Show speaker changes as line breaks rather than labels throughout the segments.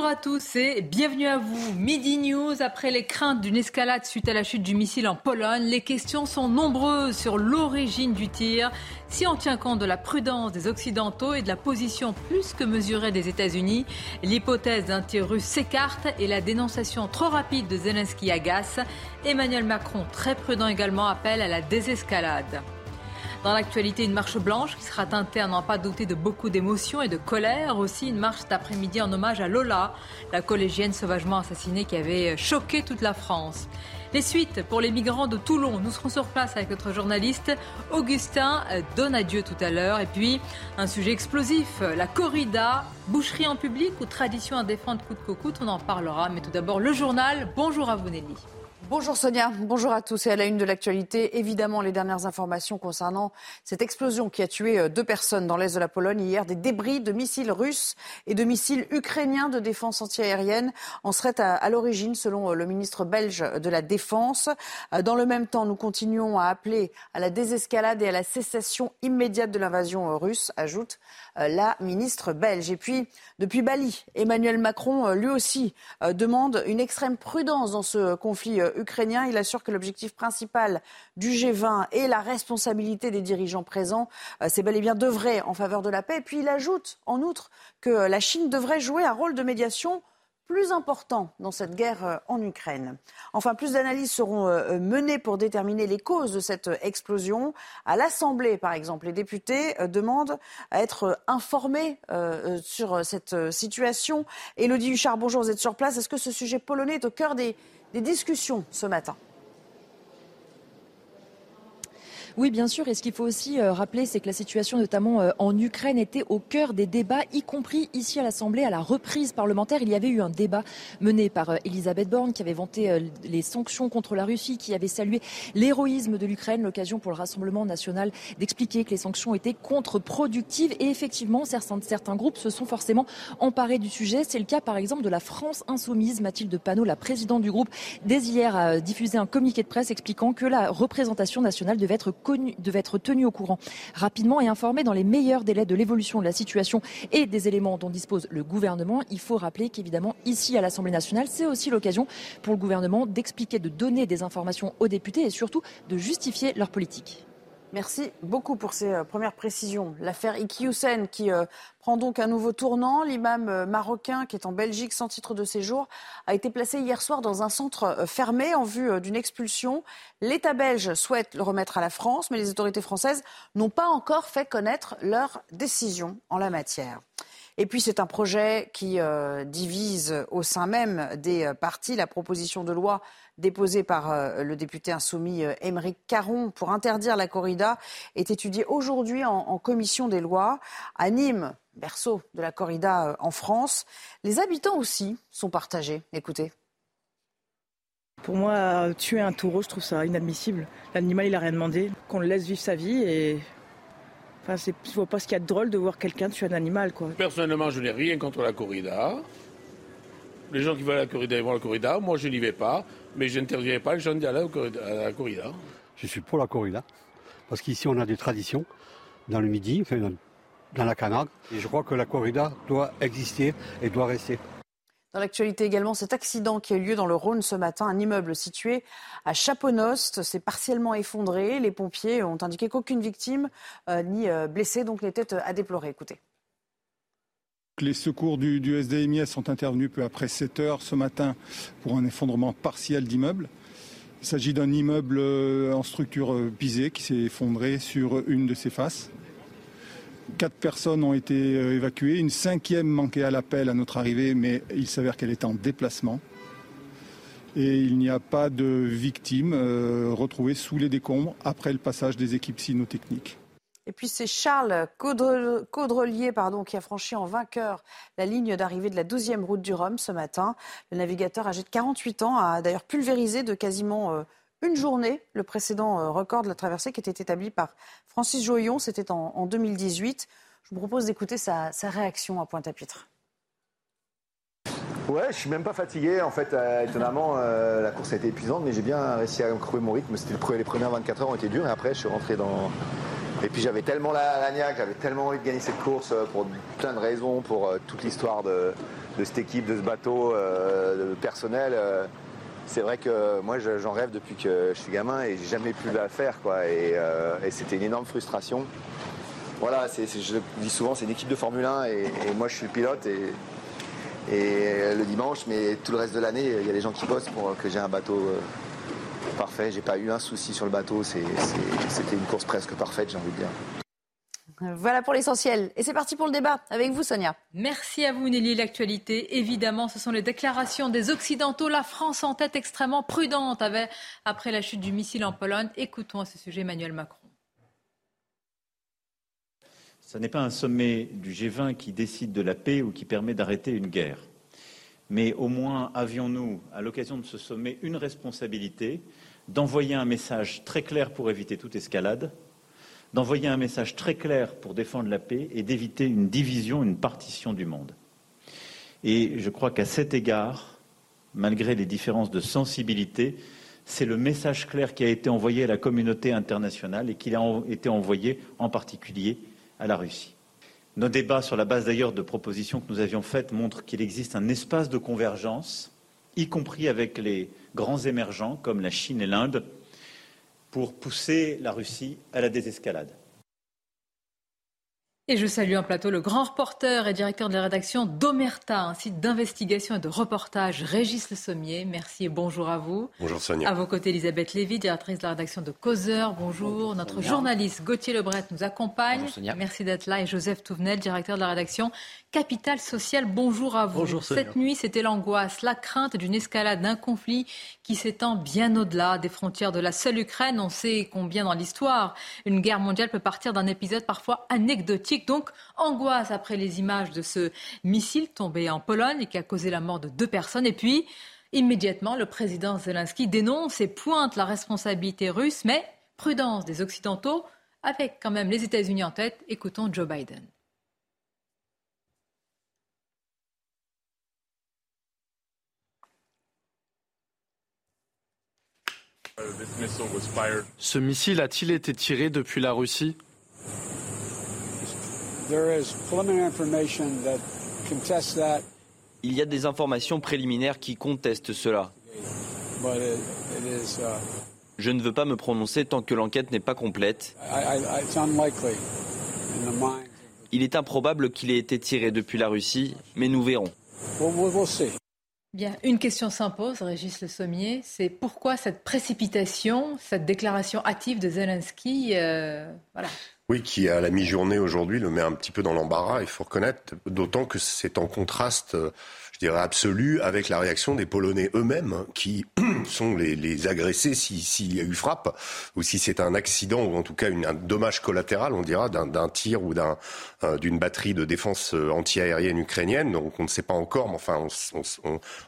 Bonjour à tous et bienvenue à vous. Midi News, après les craintes d'une escalade suite à la chute du missile en Pologne, les questions sont nombreuses sur l'origine du tir. Si on tient compte de la prudence des Occidentaux et de la position plus que mesurée des États-Unis, l'hypothèse d'un tir russe s'écarte et la dénonciation trop rapide de Zelensky agace. Emmanuel Macron, très prudent également, appelle à la désescalade. Dans l'actualité, une marche blanche qui sera teintée à n'en pas douter de beaucoup d'émotions et de colère. Aussi une marche cet après-midi en hommage à Lola, la collégienne sauvagement assassinée qui avait choqué toute la France. Les suites pour les migrants de Toulon. Nous serons sur place avec notre journaliste Augustin Donadieu tout à l'heure. Et puis, un sujet explosif, la corrida, boucherie en public ou tradition à défendre coûte que coûte. On en parlera. Mais tout d'abord, le journal. Bonjour à vous, Nelly.
Bonjour Sonia, bonjour à tous. Et à la une de l'actualité, évidemment, les dernières informations concernant cette explosion qui a tué euh, deux personnes dans l'est de la Pologne hier. Des débris de missiles russes et de missiles ukrainiens de défense antiaérienne en seraient à, l'origine, selon euh, le ministre belge de la Défense. Euh, dans le même temps, nous continuons à appeler à la désescalade et à la cessation immédiate de l'invasion russe, ajoute la ministre belge. Et puis, depuis Bali, Emmanuel Macron, lui aussi, demande une extrême prudence dans ce conflit ukrainien. Il assure que l'objectif principal du G20 et la responsabilité des dirigeants présents, euh, c'est bel et bien d'œuvrer en faveur de la paix. Et puis il ajoute, en outre, que la Chine devrait jouer un rôle de médiation plus important dans cette guerre euh, en Ukraine. Enfin, plus d'analyses seront euh, menées pour déterminer les causes de cette explosion. À l'Assemblée, par exemple, les députés demandent à être informés sur cette situation. Élodie Huchard, bonjour, vous êtes sur place. Est-ce que ce sujet polonais est au cœur des, des discussions ce matin?
Oui, bien sûr. Et ce qu'il faut aussi euh, rappeler, c'est que la situation, notamment euh, en Ukraine, était au cœur des débats, y compris ici à l'Assemblée, à la reprise parlementaire. Il y avait eu un débat mené par euh, Elisabeth Borne, qui avait vanté les sanctions contre la Russie, qui avait salué l'héroïsme de l'Ukraine, l'occasion pour le Rassemblement national d'expliquer que les sanctions étaient contre-productives. Et effectivement, certains, certains groupes se sont forcément emparés du sujet. C'est le cas, par exemple, de la France insoumise. Mathilde Panot, la présidente du groupe, dès hier a diffusé un communiqué de presse expliquant que la représentation nationale devait être devait être tenu au courant rapidement et informé dans les meilleurs délais de l'évolution de la situation et des éléments dont dispose le gouvernement. Il faut rappeler qu'évidemment, ici à l'Assemblée nationale, c'est aussi l'occasion pour le gouvernement d'expliquer, de donner des informations aux députés et surtout de justifier leur politique.
Merci beaucoup pour ces euh, premières précisions. L'affaire Iki qui euh, prend donc un nouveau tournant. L'imam euh, marocain qui est en Belgique sans titre de séjour a été placé hier soir dans un centre fermé en vue d'une expulsion. L'État belge souhaite le remettre à la France, mais les autorités françaises n'ont pas encore fait connaître leur décision en la matière. Et puis c'est un projet qui divise au sein même des partis la proposition de loi déposé par euh, le député insoumis euh, Émeric Caron pour interdire la corrida est étudié aujourd'hui en, commission des lois à Nîmes, berceau de la corrida euh, en France. Les habitants aussi sont partagés. Écoutez.
Pour moi, tuer un taureau, je trouve ça inadmissible. L'animal, il n'a rien demandé. Qu'on le laisse vivre sa vie et. Enfin, je vois pas ce qu'il y a de drôle de voir quelqu'un tuer un animal, quoi.
Personnellement, je n'ai rien contre la corrida. Les gens qui veulent la corrida, ils vont à la corrida. Moi, je n'y vais pas mais je n'interdirai pas les gens d'aller à la corrida.
Je suis pour la corrida, parce qu'ici on a des traditions dans le midi, dans la Camargue, et je crois que la corrida doit exister et doit rester.
Dans l'actualité également, cet accident qui a eu lieu dans le Rhône ce matin, un immeuble situé à Chaponost s'est partiellement effondré. Les pompiers ont indiqué qu'aucune victime euh, ni euh, blessé donc n'était à déplorer. Écoutez.
Les secours du, SDMIS sont intervenus peu après 7 heures ce matin pour un effondrement partiel d'immeuble. Il s'agit d'un immeuble euh, en structure euh, pisée qui s'est effondré sur une de ses faces. Quatre personnes ont été euh, évacuées, une cinquième manquait à l'appel à notre arrivée, mais il s'avère qu'elle est en déplacement. Et il n'y a pas de victimes retrouvées sous les décombres après le passage des équipes cynotechniques.
Et puis c'est Charles Caudrelier pardon, qui a franchi en vainqueur la ligne d'arrivée de la 12e route du Rhum ce matin. Le navigateur âgé de 48 ans a d'ailleurs pulvérisé de quasiment euh, une journée le précédent euh, record de la traversée qui était établi par Francis Joyon. C'était en, 2018. Je vous propose d'écouter sa, réaction à Pointe-à-Pitre.
Ouais, je suis même pas fatigué. En fait, euh, étonnamment, la course a été épuisante, mais j'ai bien réussi à trouver mon rythme. C'était les premières 24 heures ont été dures, et après, je suis rentré dans, et puis j'avais tellement la, la niaque, j'avais tellement envie de gagner cette course euh, pour plein de raisons, pour euh, toute l'histoire de, cette équipe, de ce bateau, euh, personnel. c'est vrai que moi j'en rêve depuis que je suis gamin et j'ai jamais pu la faire quoi. Et, c'était une énorme frustration. Voilà, je le dis souvent, c'est une équipe de Formule 1 et, moi je suis le pilote et, et le dimanche, mais tout le reste de l'année, il y a des gens qui bossent pour que j'ai un bateau parfait. J'ai pas eu un souci sur le bateau. C'était une course presque parfaite, j'ai envie de dire.
Voilà pour l'essentiel. Et c'est parti pour le débat avec vous, Sonia.
Merci à vous, Nelly. L'actualité, évidemment, ce sont les déclarations des Occidentaux. La France en tête extrêmement prudente avait, après la chute du missile en Pologne. Écoutons à ce sujet Emmanuel Macron.
Ce n'est pas un sommet du G20 qui décide de la paix ou qui permet d'arrêter une guerre. Mais au moins avions-nous, à l'occasion de ce sommet, une responsabilité d'envoyer un message très clair pour éviter toute escalade, d'envoyer un message très clair pour défendre la paix et d'éviter une division, une partition du monde. Et je crois qu'à cet égard, malgré les différences de sensibilité, c'est le message clair qui a été envoyé à la communauté internationale et qui a été envoyé en particulier à la Russie. Nos débats, sur la base d'ailleurs de propositions que nous avions faites, montrent qu'il existe un espace de convergence, y compris avec les grands émergents comme la Chine et l'Inde, pour pousser la Russie à la désescalade.
Et je salue en plateau le grand reporter et directeur de la rédaction d'Omerta, un site d'investigation et de reportage, Régis Le Sommier. Merci et bonjour à vous.
Bonjour Sonia.
À vos côtés, Elisabeth Lévy, directrice de la rédaction de Causeur. Bonjour. Notre journaliste Gauthier Lebret nous accompagne. Bonjour, Sonia. Merci d'être là. Et Joseph Touvenel, directeur de la rédaction Capital Social. Bonjour à vous.
Bonjour.
Cette nuit, c'était l'angoisse, la crainte d'une escalade d'un conflit qui s'étend bien au-delà des frontières de la seule Ukraine. On sait combien dans l'histoire une guerre mondiale peut partir d'un épisode parfois anecdotique donc, angoisse après les images de ce missile tombé en Pologne et qui a causé la mort de deux personnes. Et puis, immédiatement, le président Zelensky dénonce et pointe la responsabilité russe, mais prudence des Occidentaux, avec quand même les États-Unis en tête. Écoutons Joe Biden.
Ce missile a-t-il été tiré depuis la Russie?
Il y a des informations préliminaires qui contestent cela. Uh, Je ne veux pas me prononcer tant que l'enquête n'est pas complète. Il est improbable qu'il ait été tiré depuis la Russie, mais nous verrons.
Bien, une question s'impose, Régis Le Sommier, c'est pourquoi cette précipitation, cette déclaration hâtive de Zelensky, euh.
Oui, qui à la mi-journée aujourd'hui le met un petit peu dans l'embarras, il faut reconnaître, d'autant que c'est en contraste, je dirais, absolu avec la réaction des Polonais eux-mêmes, hein, qui sont les, agressés s'il y a eu frappe, ou si c'est un accident, ou en tout cas une, un dommage collatéral, on dira, d'un tir ou euh, d'une batterie de défense euh, anti-aérienne ukrainienne. Donc on ne sait pas encore, mais enfin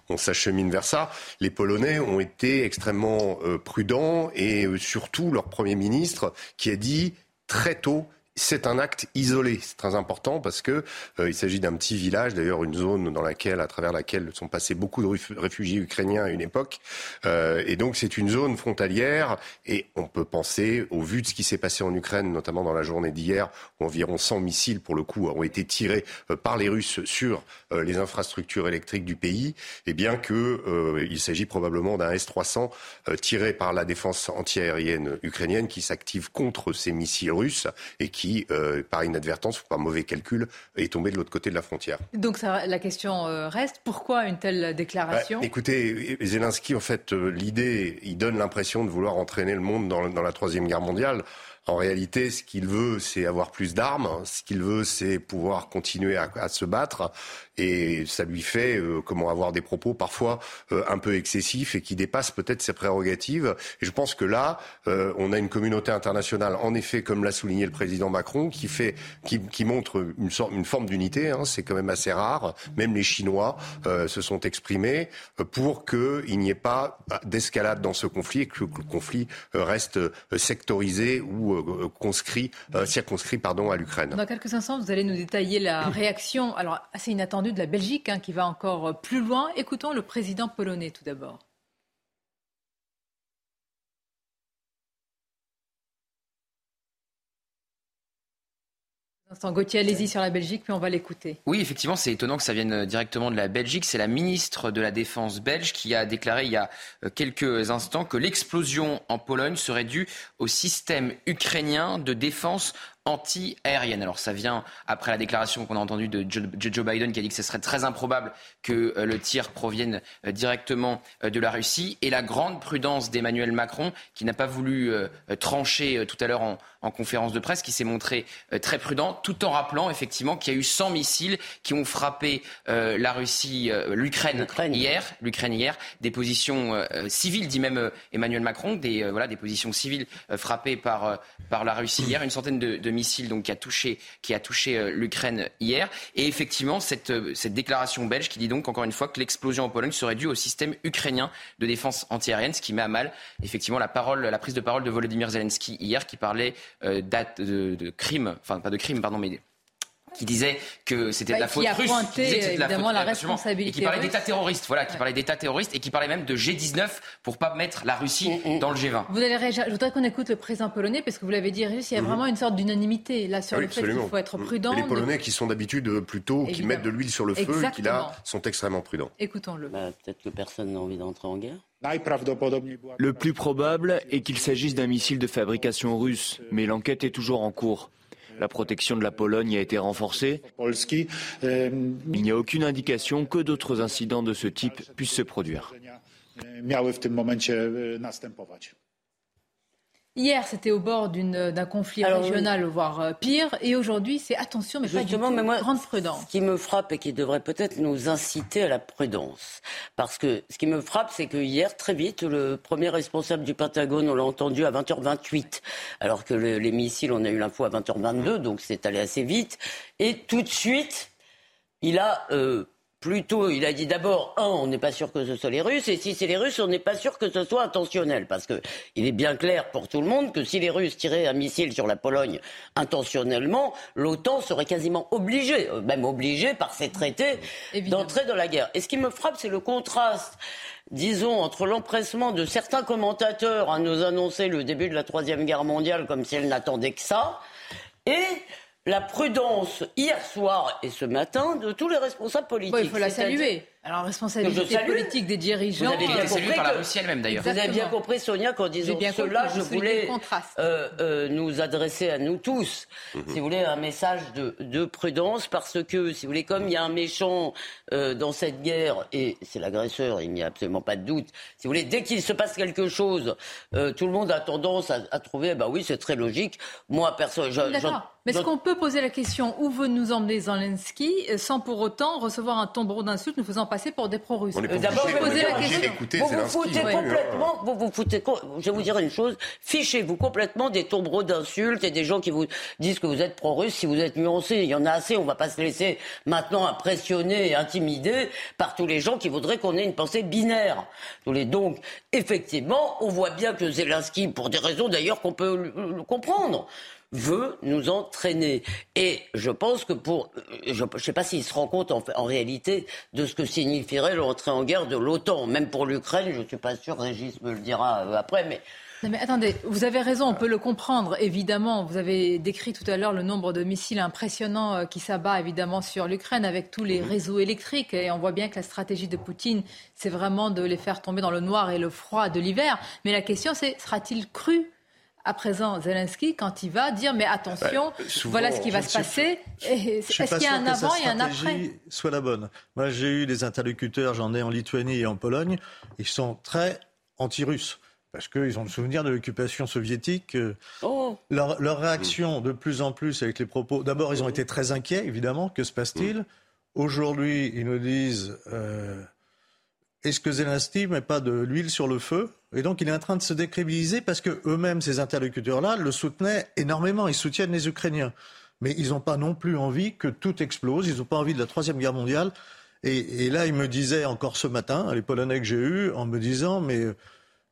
on, s'achemine vers ça. Les Polonais ont été extrêmement euh, prudents, et surtout leur Premier ministre qui a dit très tôt c'est un acte isolé. C'est très important parce que euh, il s'agit d'un petit village, d'ailleurs une zone dans laquelle, à travers laquelle sont passés beaucoup de réfugiés ukrainiens à une époque. Euh, et donc c'est une zone frontalière et on peut penser, au vu de ce qui s'est passé en Ukraine, notamment dans la journée d'hier, où environ 100 missiles, pour le coup, ont été tirés euh, par les Russes sur les infrastructures électriques du pays, et bien que il s'agit probablement d'un S-300 tiré par la défense antiaérienne ukrainienne qui s'active contre ces missiles russes et qui qui, euh, par inadvertance ou par mauvais calcul, est tombé de l'autre côté de la frontière.
Donc ça, la question euh, reste, pourquoi une telle déclaration
bah, Écoutez, Zelensky, en fait, euh, l'idée, il donne l'impression de vouloir entraîner le monde dans, dans la Troisième Guerre mondiale En réalité, ce qu'il veut, c'est avoir plus d'armes. Ce qu'il veut, c'est pouvoir continuer à, se battre. Et ça lui fait euh, comment avoir des propos parfois euh, un peu excessifs et qui dépassent peut-être ses prérogatives. Et je pense que là, euh, on a une communauté internationale, en effet, comme l'a souligné le président Macron, qui fait, qui, qui montre une, sorte, une forme d'unité. Hein, c'est quand même assez rare. Même les Chinois se sont exprimés pour qu'il n'y ait pas d'escalade dans ce conflit et que le conflit reste sectorisé ou conscrit, circonscrit pardon, à l'Ukraine.
Dans quelques instants, vous allez nous détailler la réaction, alors assez inattendue de la Belgique hein, qui va encore plus loin. Écoutons le président polonais tout d'abord. Gauthier, allez-y sur la Belgique, puis on va l'écouter.
Oui, effectivement, c'est étonnant que ça vienne directement de la Belgique. C'est la ministre de la Défense belge qui a déclaré il y a euh, quelques instants que l'explosion en Pologne serait due au système ukrainien de défense anti-aérienne. Alors ça vient après la déclaration qu'on a entendue de Joe Biden qui a dit que ce serait très improbable que euh, le tir provienne euh, directement euh, de la Russie. Et la grande prudence d'Emmanuel Macron qui n'a pas voulu trancher tout à l'heure en, conférence de presse, qui s'est montré très prudent tout en rappelant effectivement qu'il y a eu 100 missiles qui ont frappé la Russie, l'Ukraine hier, l'Ukraine hier, des positions civiles, dit même Emmanuel Macron, des voilà des positions civiles frappées par par la Russie hier, une centaine de, de missile qui a touché, qui a touché euh, l'Ukraine hier. Et effectivement, cette, euh, cette déclaration belge qui dit donc encore une fois que l'explosion en Pologne serait due au système ukrainien de défense antiaérienne, ce qui met à mal effectivement la parole, la prise de parole de Volodymyr Zelensky hier, qui parlait euh, de, de crime, enfin pas de crime, pardon, mais qui disait que c'était de la faute russe,
qui disait évidemment la, responsabilité,
et qui parlait d'État terroriste, voilà, qui parlait d'État terroriste et qui parlait même de G19 pour pas mettre la Russie mm, mm. dans le G20.
Vous allez réagir. Je voudrais qu'on écoute le président polonais parce que vous l'avez dit, il y a mm-hmm. vraiment une sorte d'unanimité là sur le fait qu'il faut être prudent.
les Polonais qui sont d'habitude euh, plutôt qui mettent de l'huile sur le feu et qui là sont extrêmement prudents.
Écoutons-le.
Bah, peut-être que personne n'a envie d'entrer en guerre.
Le plus probable est qu'il s'agisse d'un missile de fabrication russe, mais l'enquête est toujours en cours. La protection de la Pologne a été renforcée. Il n'y a aucune indication que d'autres incidents de ce type puissent se produire.
Hier, c'était au bord d'un conflit régional, voire euh, pire. Et aujourd'hui, c'est attention, mais Justement, pas du mais grande prudence.
Ce qui me frappe et qui devrait peut-être nous inciter à la prudence. Parce que ce qui me frappe, c'est que hier, très vite, le premier responsable du Pentagone, on l'a entendu à 20h28. Alors que les missiles, on a eu l'info à 20h22, donc c'est allé assez vite. Et tout de suite, il a euh, plutôt, il a dit d'abord, un, on n'est pas sûr que ce soit les Russes, et si c'est les Russes, on n'est pas sûr que ce soit intentionnel, parce que il est bien clair pour tout le monde que si les Russes tiraient un missile sur la Pologne intentionnellement, l'OTAN serait quasiment obligée, euh, même obligée par ses traités, d'entrer dans la guerre. Et ce qui me frappe, c'est le contraste disons, entre l'empressement de certains commentateurs à nous annoncer le début de la Troisième Guerre mondiale comme si elle n'attendait que ça, et la prudence hier soir et ce matin de tous les responsables politiques.
il faut la saluer. Alors, responsabilité politique des dirigeants. Vous
avez bien compris par la Russie elle-même d'ailleurs.
Vous avez bien compris, Sonia, qu'en disant cela, je voulais euh, euh, nous adresser à nous tous, mhm. si vous voulez, un message de, de, prudence, parce que, si vous voulez, comme il y a un méchant euh, dans cette guerre, et c'est l'agresseur, il n'y a absolument pas de doute, si vous voulez, dès qu'il se passe quelque chose, euh, tout le monde a tendance à, à trouver, bah oui, c'est très logique. Moi, personne.
D'accord. Mais est-ce qu'on peut poser la question où veut nous emmener Zelensky sans pour autant recevoir un tombeau d'insultes nous faisant passer pour des pro-russes.
D'abord, je vais poser la question. Vous vous foutez complètement, vous vous foutez, je vais vous dire une chose, fichez-vous complètement des tombereaux d'insultes et des gens qui vous disent que vous êtes pro-russe si vous êtes nuancé. Il y en a assez, on ne va pas se laisser maintenant impressionner et intimider par tous les gens qui voudraient qu'on ait une pensée binaire. Donc, effectivement, on voit bien que Zelensky, pour des raisons d'ailleurs qu'on peut le comprendre, veut nous entraîner. Et je pense que pour, je ne sais pas s'il se rend compte en, en, réalité de ce que signifierait l'entrée en guerre de l'OTAN. Même pour l'Ukraine, je ne suis pas sûr, Régis me le dira euh, après, mais
mais attendez, vous avez raison, on peut le comprendre, évidemment. Vous avez décrit tout à l'heure le nombre de missiles impressionnants euh, qui s'abat évidemment sur l'Ukraine avec tous les mhm. réseaux électriques. Et on voit bien que la stratégie de Poutine, c'est vraiment de les faire tomber dans le noir et le froid de l'hiver. Mais la question, c'est sera-t-il cru à présent Zelensky quand il va dire mais attention, bah, voilà ce qui va se passer. Est-ce qu'il y a un avant et un après
Soit la bonne. Moi, j'ai eu des interlocuteurs, j'en ai en Lituanie et en Pologne, ils sont très anti-russes parce qu'ils ont le souvenir de l'occupation soviétique. Oh. Leur, réaction de plus en plus avec les propos. D'abord, ils ont été très inquiets, évidemment. Que se passe-t-il? Aujourd'hui, ils nous disent est-ce que Zelensky ne met pas de l'huile sur le feu? Et donc, il est en train de se décrédibiliser parce que eux-mêmes, ces interlocuteurs-là, le soutenaient énormément. Ils soutiennent les Ukrainiens. Mais ils n'ont pas non plus envie que tout explose. Ils n'ont pas envie de la Troisième Guerre mondiale. Et, là, il me disait encore ce matin, les Polonais que j'ai eus, en me disant, mais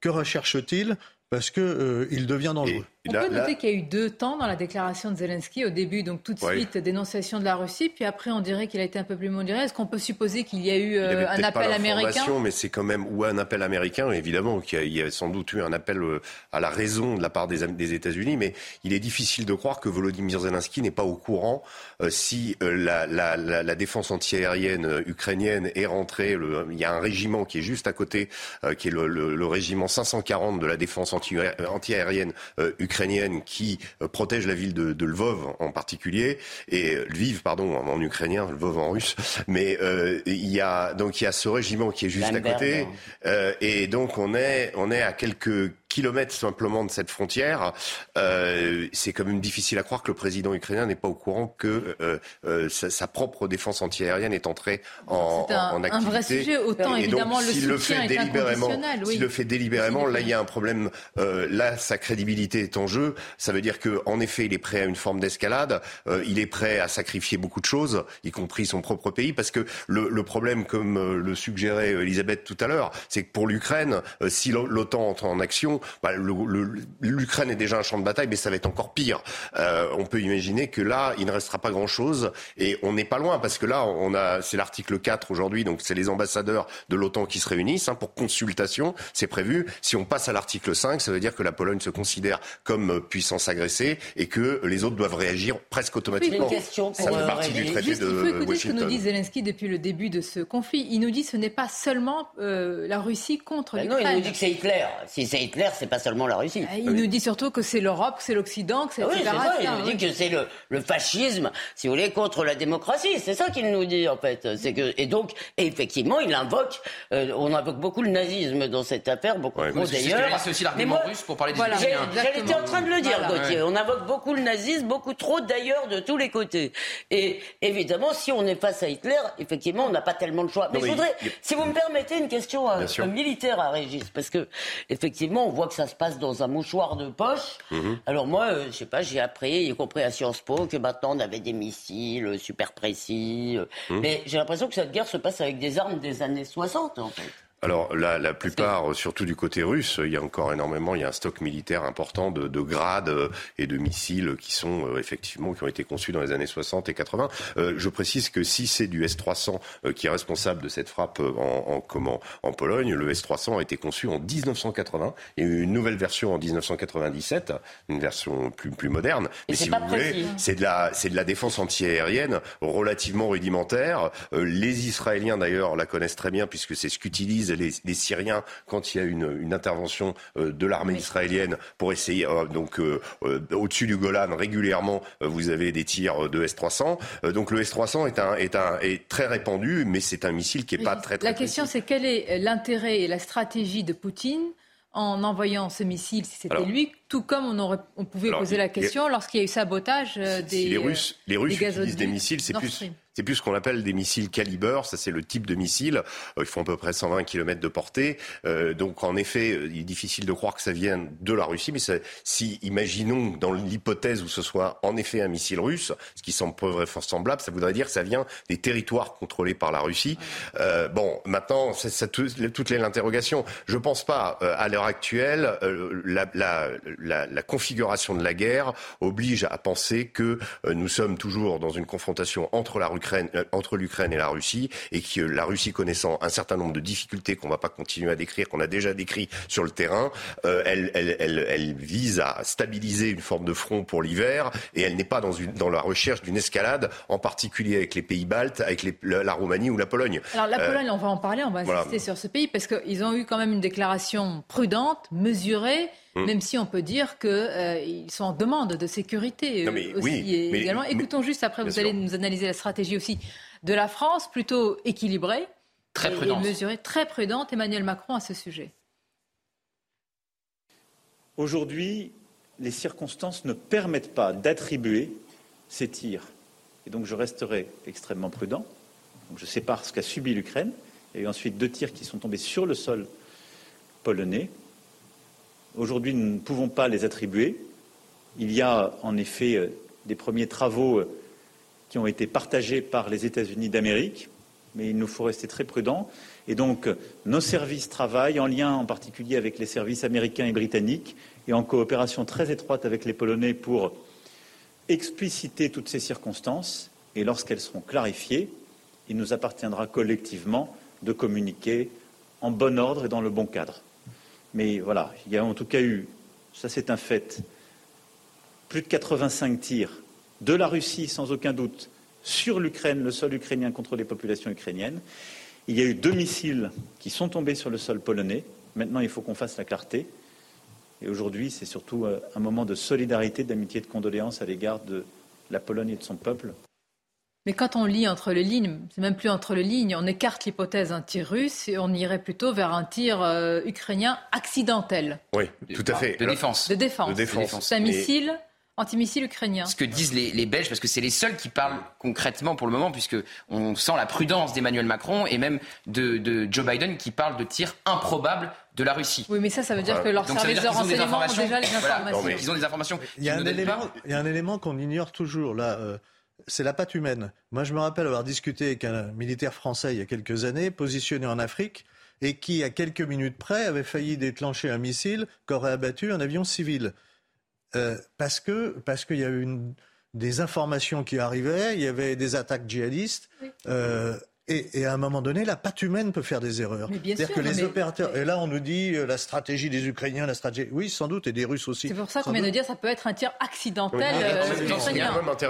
que recherche-t-il Parce qu'il euh, devient dangereux.
On peut noter qu'il y a eu deux temps dans la déclaration de Zelensky. Au début, donc tout de suite, dénonciation de la Russie, puis après, on dirait qu'il a été un peu plus modéré. Est-ce qu'on peut supposer qu'il y a eu euh, un appel américain
Mais c'est quand même, ou un appel américain, évidemment, qu'il y, a sans doute eu un appel euh, à la raison de la part des, des États-Unis, mais il est difficile de croire que Volodymyr Zelensky n'est pas au courant euh, si la, la, la, la, défense antiaérienne ukrainienne est rentrée. Le, il y a un régiment qui est juste à côté, qui est le, le, régiment 540 de la défense anti-aérienne ukrainienne ukrainienne qui euh, protège la ville de, Lvov en particulier et euh, Lviv pardon en, ukrainien, Lvov en russe. Mais euh, il y a donc il y a ce régiment qui est juste à côté et donc on est on est à quelques kilomètres simplement de cette frontière, euh, c'est quand même difficile à croire que le président ukrainien n'est pas au courant que euh, euh, sa, propre défense antiaérienne est entrée en,
un,
en, activité.
un vrai sujet, autant évidemment le soutien
le fait délibérément, S'il le fait délibérément, là il y a un problème. là, sa crédibilité est en jeu. Ça veut dire qu'en effet, il est prêt à une forme d'escalade. il est prêt à sacrifier beaucoup de choses, y compris son propre pays, parce que le, le problème, comme le suggérait Elisabeth tout à l'heure, c'est que pour l'Ukraine, si l'OTAN entre en action, bah, l'Ukraine est déjà un champ de bataille, mais ça va être encore pire. Euh, on peut imaginer que là, il ne restera pas grand-chose, et on n'est pas loin, parce que là, on a, c'est l'article 4 aujourd'hui, donc c'est les ambassadeurs de l'OTAN qui se réunissent hein, pour consultation, c'est prévu. Si on passe à l'article 5, ça veut dire que la Pologne se considère comme puissance agressée et que les autres doivent réagir presque automatiquement.
Une question
ça fait partie du traité
Juste,
de
il faut écouter
ce que
nous dit Zelensky depuis le début de ce conflit. Il nous dit que ce n'est pas seulement euh, la Russie contre l'Ukraine.
Non, il nous dit que c'est Hitler. Si c'est Hitler, c'est pas seulement la Russie.
Il nous dit surtout que c'est l'Europe, que c'est l'Occident, que c'est
ah oui, ça. Il nous dit que c'est le, fascisme, si vous voulez, contre la démocratie. C'est ça qu'il nous dit en fait. C'est que et donc effectivement, il invoque. Euh, on invoque beaucoup le nazisme dans cette affaire, beaucoup
ouais,
trop d'ailleurs.
C'est aussi l'argument russe pour parler des voilà,
J'étais en train de le dire, Gauthier. On invoque beaucoup le nazisme, beaucoup trop d'ailleurs de tous les côtés. Et évidemment, si on est face à Hitler, effectivement, on n'a pas tellement le choix. Mais je voudrais, si vous me permettez, une question euh, militaire à Régis, parce que effectivement, on voit que ça se passe dans un mouchoir de poche. Mhm. Alors moi, euh, je sais pas, j'ai appris, y compris à Sciences Po, que maintenant on avait des missiles super précis. Euh. Mhm. Mais j'ai l'impression que cette guerre se passe avec des armes des années 60, en fait.
Alors la, la plupart, surtout du côté russe, il y a encore énormément, il y a un stock militaire important de, de grades euh, et de missiles qui sont euh, effectivement qui ont été conçus dans les années 60 et 80. Euh, je précise que si c'est du S-300 qui est responsable de cette frappe en, en, comment, en Pologne, le S-300 a été conçu en 1980. Il y a eu une nouvelle version en 1997, une version plus, plus moderne. Mais si vous voulez, c'est de la c'est de la défense antiaérienne relativement rudimentaire. les Israéliens d'ailleurs la connaissent très bien puisque c'est ce qu'utilisent les, Syriens quand il y a une, une intervention euh, de l'armée israélienne pour essayer, euh, donc euh, au-dessus du Golan, régulièrement, vous avez des tirs de S-300. donc le S-300 est, un, est, un, est très répandu, mais c'est un missile qui n'est pas très, très
La question, c'est quel est l'intérêt et la stratégie de Poutine en envoyant ce missile, si c'était lui, tout comme on, aurait, on pouvait poser la question lorsqu'il y a eu sabotage des.
les Russes, les Russes utilisent des missiles, c'est plus. C'est plus ce qu'on appelle des missiles calibre. Ça, c'est le type de missile. Euh, ils font à peu près 120 km de portée. Euh, donc, en effet, euh, il est difficile de croire que ça vienne de la Russie. Mais si, imaginons, dans l'hypothèse où ce soit en effet un missile russe, ce qui semble vraisemblable, ça voudrait dire que ça vient des territoires contrôlés par la Russie. Euh, bon, maintenant, ça, ça, toute l'interrogation. Je pense pas, euh, à l'heure actuelle, la, la, la, la, configuration de la guerre oblige à penser que nous sommes toujours dans une confrontation entre la euh, entre l'Ukraine et la Russie, et que la Russie connaissant un certain nombre de difficultés qu'on ne va pas continuer à décrire, qu'on a déjà décrit sur le terrain, euh, elle, elle, elle, elle, vise à stabiliser une forme de front pour l'hiver, et elle n'est pas dans, une, dans la recherche d'une escalade, en particulier avec les pays baltes, avec les, la, Roumanie ou la Pologne.
Alors la euh, Pologne, on va en parler, on va insister sur ce pays, parce qu'ils ont eu quand même une déclaration prudente, mesurée. Hum. même si on peut dire qu'ils euh, sont en demande de sécurité euh, aussi. également. Écoutons juste après, vous allez nous analyser la stratégie aussi de la France, plutôt équilibrée.
Très prudente.
mesurée, très prudente, Emmanuel Macron à ce sujet.
Aujourd'hui, les circonstances ne permettent pas d'attribuer ces tirs. Et donc je resterai extrêmement prudent. je sépare ce qu'a subi l'Ukraine. Il y a eu ensuite deux tirs qui sont tombés sur le sol polonais. Aujourd'hui, nous ne pouvons pas les attribuer. Il y a en effet euh, des premiers travaux euh, qui ont été partagés par les États-Unis d'Amérique, mais il nous faut rester très prudents. Et donc, nos services travaillent en lien en particulier avec les services américains et britanniques et en coopération très étroite avec les Polonais pour expliciter toutes ces circonstances. Et lorsqu'elles seront clarifiées, il nous appartiendra collectivement de communiquer en bon ordre et dans le bon cadre. Mais voilà, il y a en tout cas eu, ça c'est un fait, plus de 85 tirs de la Russie, sans aucun doute, sur l'Ukraine, le sol ukrainien contre les populations ukrainiennes. Il y a eu deux missiles qui sont tombés sur le sol polonais. Maintenant, il faut qu'on fasse la clarté. Et aujourd'hui, c'est surtout euh, un moment de solidarité, d'amitié, de condoléances à l'égard de la Pologne et de son peuple.
Mais quand on lit entre les lignes, c'est même plus entre les lignes, on écarte l'hypothèse d'un tir russe et on irait plutôt vers un tir euh, ukrainien accidentel.
Oui, tout à fait.
De défense.
De défense. De
défense.
C'est un missile Antimissile ukrainien.
Ce que disent les, Belges, parce que c'est les seuls qui parlent concrètement pour le moment, puisque on sent la prudence d'Emmanuel Macron et même de, Joe Biden qui parle de tirs improbables de la Russie.
Oui, mais ça, ça veut dire que leurs services de renseignement ont déjà les informations.
ils ont des informations.
Il y a, un élément, il y a un élément qu'on ignore toujours là. Euh, c'est la patte humaine. Moi, je me rappelle avoir discuté avec un militaire français il y a quelques années, positionné en Afrique, et qui, à quelques minutes près, avait failli déclencher un missile qu'aurait abattu un avion civil. Euh, parce que parce qu'il y a eu des informations qui arrivaient, il y avait des attaques djihadistes. Euh, et, à un moment donné, la patte humaine peut faire des erreurs.
C'est-à-dire
que les opérateurs. Et là, on nous dit euh, la stratégie des Ukrainiens, la stratégie. Oui, sans doute, et des Russes aussi.
C'est pour ça qu'on vient de dire ça peut être un tir accidentel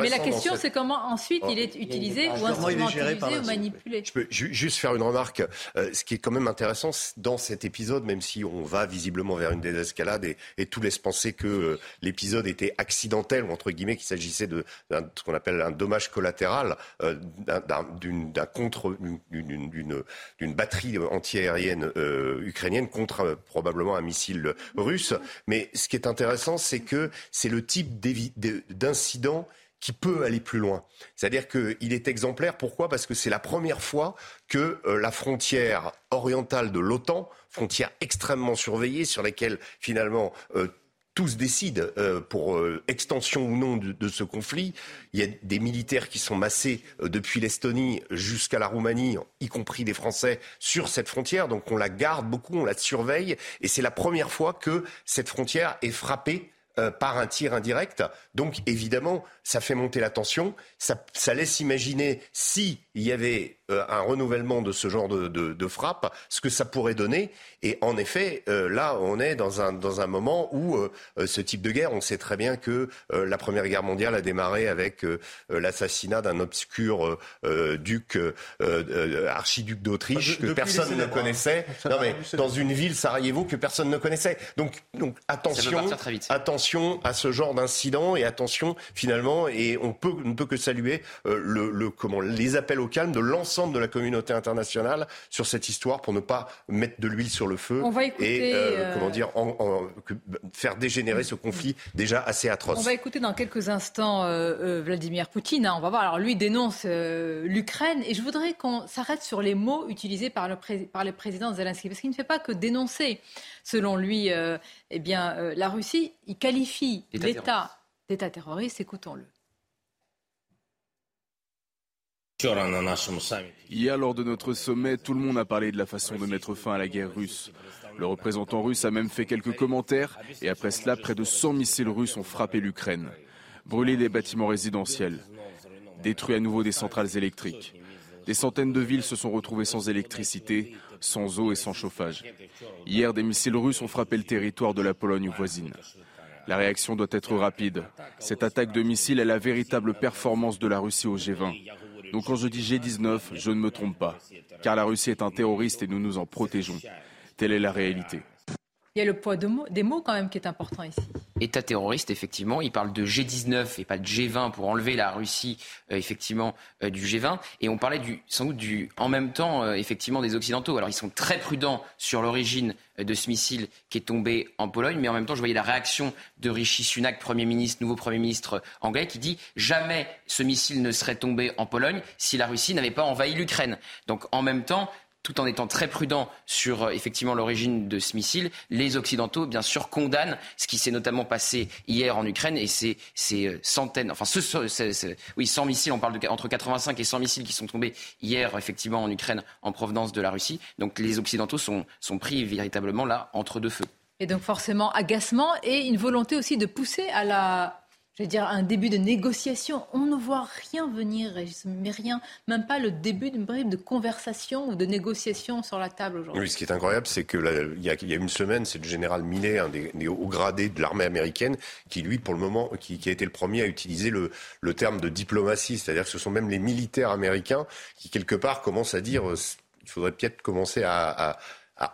mais la question, c'est comment ensuite il est utilisé ou instrumentalisé ou manipulé.
Je peux juste faire une remarque. ce qui est quand même intéressant dans cet épisode, même si on va visiblement vers une désescalade et, et tout laisse penser que l'épisode était accidentel, ou entre guillemets, qu'il s'agissait de ce qu'on appelle un dommage collatéral, d'un contre d'une batterie antiaérienne euh, ukrainienne contre euh, probablement un missile russe. Mais ce qui est intéressant, c'est que c'est le type d'incident qui peut aller plus loin. C'est-à-dire qu'il est exemplaire. Pourquoi? Parce que c'est la première fois que euh, la frontière orientale de l'OTAN, frontière extrêmement surveillée, sur laquelle finalement tous décident euh, pour euh, extension ou non de, ce conflit. Il y a des militaires qui sont massés euh, depuis l'Estonie jusqu'à la Roumanie, y compris des Français, sur cette frontière. Donc on la garde beaucoup, on la surveille. Et c'est la première fois que cette frontière est frappée par un tir indirect. Donc évidemment, ça fait monter la tension, ça, ça laisse imaginer si il y avait euh, un renouvellement de ce genre de, de, de, frappe, ce que ça pourrait donner. Et en effet, euh, là, on est dans un, dans un moment où euh, ce type de guerre, on sait très bien que la Première Guerre mondiale a démarré avec l'assassinat d'un obscur duc, archiduc d'Autriche, que personne ne connaissait. Non, mais dans une ville, Sarajevo, que personne ne connaissait. Donc, donc attention, attention à ce genre d'incident et attention finalement, et on peut, ne peut que saluer le, le, comment, les appels au calme de l'ensemble de la communauté internationale sur cette histoire pour ne pas mettre de l'huile sur le feu
et
euh, euh, comment dire faire dégénérer ce conflit déjà assez atroce.
On va écouter dans quelques instants euh, Vladimir Poutine. Hein. on va voir. Alors lui dénonce l'Ukraine et je voudrais qu'on s'arrête sur les mots utilisés par le, par le président Zelensky parce qu'il ne fait pas que dénoncer. Selon lui, eh bien la Russie, il qualifie l'État d'État terroriste. Écoutons-le.
Hier, lors de notre sommet, tout le monde a parlé de la façon de mettre fin à la guerre russe. Le représentant russe a même fait quelques commentaires et après cela, près de 100 missiles russes ont frappé l'Ukraine, brûlé des bâtiments résidentiels, détruit à nouveau des centrales électriques. Des centaines de villes se sont retrouvées sans électricité, sans eau et sans chauffage. Hier, des missiles russes ont frappé le territoire de la Pologne voisine. La réaction doit être rapide. Cette attaque de missiles est la véritable performance de la Russie au G20. Donc quand je dis G19, je ne me trompe pas, car la Russie est un terroriste et nous nous en protégeons. Telle est la réalité.
Il y a le poids des mots quand même qui est important ici.
État terroriste, effectivement. Il parle de G19 et pas de G20 pour enlever la Russie, euh, effectivement, euh, du G20. Et on parlait sans doute du, en même temps, effectivement, des Occidentaux. Alors ils sont très prudents sur l'origine de ce missile qui est tombé en Pologne, mais en même temps, je voyais la réaction de Rishi Sunak, Premier ministre, nouveau Premier ministre anglais, qui dit jamais ce missile ne serait tombé en Pologne si la Russie n'avait pas envahi l'Ukraine. Donc en même temps, tout en étant très prudent sur euh, effectivement l'origine de ce missile, les Occidentaux, bien sûr, condamnent ce qui s'est notamment passé hier en Ukraine et ces, ces euh, centaines, enfin, ce, oui, 100 missiles, on parle de entre 85 et 100 missiles qui sont tombés hier, effectivement, en Ukraine en provenance de la Russie. Donc les Occidentaux sont, sont pris véritablement là entre deux feux.
Et donc forcément agacement et une volonté aussi de pousser à la je veux dire, un début de négociation. On ne voit rien venir, mais rien, même pas le début d'une brève de conversation ou de négociation sur la table aujourd'hui.
Oui, ce qui est incroyable, c'est qu'il y, a une semaine, c'est le général Millet, un des, hauts gradés de l'armée américaine, qui lui, pour le moment, qui, a été le premier à utiliser le, terme de diplomatie. C'est-à-dire que ce sont même les militaires américains qui, quelque part, commencent à dire, euh, il faudrait peut-être commencer à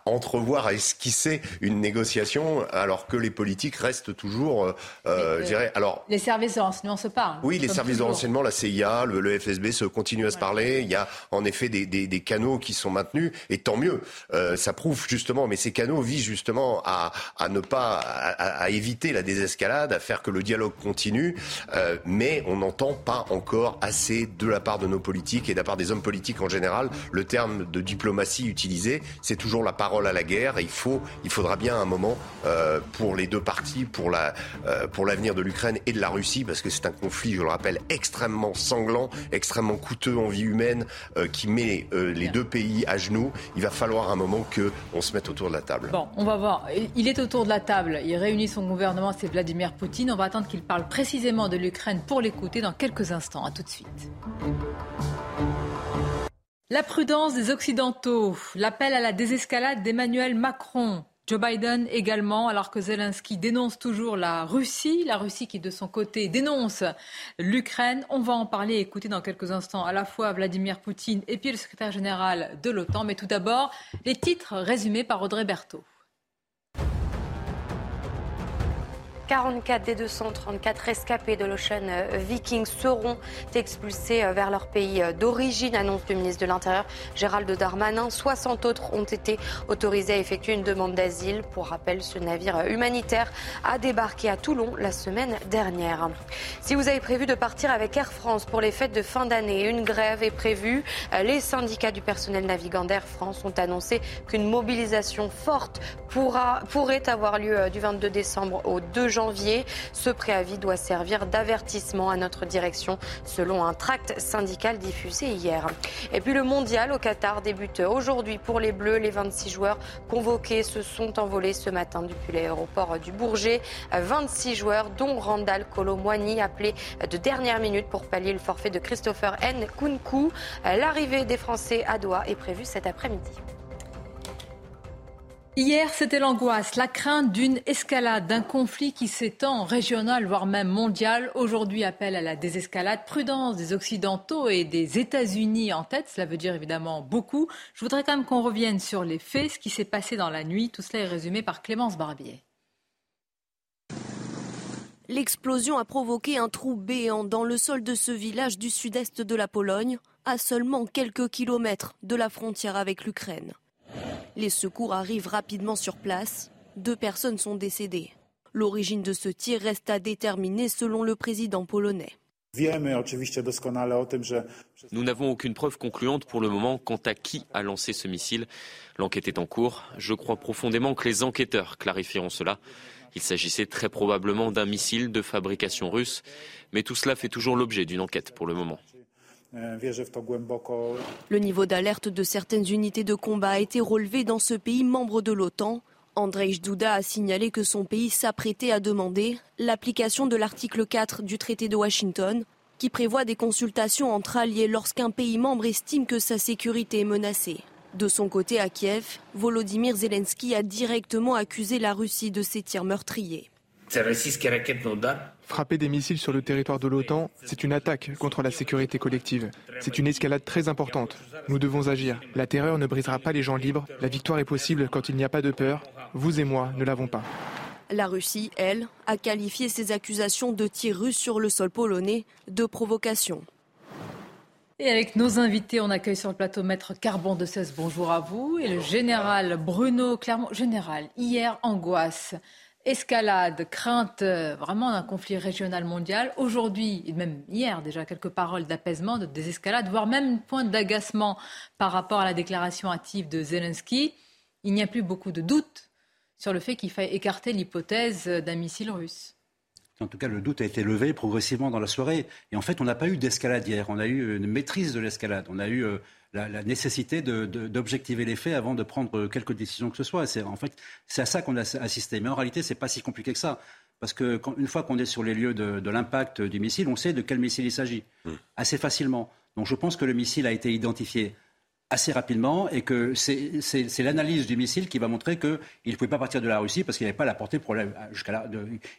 entrevoir, à esquisser une négociation, alors que les politiques restent toujours, euh, euh je dirais, alors...
Les services de renseignement se parlent.
Oui, les services de renseignement, la CIA, le, FSB se continuent à se parler. Il y a en effet des, des, des, canaux qui sont maintenus, et tant mieux. Euh, ça prouve justement, mais ces canaux visent justement à, à ne pas, à, à, éviter la désescalade, à faire que le dialogue continue, euh, mais on n'entend pas encore assez de la part de nos politiques et de la part des hommes politiques en général le terme de diplomatie utilisé. C'est toujours la parole à la guerre. Et il, faut, il faudra bien un moment euh, pour les deux parties, pour la euh, pour l'avenir de l'Ukraine et de la Russie, parce que c'est un conflit, je le rappelle, extrêmement sanglant, extrêmement coûteux en vie humaine, euh, qui met les deux pays à genoux. Il va falloir un moment que on se mette autour de la table.
Bon, on va voir. Il est autour de la table. Il réunit son gouvernement. C'est Vladimir Poutine. On va attendre qu'il parle précisément de l'Ukraine pour l'écouter dans quelques instants. À tout de suite. La prudence des Occidentaux, l'appel à la désescalade d'Emmanuel Macron, Joe Biden également, alors que Zelensky dénonce toujours la Russie, la Russie qui de son côté dénonce l'Ukraine. On va en parler et écouter dans quelques instants à la fois Vladimir Poutine et puis le secrétaire général de l'OTAN. Mais tout d'abord, les titres résumés par Audrey Berthaud.
44 des 234 rescapés de l'Ocean Viking seront expulsés euh, vers leur pays euh, d'origine, annonce du ministre de l'Intérieur Gérald Darmanin. 60 autres ont été autorisés à effectuer une demande d'asile. Pour rappel, ce navire humanitaire a débarqué à Toulon la semaine dernière. Si vous avez prévu de partir avec Air France pour les fêtes de fin d'année, une grève est prévue. Euh, les syndicats du personnel navigant d'Air France ont annoncé qu'une mobilisation forte pourra, pourrait avoir lieu du 22 décembre au 2 janvier janvier. Ce préavis doit servir d'avertissement à notre direction, selon un tract syndical diffusé hier. Et puis le mondial au Qatar débute aujourd'hui pour les Bleus. Les 26 joueurs convoqués se sont envolés ce matin depuis l'aéroport du Bourget. 26 joueurs, dont Randall Colomwani, appelé de dernière minute pour pallier le forfait de Christopher N. Kunku. L'arrivée des Français à Doha est prévue cet après-midi.
Hier, c'était l'angoisse, la crainte d'une escalade, d'un conflit qui s'étend régional, voire même mondial. Aujourd'hui, appel à la désescalade, prudence des Occidentaux et des États-Unis en tête. Cela veut dire évidemment beaucoup. Je voudrais quand même qu'on revienne sur les faits, ce qui s'est passé dans la nuit. Tout cela est résumé par Clémence Barbier.
L'explosion a provoqué un trou béant dans le sol de ce village du sud-est de la Pologne, à seulement quelques kilomètres de la frontière avec l'Ukraine. Les secours arrivent rapidement sur place. Deux personnes sont décédées. L'origine de ce tir reste à déterminer selon le président polonais.
Nous n'avons aucune preuve concluante pour le moment quant à qui a lancé ce missile. L'enquête est en cours. Je crois profondément que les enquêteurs clarifieront cela. Il s'agissait très probablement d'un missile de fabrication russe, mais tout cela fait toujours l'objet d'une enquête pour le moment.
Le niveau d'alerte de certaines unités de combat a été relevé dans ce pays membre de l'OTAN. Andrzej Duda a signalé que son pays s'apprêtait à demander l'application de l'article 4 du traité de Washington, qui prévoit des consultations entre alliés lorsqu'un pays membre estime que sa sécurité est menacée. De son côté, à Kiev, Volodymyr Zelensky a directement accusé la Russie de ses tirs meurtriers.
Frapper des missiles sur le territoire de l'OTAN, c'est une attaque contre la sécurité collective. C'est une escalade très importante. Nous devons agir. La terreur ne brisera pas les gens libres. La victoire est possible quand il n'y a pas de peur. Vous et moi ne l'avons pas.
La Russie, elle, a qualifié ces accusations de tir russe sur le sol polonais de provocation.
Et avec nos invités, on accueille sur le plateau Maître Carbon de 16. Bonjour à vous. Et le général Bruno Clermont. Général, hier, angoisse, escalade, crainte euh, vraiment d'un conflit régional mondial. Aujourd'hui, et même hier déjà, quelques paroles d'apaisement, de désescalade, voire même une pointe d'agacement par rapport à la déclaration hâtive de Zelensky. Il n'y a plus beaucoup de doutes sur le fait qu'il faille écarter l'hypothèse d'un missile russe.
En tout cas, le doute a été levé progressivement dans la soirée. Et en fait, on n'a pas eu d'escalade hier. On a eu une maîtrise de l'escalade. On a eu la, nécessité d'objectiver les faits avant de prendre quelque décision que ce soit. C'est en fait c'est à ça qu'on a assisté. Mais en réalité, c'est pas si compliqué que ça. Parce que une fois qu'on est sur les lieux de, l'impact du missile, on sait de quel missile il s'agit mmh. assez facilement. Donc je pense que le missile a été identifié assez rapidement et que c'est l'analyse du missile qui va montrer qu'il ne pouvait pas partir de la Russie parce qu'il n'avait pas la portée là,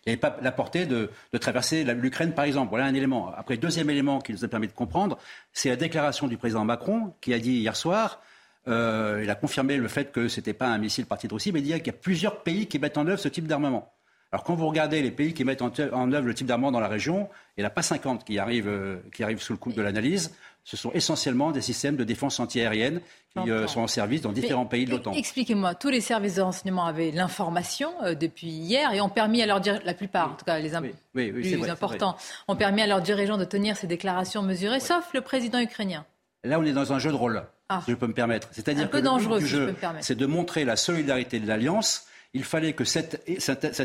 il pas la portée de, traverser l'Ukraine par exemple. Voilà un élément. Après, deuxième élément qui nous a permis de comprendre, c'est la déclaration du président Macron qui a dit hier soir. Euh, il a confirmé le fait que ce n'était pas un missile parti de Russie, mais il dit qu'il y a plusieurs pays qui mettent en œuvre ce type d'armement. Alors quand vous regardez les pays qui mettent en œuvre le type d'armement dans la région, il n'y en a pas 50 qui arrivent, euh, qui arrivent sous le coup de l'analyse. Ce sont essentiellement des systèmes de défense antiaérienne qui euh, sont en service dans différents pays de l'OTAN.
Expliquez-moi, tous les services de renseignement avaient l'information euh, depuis hier et ont permis à leur dire, la plupart, en tout cas les oui, plus importants, ont permis à leurs dirigeants de tenir ces déclarations mesurées, sauf le président ukrainien.
Là, on est dans un jeu de rôle, ah. si je peux me permettre. C'est-à-dire que
dangereux,
le
jeu,
c'est de montrer la solidarité de l'alliance il fallait que cette,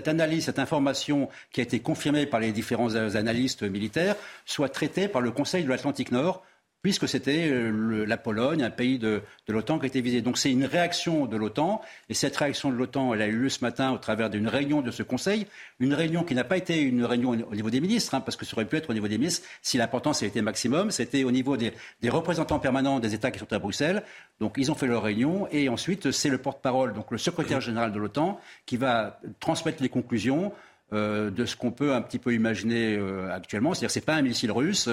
analyse, cette information qui a été confirmée par les différents analystes militaires soit traitée par le Conseil de l'Atlantique Nord puisque c'était euh, la Pologne, un pays de, l'OTAN qui a été visé. Donc c'est une réaction de l'OTAN, et cette réaction de l'OTAN, elle a eu lieu ce matin au travers d'une réunion de ce Conseil, une réunion qui n'a pas été une réunion au niveau des ministres, hein, parce que ça aurait pu être au niveau des ministres si l'importance a été maximum, c'était au niveau des, représentants permanents des États qui sont à Bruxelles. Donc ils ont fait leur réunion, et ensuite c'est le porte-parole, donc le secrétaire général de l'OTAN, qui va transmettre les conclusions. Euh, de ce qu'on peut un petit peu imaginer euh, actuellement. C'est-à-dire que ce n'est pas un missile russe,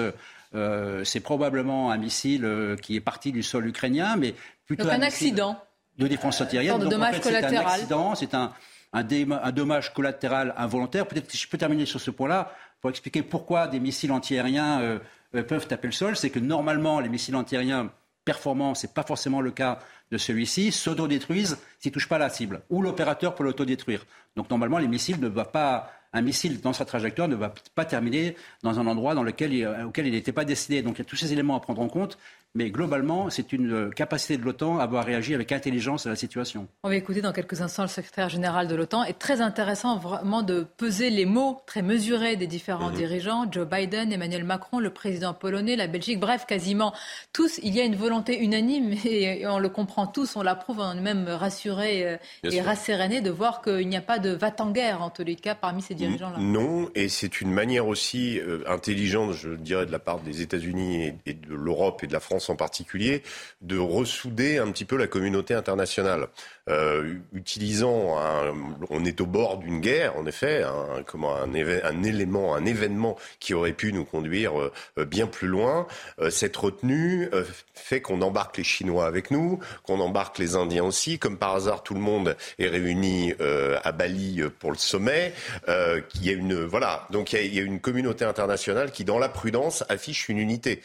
euh, c'est probablement un missile euh, qui est parti du sol ukrainien, mais plutôt
un, accident
de défense antiaérienne.
Donc, dommage collatéral.
C'est un accident, c'est un, un, dommage collatéral involontaire. Peut-être que je peux terminer sur ce point-là pour expliquer pourquoi des missiles antiaériens euh, peuvent taper le sol. C'est que normalement, les missiles antiaériens performants, ce n'est pas forcément le cas de celui-ci, s'autodétruisent s'ils ne touchent pas la cible, ou l'opérateur peut l'autodétruire. Donc normalement, les missiles ne doivent pas un missile dans sa trajectoire ne va pas terminer dans un endroit dans lequel auquel il n'était pas destiné. Donc il y a tous ces éléments à prendre en compte. Mais globalement, c'est une capacité de l'OTAN à avoir réagi avec intelligence à la situation.
On va écouter dans quelques instants le secrétaire général de l'OTAN. est très intéressant vraiment de peser les mots très mesurés des différents mhm. dirigeants. Joe Biden, Emmanuel Macron, le président polonais, la Belgique, bref, quasiment tous. Il y a une volonté unanime et on le comprend tous, on l'approuve, on est même rassuré euh, et rasséréné de voir qu'il n'y a pas de va-t-en-guerre, en tous les cas, parmi ces dirigeants-là.
Non, et c'est une manière aussi euh, intelligente, je dirais, de la part des États-Unis et de l'Europe et de la France en particulier, de ressouder un petit peu la communauté internationale. Euh, utilisant, un, on est au bord d'une guerre, en effet, un, comment, un, un, élément, un événement qui aurait pu nous conduire euh, bien plus loin. Euh, cette retenue fait qu'on embarque les Chinois avec nous, qu'on embarque les Indiens aussi. Comme par hasard, tout le monde est réuni à Bali pour le sommet. il y a une, voilà, donc il y, a, il y a une communauté internationale qui, dans la prudence, affiche une unité.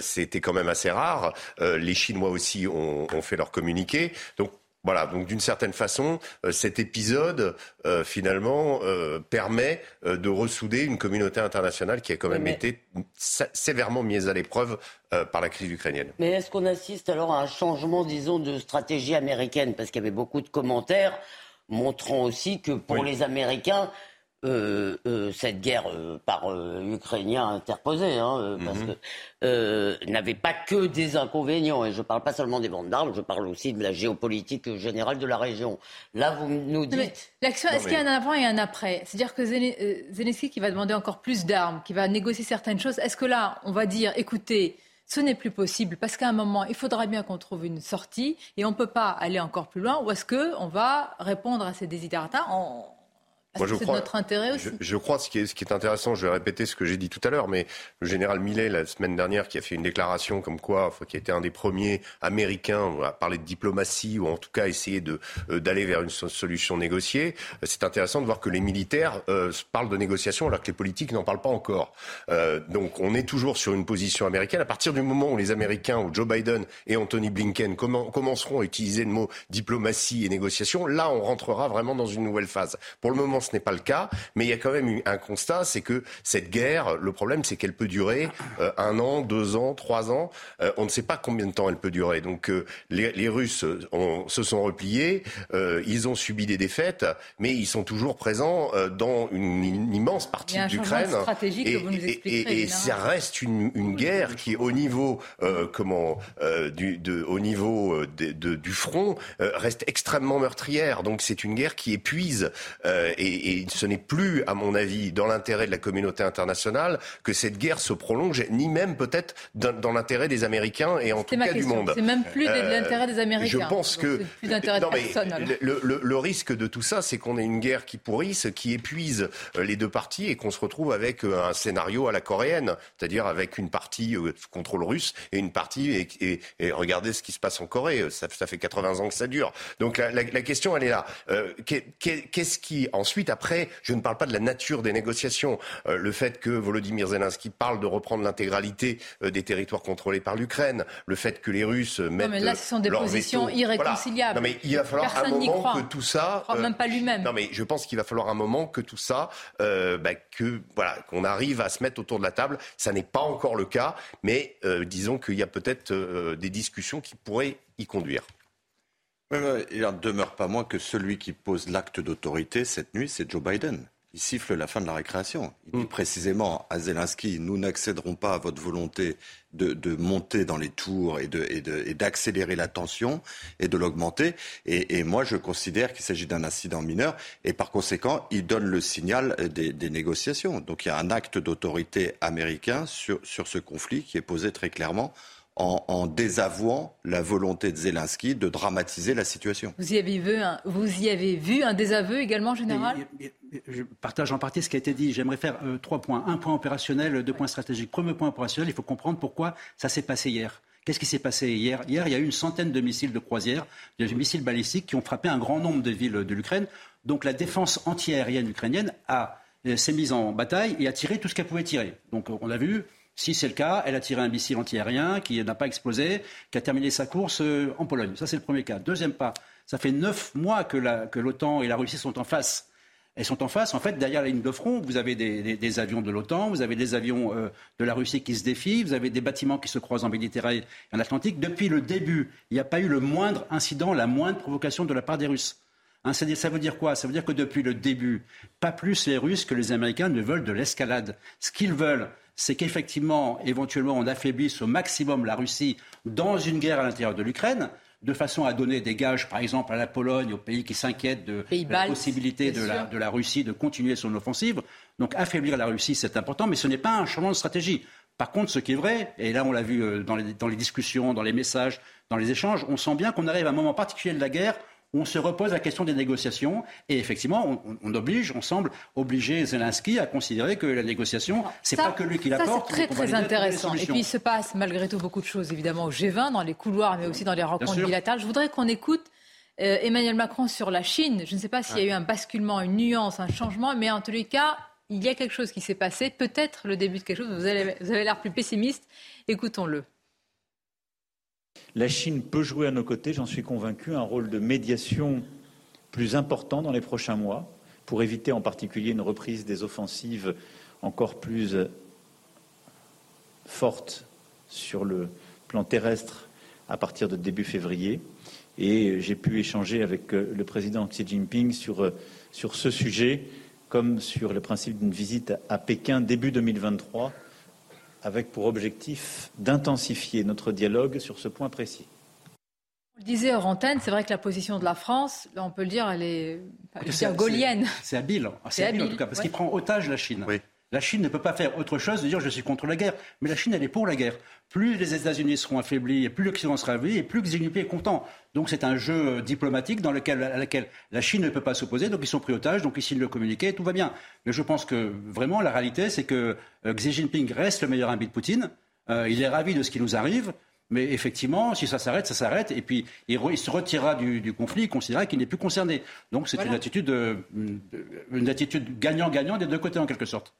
C'était quand même assez rare. les Chinois aussi ont, ont fait leur communiqué. Donc voilà, donc d'une certaine façon, euh, cet épisode, euh, finalement, euh, permet de ressouder une communauté internationale qui a quand même été sévèrement mise à l'épreuve par la crise ukrainienne.
Mais est-ce qu'on assiste alors à un changement, disons, de stratégie américaine? Parce qu'il y avait beaucoup de commentaires montrant aussi que pour les Américains, euh, euh, cette guerre euh, par Ukrainiens interposée, hein, parce mhm. que n'avait pas que des inconvénients. Et je ne parle pas seulement des ventes d'armes, je parle aussi de la géopolitique générale de la région. Là, vous nous dites.
L'action, est-ce qu'il y a un avant et un après? C'est-à-dire que Zelensky qui va demander encore plus d'armes, qui va négocier certaines choses, est-ce que là, on va dire, écoutez, ce n'est plus possible parce qu'à un moment, il faudra bien qu'on trouve une sortie et on ne peut pas aller encore plus loin ou est-ce qu'on va répondre à ces désiderata en Moi, je c'est crois, notre intérêt aussi.
Je, crois ce qui, est, ce qui est intéressant, je vais répéter ce que j'ai dit tout à l'heure, mais le général Millet, la semaine dernière, qui a fait une déclaration comme quoi, qui était un des premiers américains à parler de diplomatie ou en tout cas essayer de, euh, d'aller vers une solution négociée, euh, c'est intéressant de voir que les militaires euh, parlent de négociation alors que les politiques n'en parlent pas encore. Euh, donc on est toujours sur une position américaine. À partir du moment où les Américains, ou Joe Biden et Anthony Blinken commenceront à utiliser le mot diplomatie et négociation, là on rentrera vraiment dans une nouvelle phase. Pour le moment, ce n'est pas le cas, mais il y a quand même un constat, c'est que cette guerre, le problème, c'est qu'elle peut durer euh, un an, deux ans, trois ans. Euh, on ne sait pas combien de temps elle peut durer. Donc euh, les, les, Russes se sont repliés, ils ont subi des défaites, mais ils sont toujours présents dans une, immense partie d'Ukraine.
Et,
et, et, ça reste une, une guerre qui, au niveau comment, du, de, au niveau de, de, du front, reste extrêmement meurtrière. Donc c'est une guerre qui épuise et et, ce n'est plus, à mon avis, dans l'intérêt de la communauté internationale que cette guerre se prolonge, ni même peut-être dans, l'intérêt des Américains et en tout cas du monde.
C'est même plus de euh, l'intérêt des Américains.
Je pense que
plus d'intérêt de personne.
Le, le, le, risque de tout ça, c'est qu'on ait une guerre qui pourrisse, qui épuise euh, les deux parties et qu'on se retrouve avec euh, un scénario à la coréenne, c'est-à-dire avec une partie contrôle russe et une partie et, et, regardez ce qui se passe en Corée. Ça, ça, fait 80 ans que ça dure. Donc la, la, la question, elle est là. Euh, Qu'est-ce qui ensuite après, je ne parle pas de la nature des négociations. Euh, le fait que Volodymyr Zelensky parle de reprendre l'intégralité euh, des territoires contrôlés par l'Ukraine, le fait que les Russes mettent. Non,
mais là, ce sont des positions irréconciliables.
Non, mais il va falloir un moment que tout ça.
Euh, même pas lui-même.
Non, mais je pense qu'il va falloir un moment que tout ça, bah, que voilà, qu'on arrive à se mettre autour de la table. Ça n'est pas encore le cas, mais disons qu'il y a peut-être des discussions qui pourraient y conduire.
Il n'en demeure pas moins que celui qui pose l'acte d'autorité cette nuit, c'est Joe Biden. Il siffle la fin de la récréation. Il dit mm. précisément à Zelensky, nous n'accéderons pas à votre volonté de, monter dans les tours et, d'accélérer la tension et de l'augmenter. Et, moi, je considère qu'il s'agit d'un incident mineur et par conséquent, il donne le signal des, négociations. Donc il y a un acte d'autorité américain sur ce conflit qui est posé très clairement en, désavouant la volonté de Zelensky de dramatiser la situation.
Vous y avez vu un, vous y avez vu un désaveu également, général?
Je partage en partie ce qui a été dit. J'aimerais faire euh, trois points. Un point opérationnel, deux points stratégiques. Premier point opérationnel, il faut comprendre pourquoi ça s'est passé hier. Qu'est-ce qui s'est passé hier? Hier, il y a eu une centaine de missiles de croisière, de missiles balistiques qui ont frappé un grand nombre de villes de l'Ukraine. Donc la défense antiaérienne ukrainienne a euh, s'est mise en bataille et a tiré tout ce qu'elle pouvait tirer. Donc on a vu si c'est le cas, elle a tiré un missile antiaérien qui n'a pas explosé, qui a terminé sa course euh, en Pologne. Ça, c'est le premier cas. Deuxième pas, ça fait neuf mois que l'OTAN et la Russie sont en face. Elles sont en face. En fait, derrière la ligne de front, vous avez des, avions de l'OTAN, vous avez des avions euh, de la Russie qui se défient, vous avez des bâtiments qui se croisent en Méditerranée et en Atlantique. Depuis le début, il n'y a pas eu le moindre incident, la moindre provocation de la part des Russes. Hein, ça veut dire quoi? Ça veut dire que depuis le début, pas plus les Russes que les Américains ne veulent de l'escalade. Ce qu'ils veulent, c'est qu'effectivement, éventuellement, on affaiblisse au maximum la Russie dans une guerre à l'intérieur de l'Ukraine, de façon à donner des gages, par exemple, à la Pologne, aux pays qui s'inquiètent de, la possibilité de la, Russie de continuer son offensive. Donc affaiblir la Russie, c'est important, mais ce n'est pas un changement de stratégie. Par contre, ce qui est vrai, et là on l'a vu euh, dans les, dans les discussions, dans les messages, dans les échanges, on sent bien qu'on arrive à un moment particulier de la guerre on se repose la question des négociations et effectivement, on, oblige, on semble obliger Zelensky à considérer que la négociation, c'est pas que lui qui la porte.
C'est très très intéressant. Et puis il se passe malgré tout beaucoup de choses évidemment au G20, dans les couloirs, mais aussi dans les rencontres bilatérales. Je voudrais qu'on écoute euh, Emmanuel Macron sur la Chine. Je ne sais pas s'il y a eu un basculement, une nuance, un changement, mais en tous les cas, il y a quelque chose qui s'est passé, peut-être le début de quelque chose. vous avez l'air plus pessimiste. Écoutons-le.
La Chine peut jouer à nos côtés, j'en suis convaincu, un rôle de médiation plus important dans les prochains mois pour éviter en particulier une reprise des offensives encore plus forte sur le plan terrestre à partir de début février. Et j'ai pu échanger avec euh, le président Xi Jinping sur, euh, sur ce sujet, comme sur le principe d'une visite à Pékin début 2023 avec pour objectif d'intensifier notre dialogue sur ce point précis.
On le disait hors antenne, c'est vrai que la position de la France, là on peut le dire, elle est, gaulienne.
C'est habile, c'est habile, en tout cas, parce qu'il prend otage la Chine. La Chine ne peut pas faire autre chose de dire je suis contre la guerre. Mais la Chine, elle est pour la guerre. Plus les États-Unis seront affaiblis, et plus l'Occident sera affaibli, et plus Xi Jinping est content. Donc c'est un jeu diplomatique dans lequel, à laquelle la Chine ne peut pas s'opposer. Donc ils sont pris otages, donc ils signent le communiqué, tout va bien. Mais je pense que vraiment la réalité, c'est que euh, Xi Jinping reste le meilleur ami de Poutine. Euh, il est ravi de ce qui nous arrive. Mais effectivement, si ça s'arrête, ça s'arrête. Et puis, il, se retirera du, conflit, il considérera qu'il n'est plus concerné. Donc, c'est une attitude, euh, une attitude gagnant-gagnant des deux côtés, en quelque sorte.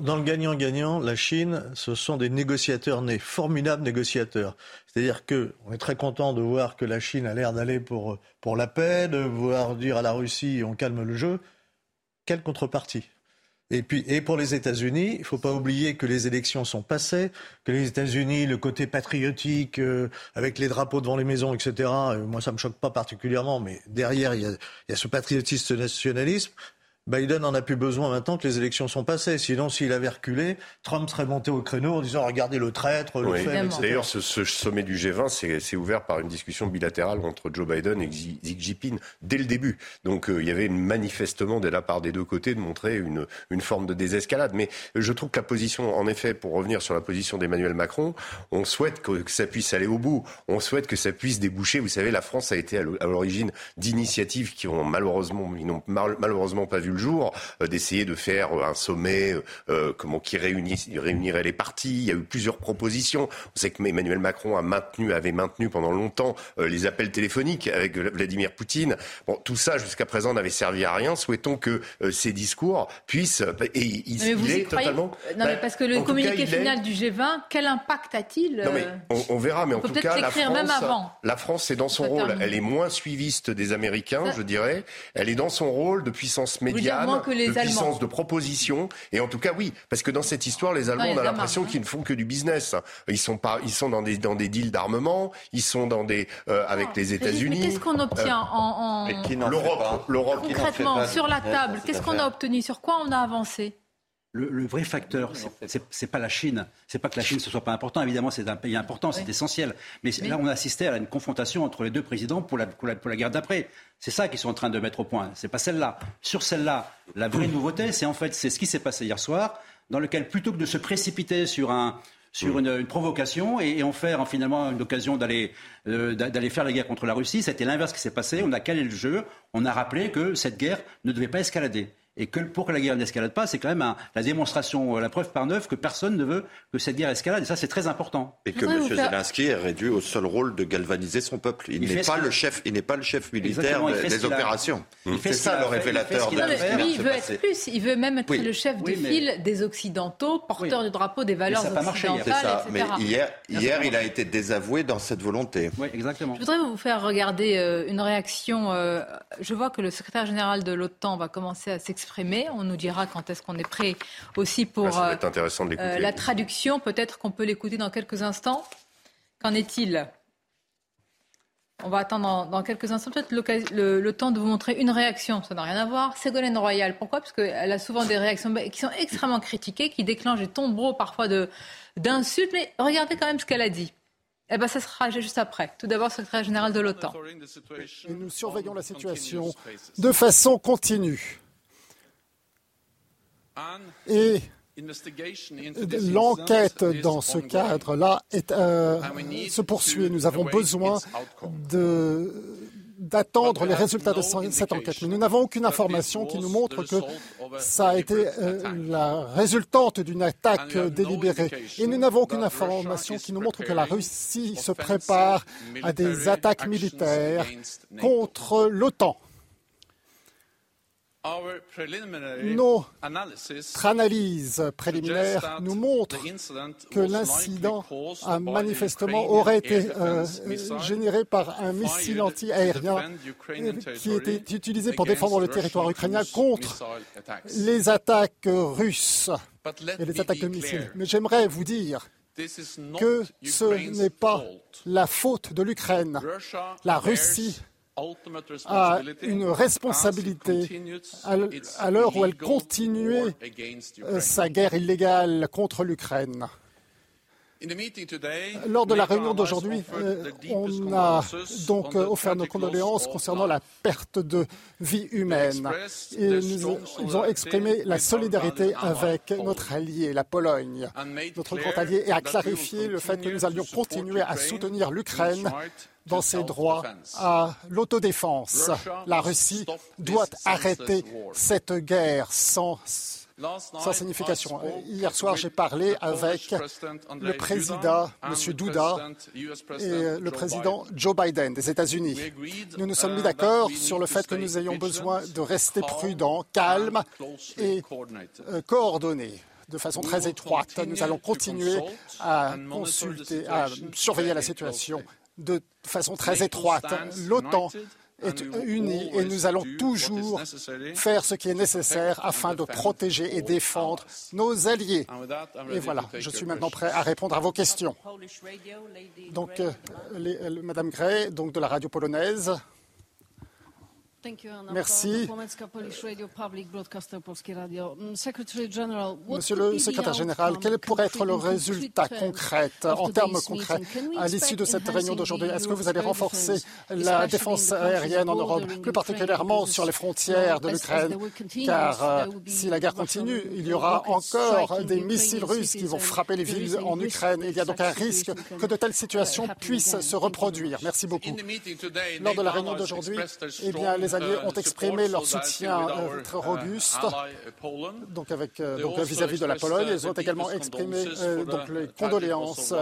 Dans, le gagnant-gagnant, la Chine, ce sont des négociateurs nés, formidables négociateurs. C'est-à-dire qu'on est très content de voir que la Chine a l'air d'aller pour, pour la paix, de voir dire à la Russie on calme le jeu. Quelle contrepartie? Et puis, et pour les États-Unis, il ne faut pas oublier que les élections sont passées, que les États-Unis, le côté patriotique, euh, avec les drapeaux devant les maisons, etc. Euh, moi, ça me choque pas particulièrement, mais derrière, il y a, il y a ce patriotisme, nationalisme. Biden en a plus besoin maintenant que les élections sont passées. Sinon, s'il avait reculé, Trump serait monté au créneau en disant regardez le traître, le fait.
D'ailleurs, ce, sommet du G20, c'est ouvert par une discussion bilatérale entre Joe Biden et Xi, Jinping dès le début. Donc, euh, il y avait manifestement de la part des deux côtés de montrer une, une forme de désescalade. Mais je trouve que la position, en effet, pour revenir sur la position d'Emmanuel Macron, on souhaite que, ça puisse aller au bout. On souhaite que ça puisse déboucher. Vous savez, la France a été à l'origine d'initiatives qui ont malheureusement, ils n'ont malheureusement pas vu le jour, euh, d'essayer de faire un sommet euh, comment, qui réunirait les partis. Il y a eu plusieurs propositions. On sait que Emmanuel Macron a maintenu, avait maintenu pendant longtemps euh, les appels téléphoniques avec Vladimir Poutine. Bon, tout ça jusqu'à présent n'avait servi à rien. Souhaitons que ces discours puissent et il, est totalement?
Non, mais parce que le communiqué final du G20, quel impact a-t-il
Non mais on, verra, mais en tout cas la France, même avant. la France est dans son rôle. Elle est moins suiviste des Américains, je dirais. Elle est dans son rôle de puissance médiane
que les
de puissance de proposition. Et en tout cas, oui, parce que dans cette histoire, les Allemands, on a l'impression qu'ils ne font que du business. Ils sont pas, ils sont dans des dans des deals d'armement, ils sont dans des euh, avec les États-Unis.
Qu'est-ce qu'on obtient euh, en,
en... l'Europe, l'Europe.
concrètement sur la table? Qu'est-ce qu'on a obtenu? Sur quoi on a avancé?
Le, vrai facteur, c'est n'est pas la Chine. C'est pas que la Chine ne soit pas important. Évidemment, c'est un pays important, c'est essentiel. Mais là, on a assisté à une confrontation entre les deux présidents pour la, pour la, pour la guerre d'après. C'est ça qu'ils sont en train de mettre au point. C'est pas celle-là. Sur celle-là, la vraie nouveauté, c'est en fait c'est ce qui s'est passé hier soir, dans lequel plutôt que de se précipiter sur un sur une, provocation et, en faire finalement une occasion d'aller euh, d'aller faire la guerre contre la Russie. C'était l'inverse qui s'est passé. On a calé le jeu. On a rappelé que cette guerre ne devait pas escalader et que pour que la guerre n'escalade pas, c'est quand même la démonstration, euh, la preuve par neuf que personne ne veut que cette guerre escalade. Et ça, c'est très important.
Et que M. Zelensky est réduit au seul rôle de galvaniser son peuple. Il, n'est pas, le chef, il n'est pas le chef militaire des opérations. C'est ça le révélateur de
Lui, il veut être plus. Il veut même être le chef de file des Occidentaux, porteur du drapeau des valeurs occidentales,
ça. Mais hier, hier il a été désavoué dans cette volonté.
Oui, exactement.
Je voudrais vous faire regarder euh, une réaction. Euh, je vois que le secrétaire général de l'OTAN va commencer à s'exprimer on nous dira quand est-ce qu'on est prêt aussi pour
euh, euh,
la traduction. Peut-être qu'on peut l'écouter dans quelques instants. Qu'en est-il? On va attendre dans, quelques instants peut-être le, temps de vous montrer une réaction. Ça n'a rien à voir. Ségolène Royal, pourquoi? Parce qu'elle a souvent des réactions qui sont extrêmement critiquées, qui déclenchent des tombereaux parfois d'insultes. Mais regardez quand même ce qu'elle a dit. Eh ben, ça sera juste après. Tout d'abord, secrétaire général de l'OTAN.
Nous surveillons la situation de façon continue. Et l'enquête dans ce cadre-là euh, se poursuit. Nous avons besoin d'attendre les résultats de cette enquête. Mais nous n'avons aucune information qui nous montre que ça a été euh, la résultante d'une attaque délibérée. Et nous n'avons aucune information qui nous montre que la Russie se prépare à des attaques militaires contre l'OTAN. Notre analyse préliminaire nous montre que l'incident a manifestement aurait été euh, généré par un missile anti-aérien qui était utilisé pour défendre le territoire ukrainien contre les attaques russes et les attaques de missiles. Mais j'aimerais vous dire que ce n'est pas la faute de l'Ukraine. La Russie a une responsabilité à l'heure où elle continuait sa guerre illégale contre l'Ukraine. Lors de la réunion d'aujourd'hui, euh, on a donc offert nos condoléances concernant la perte de vie humaine. Et nous, ils ont exprimé la solidarité avec notre allié, la Pologne, notre grand allié, et a clarifié le fait que nous allions continuer à soutenir l'Ukraine dans ses droits à l'autodéfense. La Russie doit arrêter cette guerre sans sans signification. Hier soir, j'ai parlé avec le président, M. Douda, et le président Joe Biden des États-Unis. Nous nous sommes mis d'accord sur le fait que nous ayons besoin de rester prudents, calmes et euh, coordonnés de façon très étroite. Nous allons continuer à consulter, à surveiller la situation de façon très étroite. L'OTAN est unie et nous allons toujours faire ce qui est nécessaire afin de protéger et défendre nos alliés. Et voilà, je suis maintenant prêt à répondre à vos questions. Donc, euh, euh, Madame Gray, donc de la radio polonaise. Merci. Monsieur le secrétaire général, quel pourrait être le résultat concret, en termes concrets, à l'issue de cette réunion d'aujourd'hui Est-ce que vous allez renforcer la défense aérienne en Europe, plus particulièrement sur les frontières de l'Ukraine? Car euh, si la guerre continue, il y aura encore des missiles russes qui vont frapper les villes en Ukraine. Il y a donc un risque que de telles situations puissent se reproduire. Merci beaucoup. Lors de la réunion d'aujourd'hui, eh bien, les Alliés ont exprimé leur soutien euh, très robuste donc euh, donc vis-à-vis de la Pologne. Ils ont également exprimé euh, les condoléances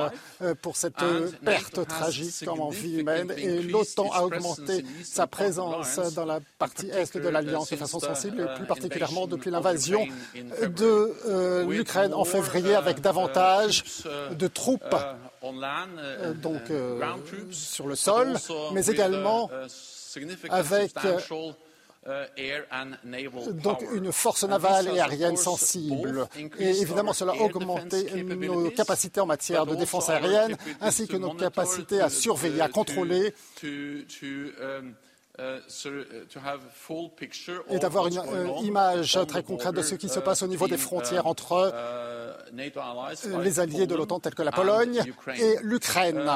pour cette perte tragique en vie humaine. Et l'OTAN a augmenté sa présence dans la partie est de l'Alliance de façon sensible, et plus particulièrement depuis l'invasion de l'Ukraine en février, avec davantage de troupes donc sur le sol, mais également avec donc une force navale et aérienne sensible. Et évidemment, cela a augmenté nos capacités en matière de défense aérienne, ainsi que nos capacités à surveiller, à contrôler euh, et d'avoir une euh, image très concrète de ce qui se passe au niveau des frontières entre euh, les alliés de l'OTAN tels que la Pologne et l'Ukraine.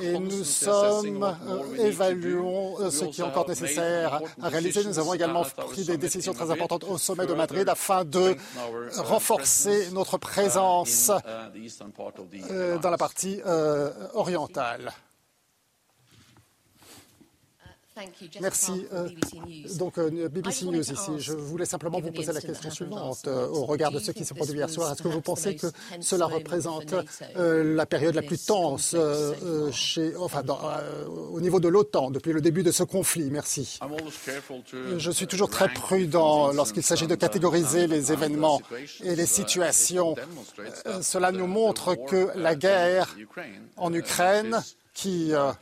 Et nous sommes, évaluons ce qui est encore nécessaire à réaliser. Nous avons également pris des décisions très importantes au sommet de Madrid afin de renforcer notre présence dans la partie orientale. Merci. Euh, donc, BBC News ici. Je voulais simplement vous poser la question suivante. Euh, au regard de ce qui s'est produit hier soir, est-ce que vous pensez que cela représente euh, la période la plus tense chez, enfin, au niveau de l'OTAN depuis le début de ce conflit? Merci. Je suis toujours très prudent lorsqu'il s'agit de catégoriser les événements et les situations. Cela nous montre que la guerre en Ukraine qui euh,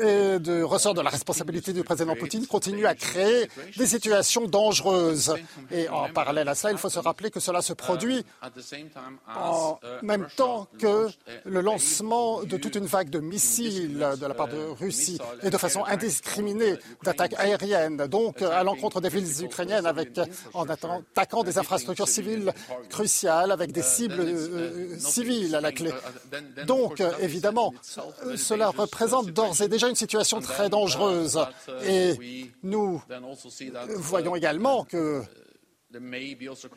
est de ressort de la responsabilité du président Poutine, continue à créer des situations dangereuses. Et en parallèle à cela, il faut se rappeler que cela se produit en même temps que le lancement de toute une vague de missiles de la part de Russie et de façon indiscriminée d'attaques aériennes, donc à l'encontre des villes ukrainiennes, avec, en attaquant des infrastructures civiles cruciales, avec des cibles euh, civiles à la clé. Donc, évidemment, euh, cela représente d'ores et déjà une situation très dangereuse. Et nous voyons également que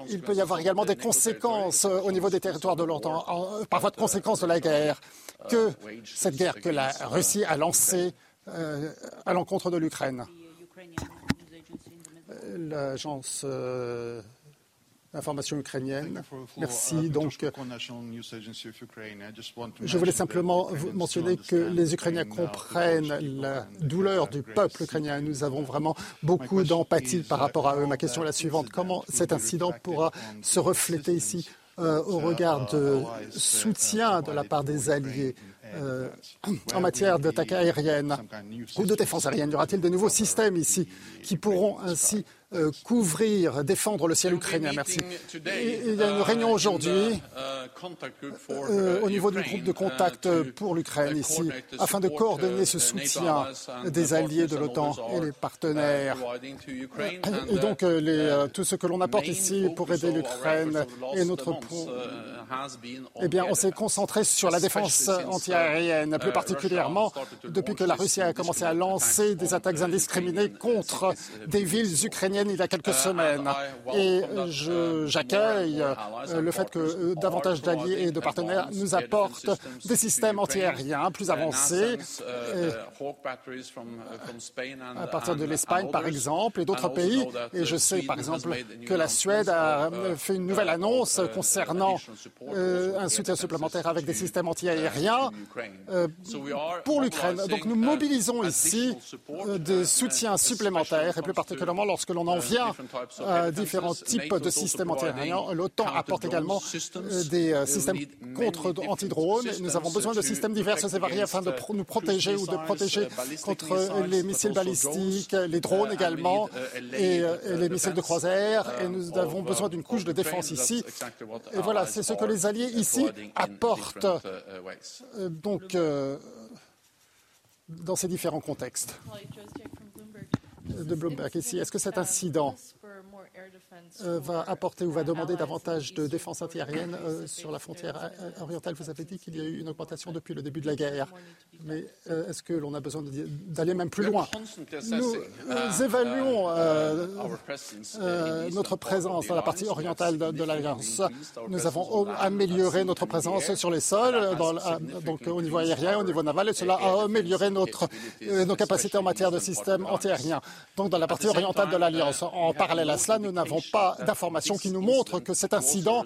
il peut y avoir également des conséquences au niveau des territoires de l'OTAN, par voie de conséquences de la guerre, que cette guerre que la Russie a lancée euh, à l'encontre de l'Ukraine. L'agence euh, information ukrainienne. Merci. Donc, je voulais simplement mentionner que les Ukrainiens comprennent la douleur du peuple ukrainien. Nous avons vraiment beaucoup d'empathie par rapport à eux. Ma question est la suivante. Comment cet incident pourra se refléter ici euh, au regard de soutien de la part des alliés euh, en matière d'attaque aérienne ou de défense aérienne Y aura-t-il de nouveaux systèmes ici qui pourront ainsi euh, couvrir, défendre le ciel ukrainien. Merci. Il y a une réunion aujourd'hui euh, au niveau du groupe de contact pour l'Ukraine ici, afin de coordonner ce soutien des alliés de l'OTAN et les partenaires. Et donc, les, tout ce que l'on apporte ici pour aider l'Ukraine et notre eh bien, on s'est concentré sur la défense antiaérienne, plus particulièrement depuis que la Russie a commencé à lancer des attaques indiscriminées contre des villes ukrainiennes il y a quelques semaines. Et j'accueille euh, le fait que euh, davantage d'alliés et de partenaires nous apportent des systèmes antiaériens plus avancés, à partir de l'Espagne par exemple, et d'autres pays. Et je sais par exemple que la Suède a fait une nouvelle annonce concernant euh, un soutien supplémentaire avec des systèmes antiaériens euh, pour l'Ukraine. Donc nous mobilisons ici euh, des soutiens supplémentaires et plus particulièrement lorsque l'on en vient à différents types de systèmes antiaériens. L'OTAN apporte également des systèmes contre anti-drones. Nous avons besoin de systèmes divers et variés afin de nous protéger ou de protéger contre les missiles balistiques, les drones également et les missiles de croisière. Et nous avons besoin d'une couche de défense ici. Et voilà, c'est ce que les alliés ici apportent euh, donc euh, dans ces différents contextes. De Bloomberg ici, est-ce que cet incident? Va apporter ou va demander davantage de défense antiaérienne euh, sur la frontière euh, orientale. Vous avez dit qu'il y a eu une augmentation depuis le début de la guerre. Mais est-ce que l'on a besoin d'aller même plus loin? Nous évaluons notre présence dans la partie orientale de, l'Alliance. Nous avons amélioré notre présence sur les sols, donc au niveau aérien, au niveau naval, et cela a amélioré notre, nos capacités en matière de système antiaérien. Donc dans la partie orientale de l'Alliance. En parallèle à cela, nous n'avons pas d'informations qui nous montrent que cet incident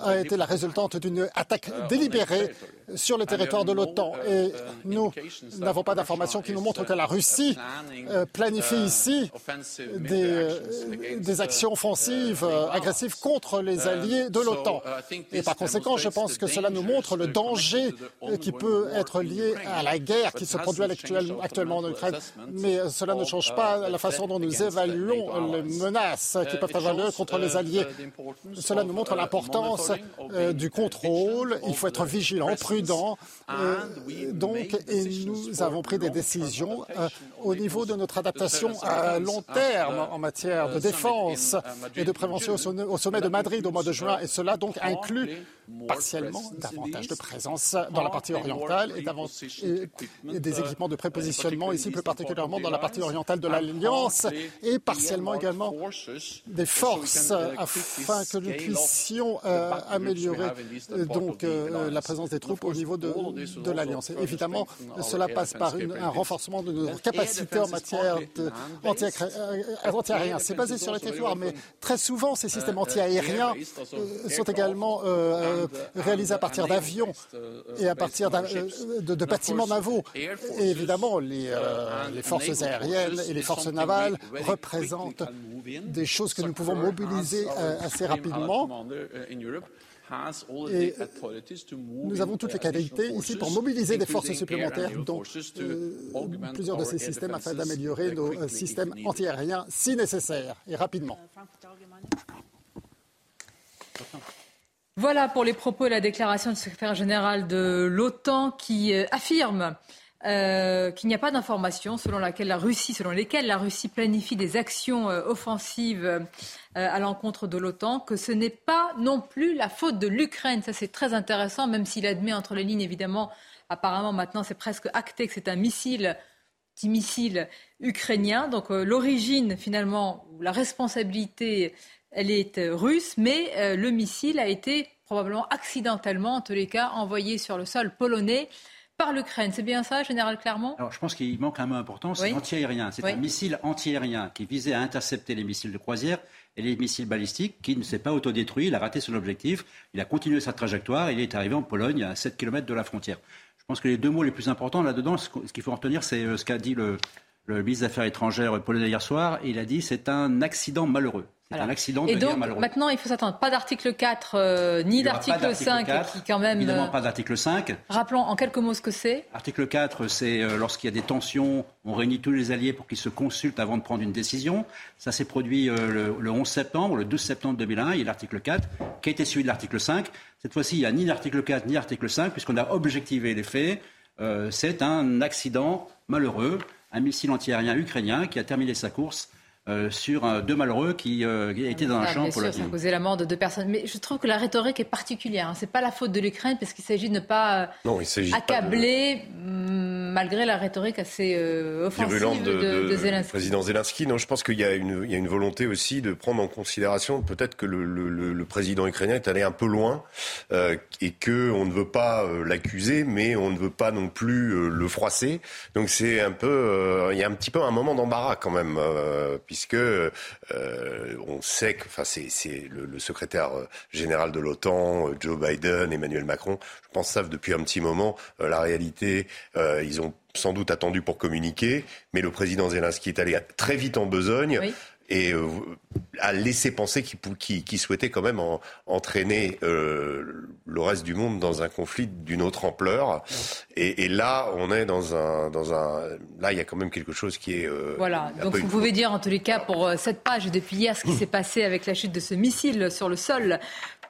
a été la résultante d'une attaque délibérée sur le territoire de l'OTAN. Et nous n'avons pas d'informations qui nous montrent que la Russie euh, planifie ici des, euh, actions offensives, euh, agressives contre les alliés de l'OTAN. Et par conséquent, je pense que cela nous montre le danger qui peut être lié à la guerre qui se produit actuellement en Ukraine. Mais cela ne change pas la façon dont nous évaluons les menaces qui peuvent avoir contre les alliés. Cela nous montre l'importance du contrôle. Il faut être vigilant, prudent euh, donc, et nous avons pris des décisions euh, au niveau de notre adaptation à long terme en matière de défense et de prévention au sommet de Madrid au mois de juin. Et cela donc inclut partiellement davantage de présence dans la partie orientale et, des équipements de prépositionnement ici plus particulièrement dans la partie orientale de l'Alliance et partiellement également des forces afin que nous puissions euh, améliorer donc la présence des troupes au niveau de, de l'Alliance. Évidemment, cela passe par un renforcement de nos capacités en matière anti-aérien. C'est basé sur le territoire, mais très souvent, ces systèmes anti-aériens euh, sont également euh, réalisés à partir d'avions et à partir de, de, bâtiments navaux. Évidemment, les, les forces aériennes et les forces navales représentent des choses que nous pouvons mobiliser assez rapidement et nous avons toutes les qualités ici pour mobiliser des forces supplémentaires, dont euh, plusieurs de ces systèmes, afin d'améliorer nos euh, systèmes antiaériens si nécessaire et rapidement.
Voilà pour les propos et la déclaration du secrétaire général de l'OTAN qui euh, affirme euh, qu'il n'y a pas d'informations selon, laquelle la Russie, selon lesquelles la Russie planifie des actions euh, offensives à l'encontre de l'OTAN, que ce n'est pas non plus la faute de l'Ukraine. Ça, c'est très intéressant, même s'il admet entre les lignes, évidemment, apparemment maintenant, c'est presque acté que c'est un missile, petit missile ukrainien. Donc l'origine, finalement, la responsabilité, elle est russe, mais le missile a été probablement accidentellement, en tous les cas, envoyé sur le sol polonais par l'Ukraine. C'est bien ça, Général Clermont?
Alors, je pense qu'il manque un mot important, c'est anti-aérien. C'est un missile anti-aérien qui visait à intercepter les missiles de croisière et les missiles balistiques, qui ne s'est pas autodétruit. Il a raté son objectif. Il a continué sa trajectoire. Et il est arrivé en Pologne, à 7 km de la frontière. Je pense que les deux mots les plus importants là-dedans, ce qu'il faut retenir, c'est euh, ce qu'a dit le, le ministre des Affaires étrangères polonais hier soir, il a dit c'est un accident malheureux. C'est un accident de
Et donc,
malheureux.
maintenant, il faut s'attendre. Pas d'article 4, euh, ni d'article 5, qui quand même...
Évidemment, pas d'article 5.
Rappelons en quelques mots ce que c'est.
Article 4, c'est euh, lorsqu'il y a des tensions, on réunit tous les alliés pour qu'ils se consultent avant de prendre une décision. Ça s'est produit euh, le, 11 septembre, le 12 septembre 2001. Il y a l'article 4, qui a été suivi de l'article 5. Cette fois-ci, il n'y a ni l'article 4 ni l'article 5, puisqu'on a objectivé les faits. c'est un accident malheureux, un missile antiaérien ukrainien qui a terminé sa course euh, sur deux malheureux qui euh, étaient dans un champ
pour sûr, Ça a causé la mort de deux personnes. Mais je trouve que la rhétorique est particulière. Hein. Ce n'est pas la faute de l'Ukraine parce qu'il s'agit de ne pas euh, accabler, mm, malgré la rhétorique assez offensive de, de, Zelensky.
président Zelensky. Non, je pense qu'il y, a une, il y a une volonté aussi de prendre en considération peut-être que le, le, le, président ukrainien est allé un peu loin et qu'on ne veut pas l'accuser, mais on ne veut pas non plus le froisser. Donc c'est un peu, il y a un petit peu un moment d'embarras quand même puisque euh, on sait que, enfin, c'est le, secrétaire euh, général de l'OTAN, euh, Joe Biden, Emmanuel Macron, je pense savent depuis un petit moment la réalité. ils ont sans doute attendu pour communiquer, mais le président Zelensky est allé très vite en besogne et euh, a laissé penser qu'il souhaitait quand même entraîner euh, le reste du monde dans un conflit d'une autre ampleur. Et, là, on est dans un, dans un, là, il y a quand même quelque chose qui est.
Euh, voilà. Donc vous pouvez dire en tous les cas pour cette page depuis hier ce qui s'est passé avec la chute de ce missile sur le sol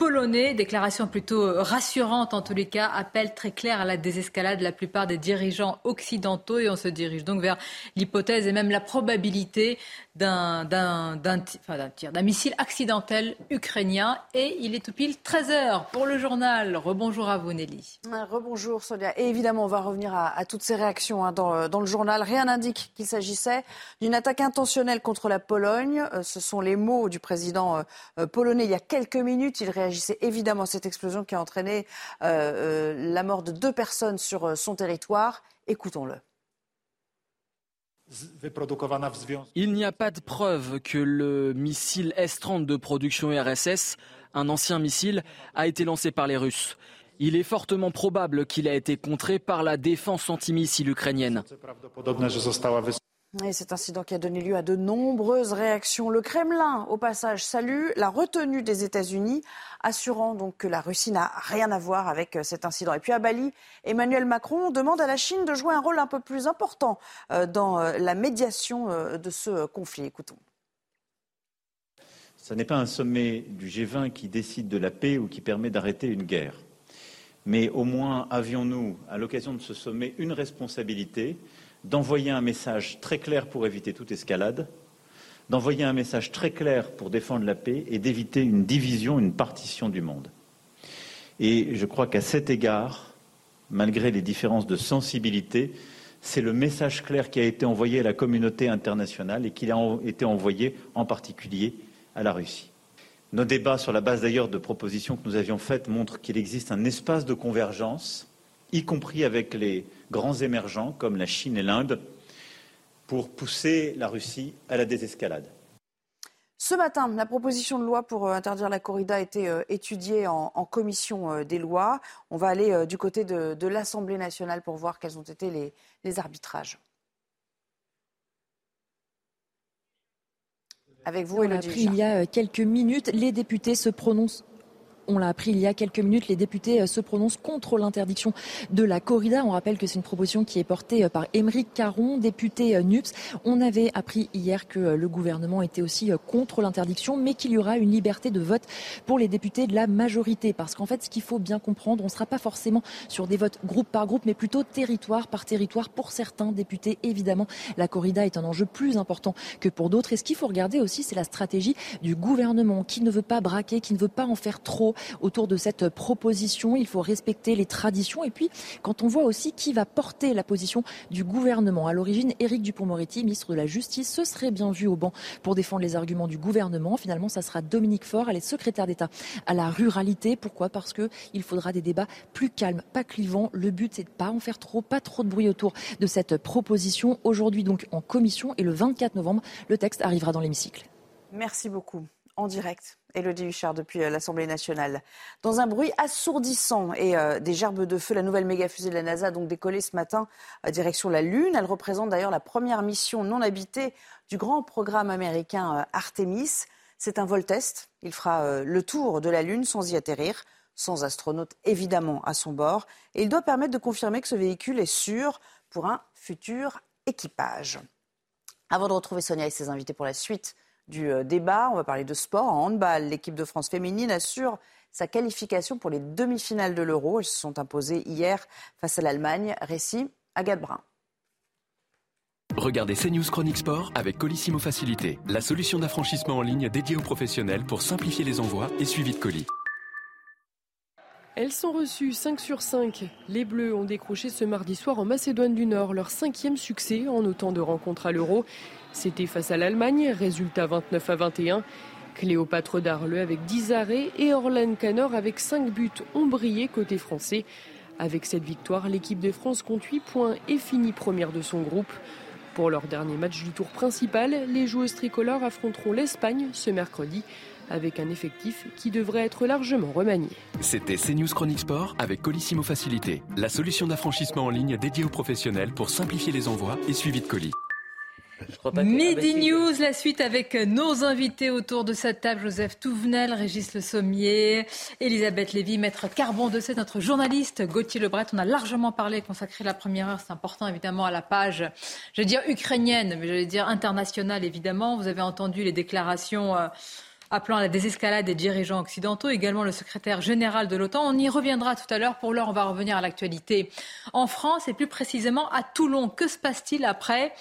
polonais. Déclaration plutôt rassurante en tous les cas, appel très clair à la désescalade de la plupart des dirigeants occidentaux et on se dirige donc vers l'hypothèse et même la probabilité d'un d'un missile accidentel ukrainien. Et il est tout pile 13h pour le journal. Rebonjour à vous Nelly.
Rebonjour Sonia. Et évidemment, on va revenir à, toutes ces réactions hein, dans, dans, le journal. Rien n'indique qu'il s'agissait d'une attaque intentionnelle contre la Pologne. Euh, ce sont les mots du président euh, euh, polonais il y a quelques minutes. Il réagissait évidemment à cette explosion qui a entraîné la mort de deux personnes sur son territoire. Écoutons-le.
Il n'y a pas de preuve que le missile S-30 de production RSS, un ancien missile, a été lancé par les Russes. Il est fortement probable qu'il a été contré par la défense antimissile ukrainienne.
Et cet incident qui a donné lieu à de nombreuses réactions. Le Kremlin, au passage, salue la retenue des États-Unis, assurant donc que la Russie n'a rien à voir avec euh, cet incident. Et puis à Bali, Emmanuel Macron demande à la Chine de jouer un rôle un peu plus important euh, dans euh, la médiation de ce conflit. Écoutons.
Ce n'est pas un sommet du G20 qui décide de la paix ou qui permet d'arrêter une guerre. Mais au moins avions-nous, à l'occasion de ce sommet, une responsabilité d'envoyer un message très clair pour éviter toute escalade, d'envoyer un message très clair pour défendre la paix et d'éviter une division, une partition du monde. Et je crois qu'à cet égard, malgré les différences de sensibilité, c'est le message clair qui a été envoyé à la communauté internationale et qui a été envoyé en particulier à la Russie. Nos débats, sur la base d'ailleurs de propositions que nous avions faites, montrent qu'il existe un espace de convergence, y compris avec les grands émergents comme la Chine et l'Inde pour pousser la Russie à la désescalade.
Ce matin, la proposition de loi pour euh, interdire la corrida a été euh, étudiée en, commission euh, des lois. On va aller du côté de, l'Assemblée nationale pour voir quels ont été les, les arbitrages. Avec vous, Elodie.
Il y a quelques minutes, les députés se prononcent on l'a appris il y a quelques minutes, les députés euh, se prononcent contre l'interdiction de la corrida. On rappelle que c'est une proposition qui est portée euh, par Émeric Caron, député euh, NUPS. On avait appris hier que le gouvernement était aussi contre l'interdiction, mais qu'il y aura une liberté de vote pour les députés de la majorité. Parce qu'en fait, ce qu'il faut bien comprendre, on ne sera pas forcément sur des votes groupe par groupe, mais plutôt territoire par territoire. Pour certains députés, évidemment, la corrida est un enjeu plus important que pour d'autres. Et ce qu'il faut regarder aussi, c'est la stratégie du gouvernement qui ne veut pas braquer, qui ne veut pas en faire trop autour de cette proposition. Il faut respecter les traditions. Et puis, quand on voit aussi qui va porter la position du gouvernement. À l'origine, Éric Dupont-Moretti, ministre de la Justice, ce serait bien vu au banc pour défendre les arguments du gouvernement. Finalement, ça sera Dominique Faure. Elle est secrétaire d'État à la ruralité. Pourquoi? Parce qu'il faudra des débats plus calmes, pas clivants. Le but, c'est de pas en faire trop, pas trop de bruit autour de cette proposition. Aujourd'hui, donc, en commission et le 24 novembre, le texte arrivera dans l'hémicycle.
Merci beaucoup en direct Elodie Huchard depuis euh, l'Assemblée nationale. Dans un bruit assourdissant et euh, des gerbes de feu, la nouvelle méga fusée de la NASA a donc décollé ce matin à direction la Lune. Elle représente d'ailleurs la première mission non habitée du grand programme américain euh, Artemis. C'est un vol test. Il fera le tour de la Lune sans y atterrir, sans astronaute évidemment à son bord. Et il doit permettre de confirmer que ce véhicule est sûr pour un futur équipage. Avant de retrouver Sonia et ses invités pour la suite du euh, débat. On va parler de sport. En handball, l'équipe de France féminine assure sa qualification pour les demi-finales de l'Euro. Elles se sont imposées hier face à l'Allemagne. Récit, Agathe Brun.
Regardez CNews Chronique Sport avec Colissimo Facilité, la solution d'affranchissement en ligne dédiée aux professionnels pour simplifier les envois et suivi de colis.
Elles sont reçues 5 sur 5. Les Bleus ont décroché ce mardi soir en Macédoine du Nord leur cinquième succès en autant de rencontres à l'Euro. C'était face à l'Allemagne, résultat 29 à 21. Cléopâtre Darle avec 10 arrêts et Orlan Canor avec 5 buts ont côté français. Avec cette victoire, l'équipe de France compte 8 points et finit première de son groupe. Pour leur dernier match du tour principal, les joueuses tricolores affronteront l'Espagne ce mercredi avec un effectif qui devrait être largement remanié.
C'était CNews Chronique Sport avec Colissimo Facilité, la solution d'affranchissement en ligne dédiée aux professionnels pour simplifier les envois et suivi de colis.
Midi News, la suite avec nos invités autour de cette table, Joseph Touvenel, Régis Le Sommier, Elisabeth Lévy, Maître Carbon de c'est notre journaliste, Gauthier Lebret. On a largement parlé, consacré la première heure, c'est important évidemment à la page, je vais dire ukrainienne, mais je vais dire internationale évidemment. Vous avez entendu les déclarations... Euh, appelant à la désescalade des dirigeants occidentaux, également le secrétaire général de l'OTAN. On y reviendra tout à l'heure. Pour l'heure, on va revenir à l'actualité en France et plus précisément à Toulon. Que se passe-t-il après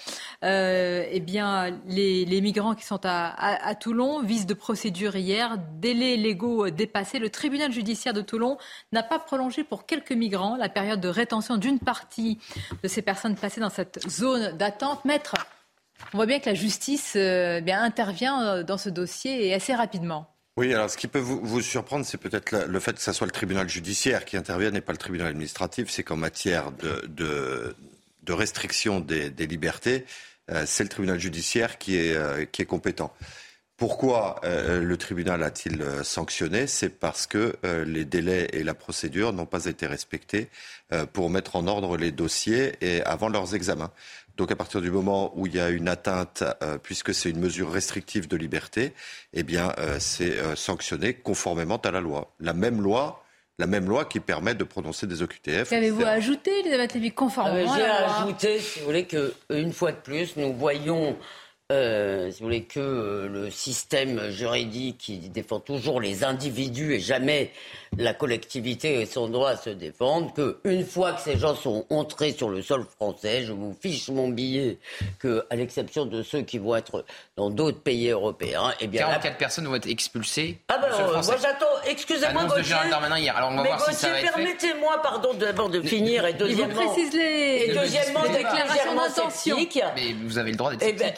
euh, Eh bien, les, migrants qui sont à, Toulon, vis de procédure hier, délais légaux dépassés. Le tribunal judiciaire de Toulon n'a pas prolongé pour quelques migrants la période de rétention d'une partie de ces personnes placées dans cette zone d'attente. Maître, on voit bien que la justice euh, intervient euh, dans ce dossier et assez rapidement.
Oui, alors ce qui peut vous, surprendre, c'est peut-être le fait que ce soit le tribunal judiciaire qui intervienne et pas le tribunal administratif. C'est qu'en matière de, restriction des, libertés, euh, c'est le tribunal judiciaire qui est compétent. Pourquoi le tribunal a-t-il sanctionné? C'est parce que les délais et la procédure n'ont pas été respectés pour mettre en ordre les dossiers et avant leurs examens. Donc à partir du moment où il y a une atteinte, euh, puisque c'est une mesure restrictive de liberté, eh bien euh, c'est euh, sanctionné conformément à la loi. La même loi la même loi qui permet de prononcer des OQTF.
Qu'avez-vous ajouté, Elisabeth Lévy, conformément
à la loi? J'ai ajouté, si vous voulez, qu'une fois de plus, nous voyons euh, si vous voulez, que euh, le système juridique qui défend toujours les individus et jamais la collectivité et son droit à se défendre, que une fois que ces gens sont entrés sur le sol français, je vous fiche mon billet, que à l'exception de ceux qui vont être dans d'autres pays européens,
eh bien 44 personnes vont être expulsées.
Ah ben, euh, moi j'attends. Excusez-moi,
Gauthier. hier. Alors on va
mais
voir
si permettez-moi, pardon, d'abord de finir et deuxièmement.
vous précise les,
et deuxièmement, déclarations d'intention.
Mais vous avez le droit d'être eh ben,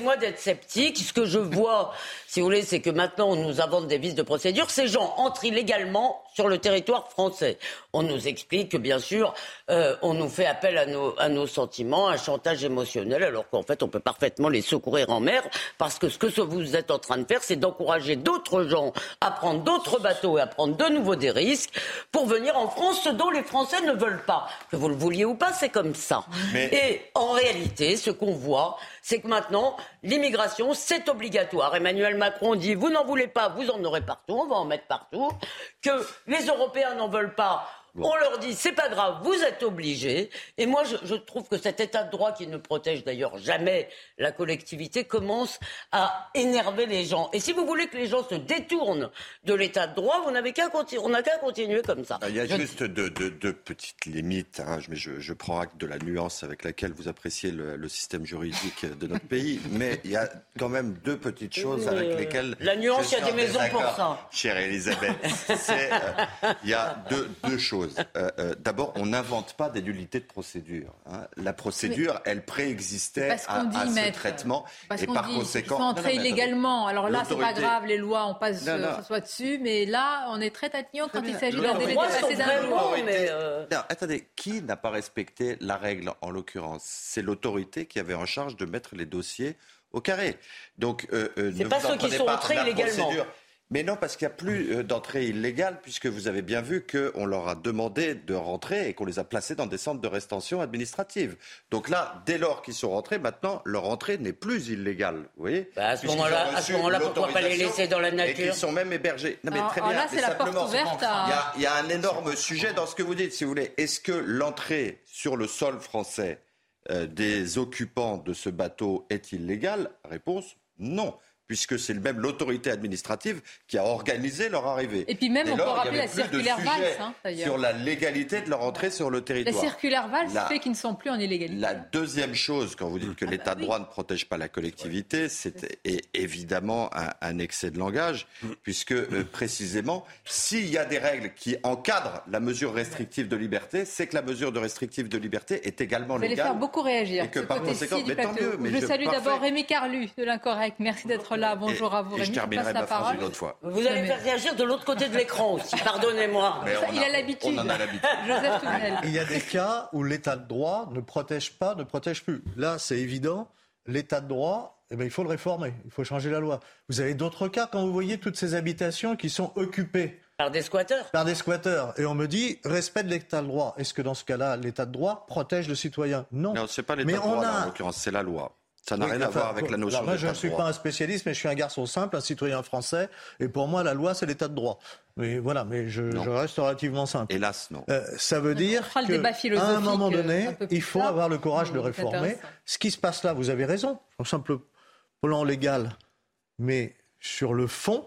moi d'être sceptique. Ce que je vois, si vous voulez, c'est que maintenant on nous invente des vices de procédure. Ces gens entrent illégalement sur le territoire français. On nous explique que, bien sûr, euh, on nous fait appel à nos, à nos sentiments, un chantage émotionnel, alors qu'en fait, on peut parfaitement les secourir en mer, parce que ce que vous êtes en train de faire, c'est d'encourager d'autres gens à prendre d'autres bateaux et à prendre de nouveau des risques pour venir en France, ce dont les Français ne veulent pas. Que vous le vouliez ou pas, c'est comme ça. Et en réalité, ce qu'on voit, c'est que maintenant, l'immigration, c'est obligatoire. Emmanuel Macron dit, vous n'en voulez pas, vous en aurez partout, on va en mettre partout. Que les Européens n'en veulent pas, on leur dit, c'est pas grave, vous êtes obligés. Et moi, je, trouve que cet état de droit qui ne protège d'ailleurs jamais la collectivité commence à énerver les gens. Et si vous voulez que les gens se détournent de l'état de droit, vous n'avez qu'à continuer, on n'a qu'à continuer comme ça.
Il y a juste deux, petites limites. Hein. Je, je, prends acte de la nuance avec laquelle vous appréciez le, système juridique de notre pays. Mais il y a quand même deux petites choses avec euh, lesquelles.
La nuance, il y a des maisons pour ça.
Chère Elisabeth, euh, il y a deux choses. Euh, euh, d'abord, on n'invente pas des nullités de procédure. Hein. La procédure, elle préexistait à, ce traitement.
et par conséquent. Ils sont entrés illégalement. Alors là, c'est pas grave, les lois, on passe soit dessus. Mais là, on est très tatillon quand il s'agit d'un délai d'un jour.
Euh, attendez, qui n'a pas respecté la règle en l'occurrence? C'est l'autorité qui avait en charge de mettre les dossiers au carré. Donc,
c'est pas ceux qui sont entrés illégalement.
Mais non, parce qu'il n'y a plus euh, d'entrée illégale, puisque vous avez bien vu qu'on leur a demandé de rentrer et qu'on les a placés dans des centres de rétention administrative. Donc là, dès lors qu'ils sont rentrés, maintenant, leur entrée n'est plus illégale. Vous voyez
bah À ce moment-là, pourquoi pas les laisser dans la nature
Et qu'ils sont même hébergés.
Non, mais très bien. Là, c'est la porte ouverte.
Il y, a, un énorme sujet dans ce que vous dites, si vous voulez. Est-ce que l'entrée sur le sol français euh, des occupants de ce bateau est illégale? Réponse non puisque c'est même l'autorité administrative qui a organisé leur arrivée.
Et puis même, on peut rappeler la circulaire Valls, hein,
sur la légalité de leur entrée sur le territoire.
La circulaire Valls fait qu'ils ne sont plus en illégalité.
La deuxième chose, quand vous dites que ah l'état bah de droit ne protège pas la collectivité, c'est évidemment un, excès de langage, puisque euh, précisément, s'il y a des règles qui encadrent la mesure restrictive de liberté, c'est que la mesure de restrictive de liberté est également légale.
Vous allez faire beaucoup réagir.
Et que par conséquent, mais tant mieux.
Mais je, salue d'abord Rémi Carlu de l'Incorrect. Merci d'être Bonjour à vous,
et je terminerai ma phrase une autre fois.
Vous allez faire réagir de l'autre côté de l'écran aussi, pardonnez-moi.
Il a l'habitude.
On en a l'habitude.
Joseph
Il y a des cas où l'état de droit ne protège pas, ne protège plus. Là, c'est évident. L'état de droit, eh ben, il faut le réformer. Il faut changer la loi. Vous avez d'autres cas quand vous voyez toutes ces habitations qui sont occupées.
Par des squatteurs
Par des squatteurs. Et on me dit, respect de l'état de droit. Est-ce que dans ce cas-là, l'état de droit protège le citoyen? Non.
Non, c'est pas l'état de droit, en l'occurrence, c'est la loi. Ça n'a rien à voir avec la notion
alors moi, je ne suis pas un spécialiste, mais je suis un garçon simple, un citoyen français, et pour moi, la loi, c'est l'état de droit. Mais voilà, mais je, reste relativement simple.
Hélas, non.
Euh, ça veut dire qu'à un moment donné, il faut avoir le courage de réformer. Ce qui se passe là, vous avez raison, sur simple plan légal, mais sur le fond,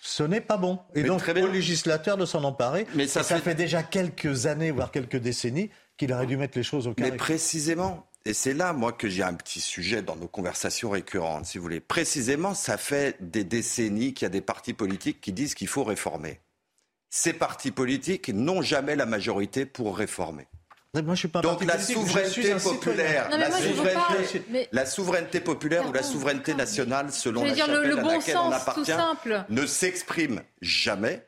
ce n'est pas bon. Et donc, au législateur de s'en emparer. Mais ça, ça fait... déjà quelques années, voire quelques décennies, qu'il aurait dû mettre les choses au carré.
Mais précisément, et c'est là, moi, que j'ai un petit sujet dans nos conversations récurrentes, si vous voulez. Précisément, ça fait des décennies qu'il y a des partis politiques qui disent qu'il faut réformer. Ces partis politiques n'ont jamais la majorité pour réformer.
Moi, je suis pas
Donc la souveraineté populaire, la, souveraineté, populaire ou la souveraineté nationale, selon la chapelle le, à laquelle on appartient, ne s'exprime jamais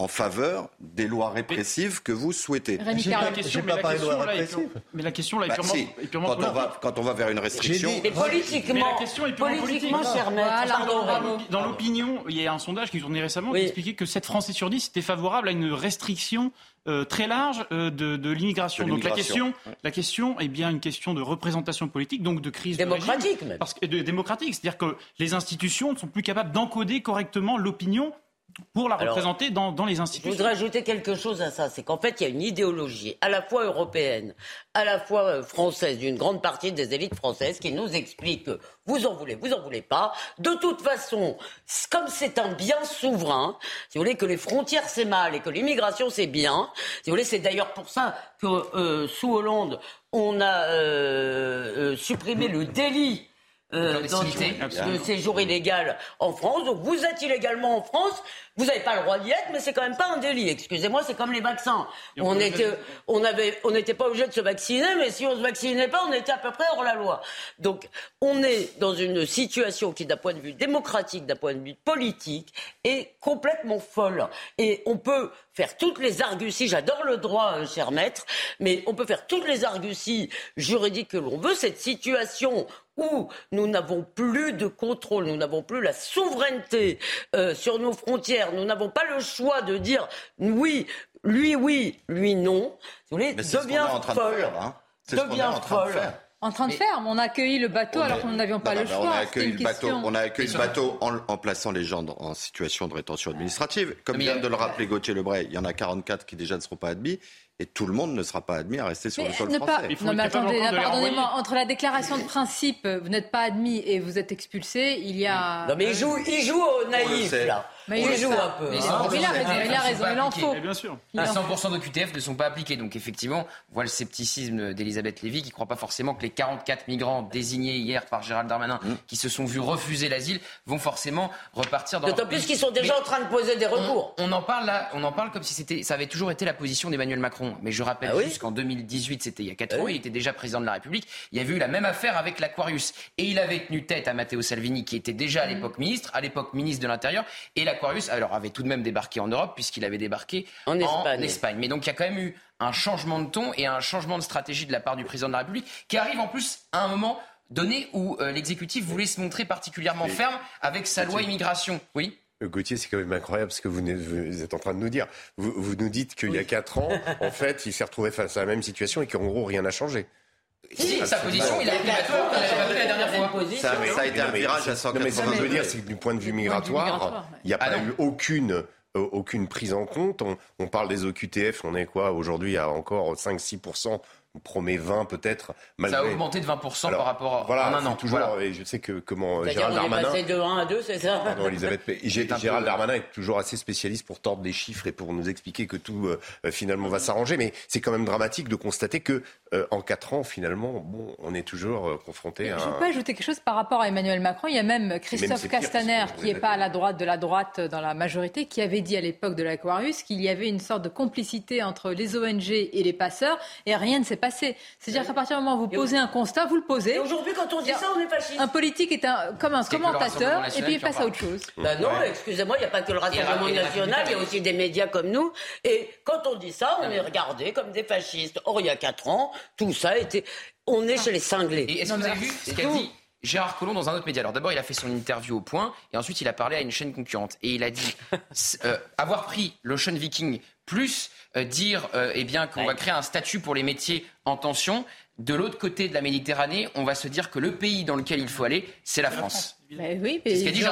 en faveur des lois répressives que vous souhaitez.
J'ai pas, question, pas parlé de lois répressives.
Mais la question là est bah, purement, est purement
quand, on va, quand on va vers une restriction...
Mais politiquement, mais la question est purement politiquement, cher maître.
Dans l'opinion, il y a un sondage qui tournait récemment qui expliquait que 7 Français sur 10 étaient favorables à une restriction euh, très large euh, de, de l'immigration. Donc la question, la question est bien une question de représentation politique, donc de crise
démocratique
même. Parce que, de, démocratique, c'est-à-dire que les institutions ne sont plus capables d'encoder correctement l'opinion pour la représenter dans, dans, les institutions.
Je voudrais ajouter quelque chose à ça, c'est qu'en fait, il y a une idéologie à la fois européenne, à la fois euh, française, d'une grande partie des élites françaises qui nous explique que vous en voulez, vous en voulez pas. De toute façon, comme c'est un bien souverain, si vous voulez que les frontières c'est mal et que l'immigration c'est bien, si vous voulez, c'est d'ailleurs pour ça que euh, sous Hollande, on a euh, supprimé le délit euh, de séjour illégal en France. Donc vous êtes illégalement en France, vous n'avez pas le droit d'y être, mais c'est quand même pas un délit. Excusez-moi, c'est comme les vaccins. On était, on avait, on n'était pas obligé de se vacciner, mais si on se vaccinait pas, on était à peu près hors la loi. Donc on est dans une situation qui, d'un point de vue démocratique, d'un point de vue politique, est complètement folle. Et on peut faire toutes les arguties, j'adore le droit, euh, cher maître, mais on peut faire toutes les arguties juridiques que l'on veut. Cette situation où nous n'avons plus de contrôle, nous n'avons plus la souveraineté euh, sur nos frontières, nous n'avons pas le choix de dire oui, lui oui, lui non, vous voulez, devient folle. Hein. Devient folle.
En train de faire, on a accueilli le bateau alors qu'on n'avions pas le choix. On a
accueilli le bateau, on a accueilli le bateau en, plaçant les gens en situation de rétention administrative. Comme vient de le rappeler Gauthier Lebray, il y en a 44 qui déjà ne seront pas admis et tout le monde ne sera pas admis à rester sur le sol français.
non mais attendez, pardonnez-moi, entre la déclaration de principe, vous n'êtes pas admis et vous êtes expulsé, il y a...
Non mais il joue, il joue au naïf là. Mais il joue un peu.
Mais hein. il, a raison, il a raison, il en faut.
Bien sûr.
100% d'OQTF ne sont pas appliqués. Donc effectivement, on voit le scepticisme d'Elisabeth Lévy qui ne croit pas forcément que les 44 migrants désignés hier par Gérald Darmanin, mm. qui se sont vus refuser l'asile, vont forcément repartir dans
D'autant plus qu'ils sont déjà en train de poser des recours.
On, en parle là, on en parle comme si c'était, ça avait toujours été la position d'Emmanuel Macron. Mais je rappelle ah juste qu'en 2018, c'était il y a 4 ah ans, il était déjà président de la République. Il y avait eu la même affaire avec l'Aquarius. Et il avait tenu tête à Matteo Salvini, qui était déjà à mm. l'époque ministre, à l'époque ministre de l'Intérieur. Et l'Aquarius, alors avait tout de même débarqué en Europe, puisqu'il avait débarqué en, Espagne. Mais donc il y a quand même eu un changement de ton et un changement de stratégie de la part du président de la République, qui arrive en plus à un moment donné où euh, l'exécutif voulait se montrer particulièrement ferme avec sa loi immigration. Oui?
Gauthier, c'est quand même incroyable ce que vous, êtes en train de nous dire. Vous, nous dites qu'il y a 4 ans, en fait, il s'est retrouvé face à la même situation et qu'en gros, rien n'a changé.
Si, sa position, il a pris la dernière fois.
Ça, ça a été un virage à 180
mais ce que je veux dire, c'est que du point de vue migratoire, il n'y a pas ah eu aucune euh, aucune prise en compte. On, on, parle des OQTF, on est quoi aujourd'hui à encore 5-6% on promet 20 peut-être.
Ça a augmenté de 20% par rapport à voilà, un an.
Toujours, et je sais que comment Gérald
Darmanin. Est passé de 1 à 2, c'est ça
Pardon, Elisabeth. Gérald Darmanin est toujours assez spécialiste pour tordre des chiffres et pour nous expliquer que tout euh, finalement va s'arranger. Mais c'est quand même dramatique de constater que euh, en 4 ans, finalement, bon, on est toujours euh, confronté à.
Je peux ajouter quelque chose par rapport à Emmanuel Macron. Il y a même Christophe Castaner, qui n'est pas à la droite de la droite dans la majorité, qui avait dit à l'époque de l'Aquarius qu'il y avait une sorte de complicité entre les ONG et les passeurs, et rien ne s'est passé. C'est-à-dire qu'à partir du moment où vous posez un constat, vous le posez.
Aujourd'hui, quand on dit ça, on est fasciste.
Un politique est un, comme un commentateur, et puis il passe à autre chose.
Ben non, excusez-moi, il n'y a pas que le Rassemblement national, il y a aussi des médias comme nous. Et quand on dit ça, on est regardé comme des fascistes. Or, il y a 4 ans, tout ça était. On est chez les cinglés.
Et est-ce que vous avez vu ce qu'a dit Gérard Collomb dans un autre média? Alors d'abord, il a fait son interview au point, et ensuite il a parlé à une chaîne concurrente. Et il a dit euh, avoir pris l'Ocean Viking plus euh, dire euh, eh bien qu'on va créer un statut pour les métiers en tension. De l'autre côté de la Méditerranée, on va se dire que le pays dans lequel il faut aller, c'est la France.
Mais oui, mais ils, ont,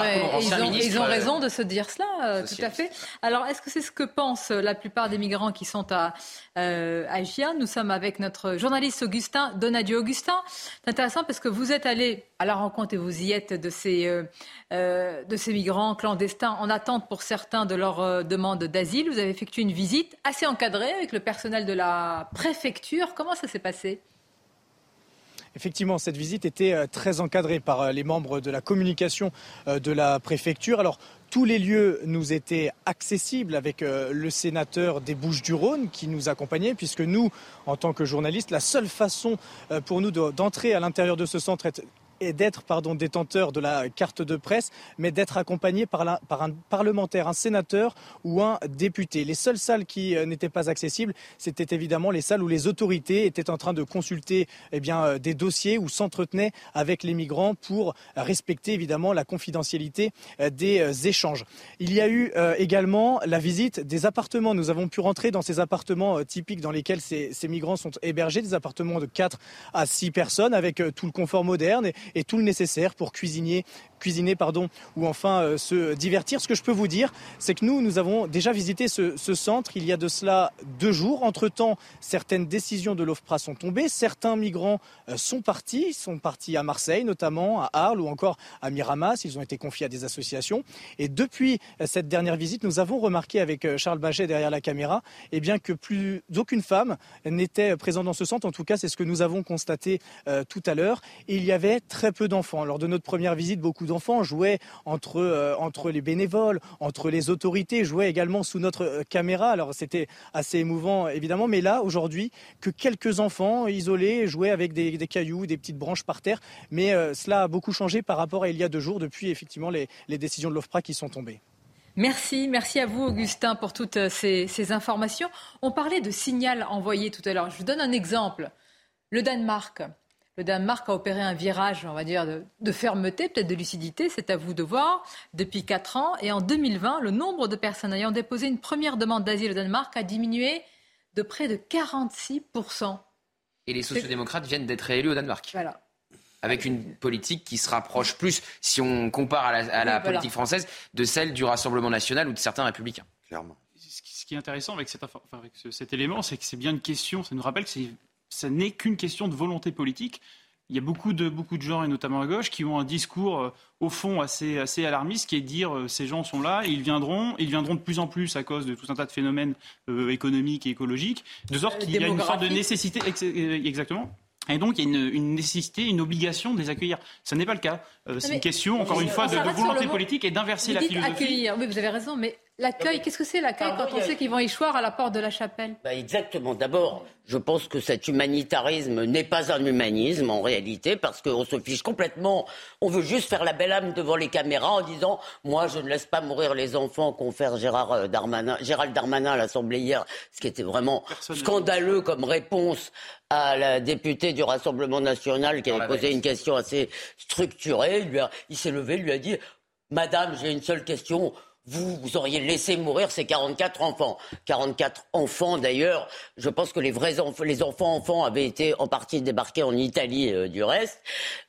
ils, ont, raison de se dire cela, euh, tout à fait. Alors, est-ce que c'est ce que pensent la plupart des migrants qui sont à, euh, à Gia Nous sommes avec notre journaliste Augustin, Donadio Augustin. C'est intéressant parce que vous êtes allé à la rencontre et vous y êtes de ces, euh, euh de ces migrants clandestins en attente pour certains de leur euh, demande d'asile. Vous avez effectué une visite assez encadrée avec le personnel de la préfecture. Comment ça s'est passé?
Effectivement, cette visite était euh, très encadrée par euh, les membres de la communication euh, de la préfecture. Alors, tous les lieux nous étaient accessibles avec le sénateur des Bouches-du-Rhône qui nous accompagnait, puisque nous, en tant que journalistes, la seule façon pour nous d'entrer à l'intérieur de ce centre et d'être pardon détenteur de la carte de presse, mais d'être accompagné par, un parlementaire, un sénateur ou un député. Les seules salles qui euh, n'étaient pas accessibles, c'était évidemment les salles où les autorités étaient en train de consulter eh bien, euh, des dossiers ou s'entretenaient avec les migrants pour respecter évidemment la confidentialité euh, des échanges. Il y a eu également la visite des appartements. Nous avons pu rentrer dans ces appartements typiques dans lesquels ces, ces migrants sont hébergés, des appartements de 4 à 6 personnes avec tout le confort moderne tout le nécessaire pour cuisiner cuisiner pardon, ou enfin euh, se divertir. Ce que je peux vous dire, c'est que nous, nous avons déjà visité ce, centre il y a de cela deux jours. Entre-temps, certaines décisions de l'OFPRA sont tombées. Certains migrants euh, sont partis, sont partis à Marseille notamment, à Arles ou encore à Miramas. Ils ont été confiés à des associations. Et depuis euh, cette dernière visite, nous avons remarqué avec Charles Baget derrière la caméra eh bien, que plus aucune femme n'était présente dans ce centre. En tout cas, c'est ce que nous avons constaté tout à l'heure. Il y avait très peu d'enfants. Lors de notre première visite, beaucoup d'enfants jouaient entre, euh, entre les bénévoles, entre les autorités, jouaient également sous notre euh, caméra. Alors c'était assez émouvant évidemment, mais là aujourd'hui que quelques enfants isolés jouaient avec des, cailloux, des petites branches par terre. Mais euh, cela a beaucoup changé par rapport à il y a deux jours depuis effectivement les, décisions de l'OFPRA qui sont tombées.
Merci, merci à vous Augustin pour toutes ces, informations. On parlait de signal envoyé tout à l'heure. Je vous donne un exemple. Le Danemark le Danemark a opéré un virage, on va dire, de, fermeté, peut-être de lucidité, c'est à vous de voir, depuis 4 ans. Et en 2020, le nombre de personnes ayant déposé une première demande d'asile au Danemark a diminué de près de 46%.
Et les sociodémocrates viennent d'être réélus au Danemark.
Voilà.
Avec une politique qui se rapproche plus, si on compare à la, politique française, de celle du Rassemblement national ou de certains républicains.
Clairement.
Ce qui est intéressant avec, avec cet élément, c'est que c'est bien une question, ça nous rappelle que c'est ce n'est qu'une question de volonté politique. Il y a beaucoup de, beaucoup de gens, et notamment à gauche, qui ont un discours, euh, au fond, assez, assez alarmiste, qui est de dire euh, ces gens sont là, ils viendront, ils viendront de plus en plus à cause de tout un tas de phénomènes euh, économiques et écologiques, de sorte qu'il y a une sorte de nécessité, exactement, et donc, il y a une, nécessité, une obligation de les accueillir. Ce n'est pas le cas. c'est une question, encore une fois, de, volonté politique et d'inverser la philosophie.
Accueillir, oui, vous avez raison, mais L'accueil, qu'est-ce que c'est l'accueil quand on sait qu'ils vont échoir à la porte de la chapelle?
Bah Exactement. D'abord, je pense que cet humanitarisme n'est pas un humanisme en réalité, parce qu'on se fiche complètement. On veut juste faire la belle âme devant les caméras en disant Moi, je ne laisse pas mourir les enfants qu'ont fait Gérard euh, Darmanin, Gérald Darmanin à l'Assemblée hier, ce qui était vraiment scandaleux comme réponse à la députée du Rassemblement national qui avait posé une question assez structurée. Il, il s'est levé, il lui a dit Madame, j'ai une seule question vous, vous auriez laissé mourir ces 44 enfants. 44 enfants, d'ailleurs, je pense que les vrais enfants, les enfants enfants avaient été en partie débarqués en Italie euh, du reste.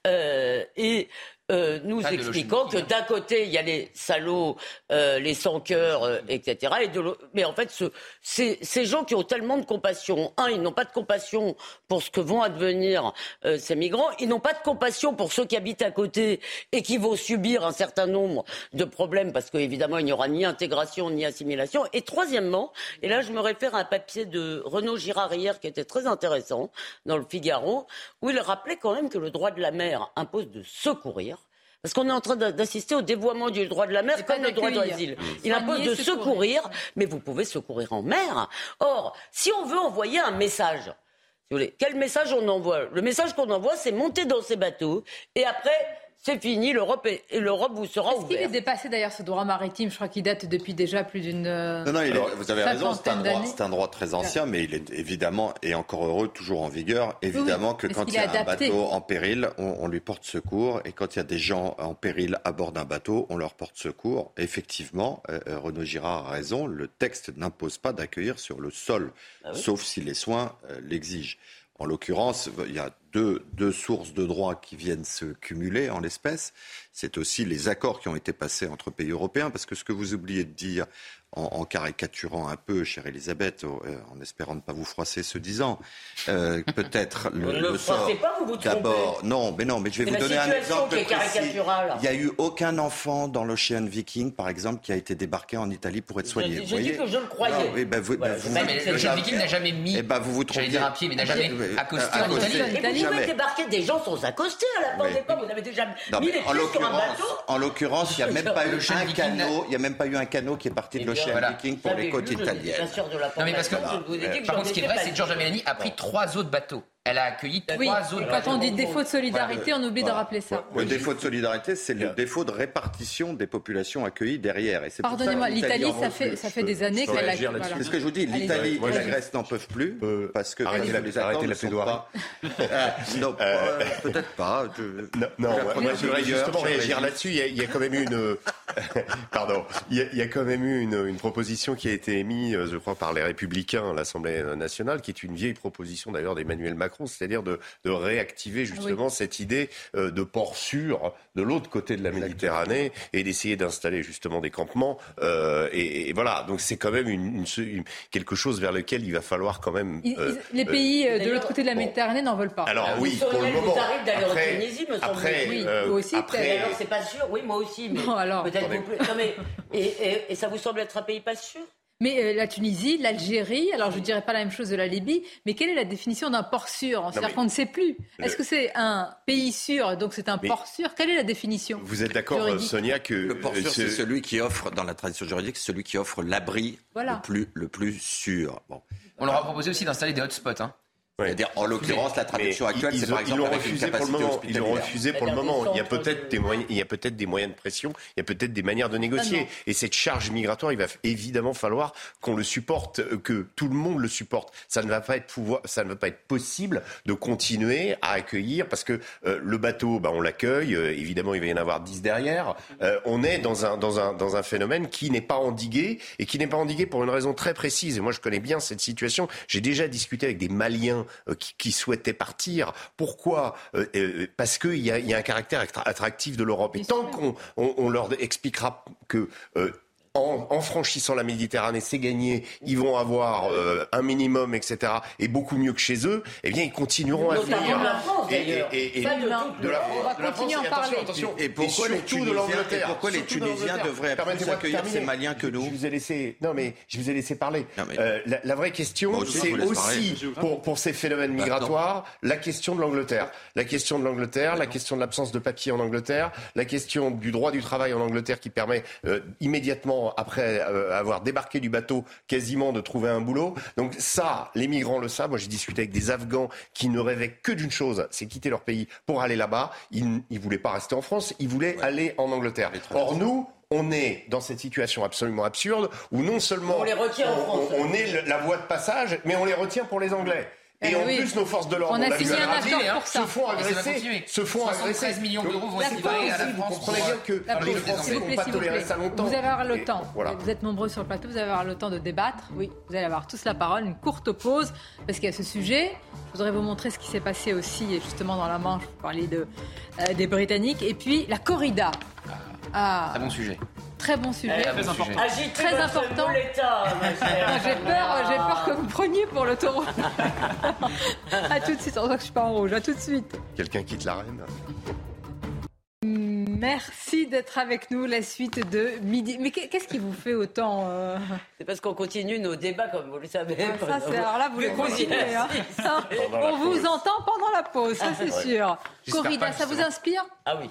Euh, et euh, nous expliquant que d'un côté, il y a les salauds, euh, les sans-cœurs, euh, etc. Et de mais en fait, ce, ces, ces, gens qui ont tellement de compassion, un, ils n'ont pas de compassion pour ce que vont advenir ces migrants, ils n'ont pas de compassion pour ceux qui habitent à côté et qui vont subir un certain nombre de problèmes parce qu'évidemment, il n'y aura ni intégration ni assimilation. Et troisièmement, et là, je me réfère à un papier de Renaud Girard hier qui était très intéressant dans le Figaro, où il rappelait quand même que le droit de la mer impose de secourir parce qu'on est en train d'assister au dévoiement du droit de la mer comme le droit d'asile. Il impose de secourir, mais vous pouvez secourir en mer. Or, si on veut envoyer un message, quel message on envoie? Le message qu'on envoie, c'est monter dans ces bateaux et après c'est fini, l'Europe et l'Europe vous sera ouverte.
Est-ce qu'il est dépassé d'ailleurs ce droit maritime? Je crois qu'il date depuis déjà plus d'une.
Non, non, vous avez raison, c'est un, droit, un droit très ancien, mais il est évidemment, et encore heureux, toujours en vigueur. Évidemment que quand il y a un bateau en péril, on, lui porte secours, et quand il y a des gens en péril à bord d'un bateau, on leur porte secours. Effectivement, euh, euh, Renaud Girard a raison, le texte n'impose pas d'accueillir sur le sol, ah sauf si les soins euh, l'exigent. En l'occurrence, il y a deux, sources de droit qui viennent se cumuler en l'espèce. C'est aussi les accords qui ont été passés entre pays européens, parce que ce que vous oubliez de dire, en, caricaturant un peu, chère Elisabeth, euh, en espérant ne pas vous froisser ce disant, euh, peut-être le,
ne le, sort. Pas, vous vous
D'abord, non, mais non, mais je vais vous donner un exemple précis. Il n'y a eu aucun enfant dans l'Ocean Viking, par exemple, qui a été débarqué en Italie pour être soigné.
Je, dis que je le croyais.
ben vous, ben vous, mais l'Ocean Viking n'a jamais mis. Eh
ben vous vous
trompez. dire un pied, mais n'a jamais accosté en Italie.
Et vous pouvez débarquer des gens sans accoster à la porte Vous avez déjà mis les pieds sur un bateau.
En l'occurrence, il n'y a même pas eu un canot. Il n'y a même pas eu un canot qui est parti de l'Ocean Viking pour les côtes italiennes.
Non, mais parce que, par contre, ce qui est vrai, c'est que Giorgia Meloni a pris trois autres bateaux. Elle a accueilli trois autres.
Quand on dit défaut de solidarité, on oublie de rappeler ça.
Le défaut de solidarité, c'est le défaut de répartition des populations accueillies derrière.
Pardonnez-moi, l'Italie, ça fait, ça fait des années qu'elle a.
C'est ce que je vous dis. L'Italie et la Grèce n'en peuvent plus parce que les accords ne sont pas. Non, euh, peut-être pas.
Non, moi je voudrais justement réagir là-dessus. Il y a quand même eu une. Pardon. Il y a quand même eu une proposition qui a été émise, je crois, par les Républicains à l'Assemblée nationale, qui est une vieille proposition d'ailleurs d'Emmanuel Macron c'est-à-dire de, réactiver justement cette idée euh, de port sûr de l'autre côté de la Méditerranée et d'essayer d'installer justement des campements. Euh, et, voilà, donc c'est quand même une, quelque chose vers lequel il va falloir quand même.
Euh, les pays de l'autre côté de la Méditerranée n'en veulent pas.
Alors oui, pour le moment.
me
après, oui, aussi.
Après, alors c'est pas sûr. Oui, moi aussi, mais alors. peut-être Non, mais et ça vous semble être un pays pas sûr?
Mais euh, la Tunisie, l'Algérie, alors je ne dirais pas la même chose de la Libye, mais quelle est la définition d'un port sûr? C'est-à-dire qu'on ne sait plus. Est-ce que c'est un pays sûr, donc c'est un port sûr? Quelle est la définition?
Vous êtes d'accord, Sonia, que...
Le port sûr, c'est celui qui offre, dans la tradition juridique, celui qui offre l'abri le, plus, le plus sûr. Bon.
On leur a proposé aussi d'installer des hotspots. Hein.
C'est-à-dire, en l'occurrence, la traduction actuelle, c'est par exemple
ils l'ont refusé pour le moment. Ils l'ont refusé pour le moment. Il y a peut-être des moyens, il y a peut-être des moyens de pression, il y a peut-être des manières de négocier. Et cette charge migratoire, il va évidemment falloir qu'on le supporte, euh, que tout le monde le supporte. Ça ne va pas être pouvoir, ça ne va pas être possible de continuer à accueillir parce que euh, le bateau, bah, on l'accueille. Euh, évidemment, il va y en avoir dix derrière. on est dans un dans un dans un phénomène qui n'est pas endigué et qui n'est pas endigué pour une raison très précise. Et moi, je connais bien cette situation. J'ai déjà discuté avec des Maliens euh, qui, souhaitaient partir. Pourquoi euh, euh, Parce qu'il y a, y a un caractère attractif de l'Europe. Et tant qu'on on, leur expliquera que en, franchissant la Méditerranée, c'est gagné, ils vont avoir euh, un minimum, etc., et beaucoup mieux que chez eux, eh bien, ils continueront à venir.
De la France, d'ailleurs.
Et,
et, de,
de, la France,
de la France, et attention,
attention. Et pourquoi les Tunisiens,
pourquoi les Tunisiens devraient plus accueillir ces Maliens que nous
Je vous ai laissé, non mais je vous ai laissé parler. Euh, la, vraie question, c'est aussi pour, pour ces phénomènes bah, migratoires, la question de l'Angleterre, la question de l'Angleterre, la question de l'absence de papier en Angleterre, la question du droit du travail en Angleterre qui permet euh, immédiatement après euh, avoir débarqué du bateau, quasiment de trouver un boulot. Donc ça, les migrants le savent. Moi, j'ai discuté avec des Afghans qui ne rêvaient que d'une chose, c'est quitter leur pays pour aller là-bas. Ils ne voulaient pas rester en France, ils voulaient aller en Angleterre. Or, nous, on est dans cette situation absolument absurde où non seulement
on, les retient en France.
on est la voie de passage, mais on les retient pour les Anglais. Et eh en plus, nos forces de l'ordre,
on a signé un accord pour
ça. se font agresser. Se font agresser.
13 millions d'euros vont être livrés à la France. Vous
comprenez bien que les Français ne vont pas tolérer ça longtemps.
Vous allez avoir le temps. Vous êtes nombreux sur le plateau, vous allez avoir le temps de débattre. Oui, vous allez avoir tous la parole. Une courte pause, parce qu'il y a ce sujet. Je voudrais vous montrer ce qui s'est passé aussi, justement, dans la Manche. Vous parliez de, euh, des Britanniques. Et puis, la corrida.
Ah. Très bon sujet.
Très bon sujet.
très important. très
important. J'ai peur, j'ai peur que vous preniez pour le taureau. à tout de suite, que je suis pas en rouge. À tout de suite.
Quelqu'un quitte l'arène.
Merci d'être avec nous. La suite de midi. Mais qu'est-ce qui vous fait autant euh,
C'est parce qu'on continue nos débats, comme vous le savez.
Ah, ça, alors là, vous les continuez. Hein. On vous entend pendant la pause, ça c'est sûr. Corrida, ça vous inspire?
Ah oui.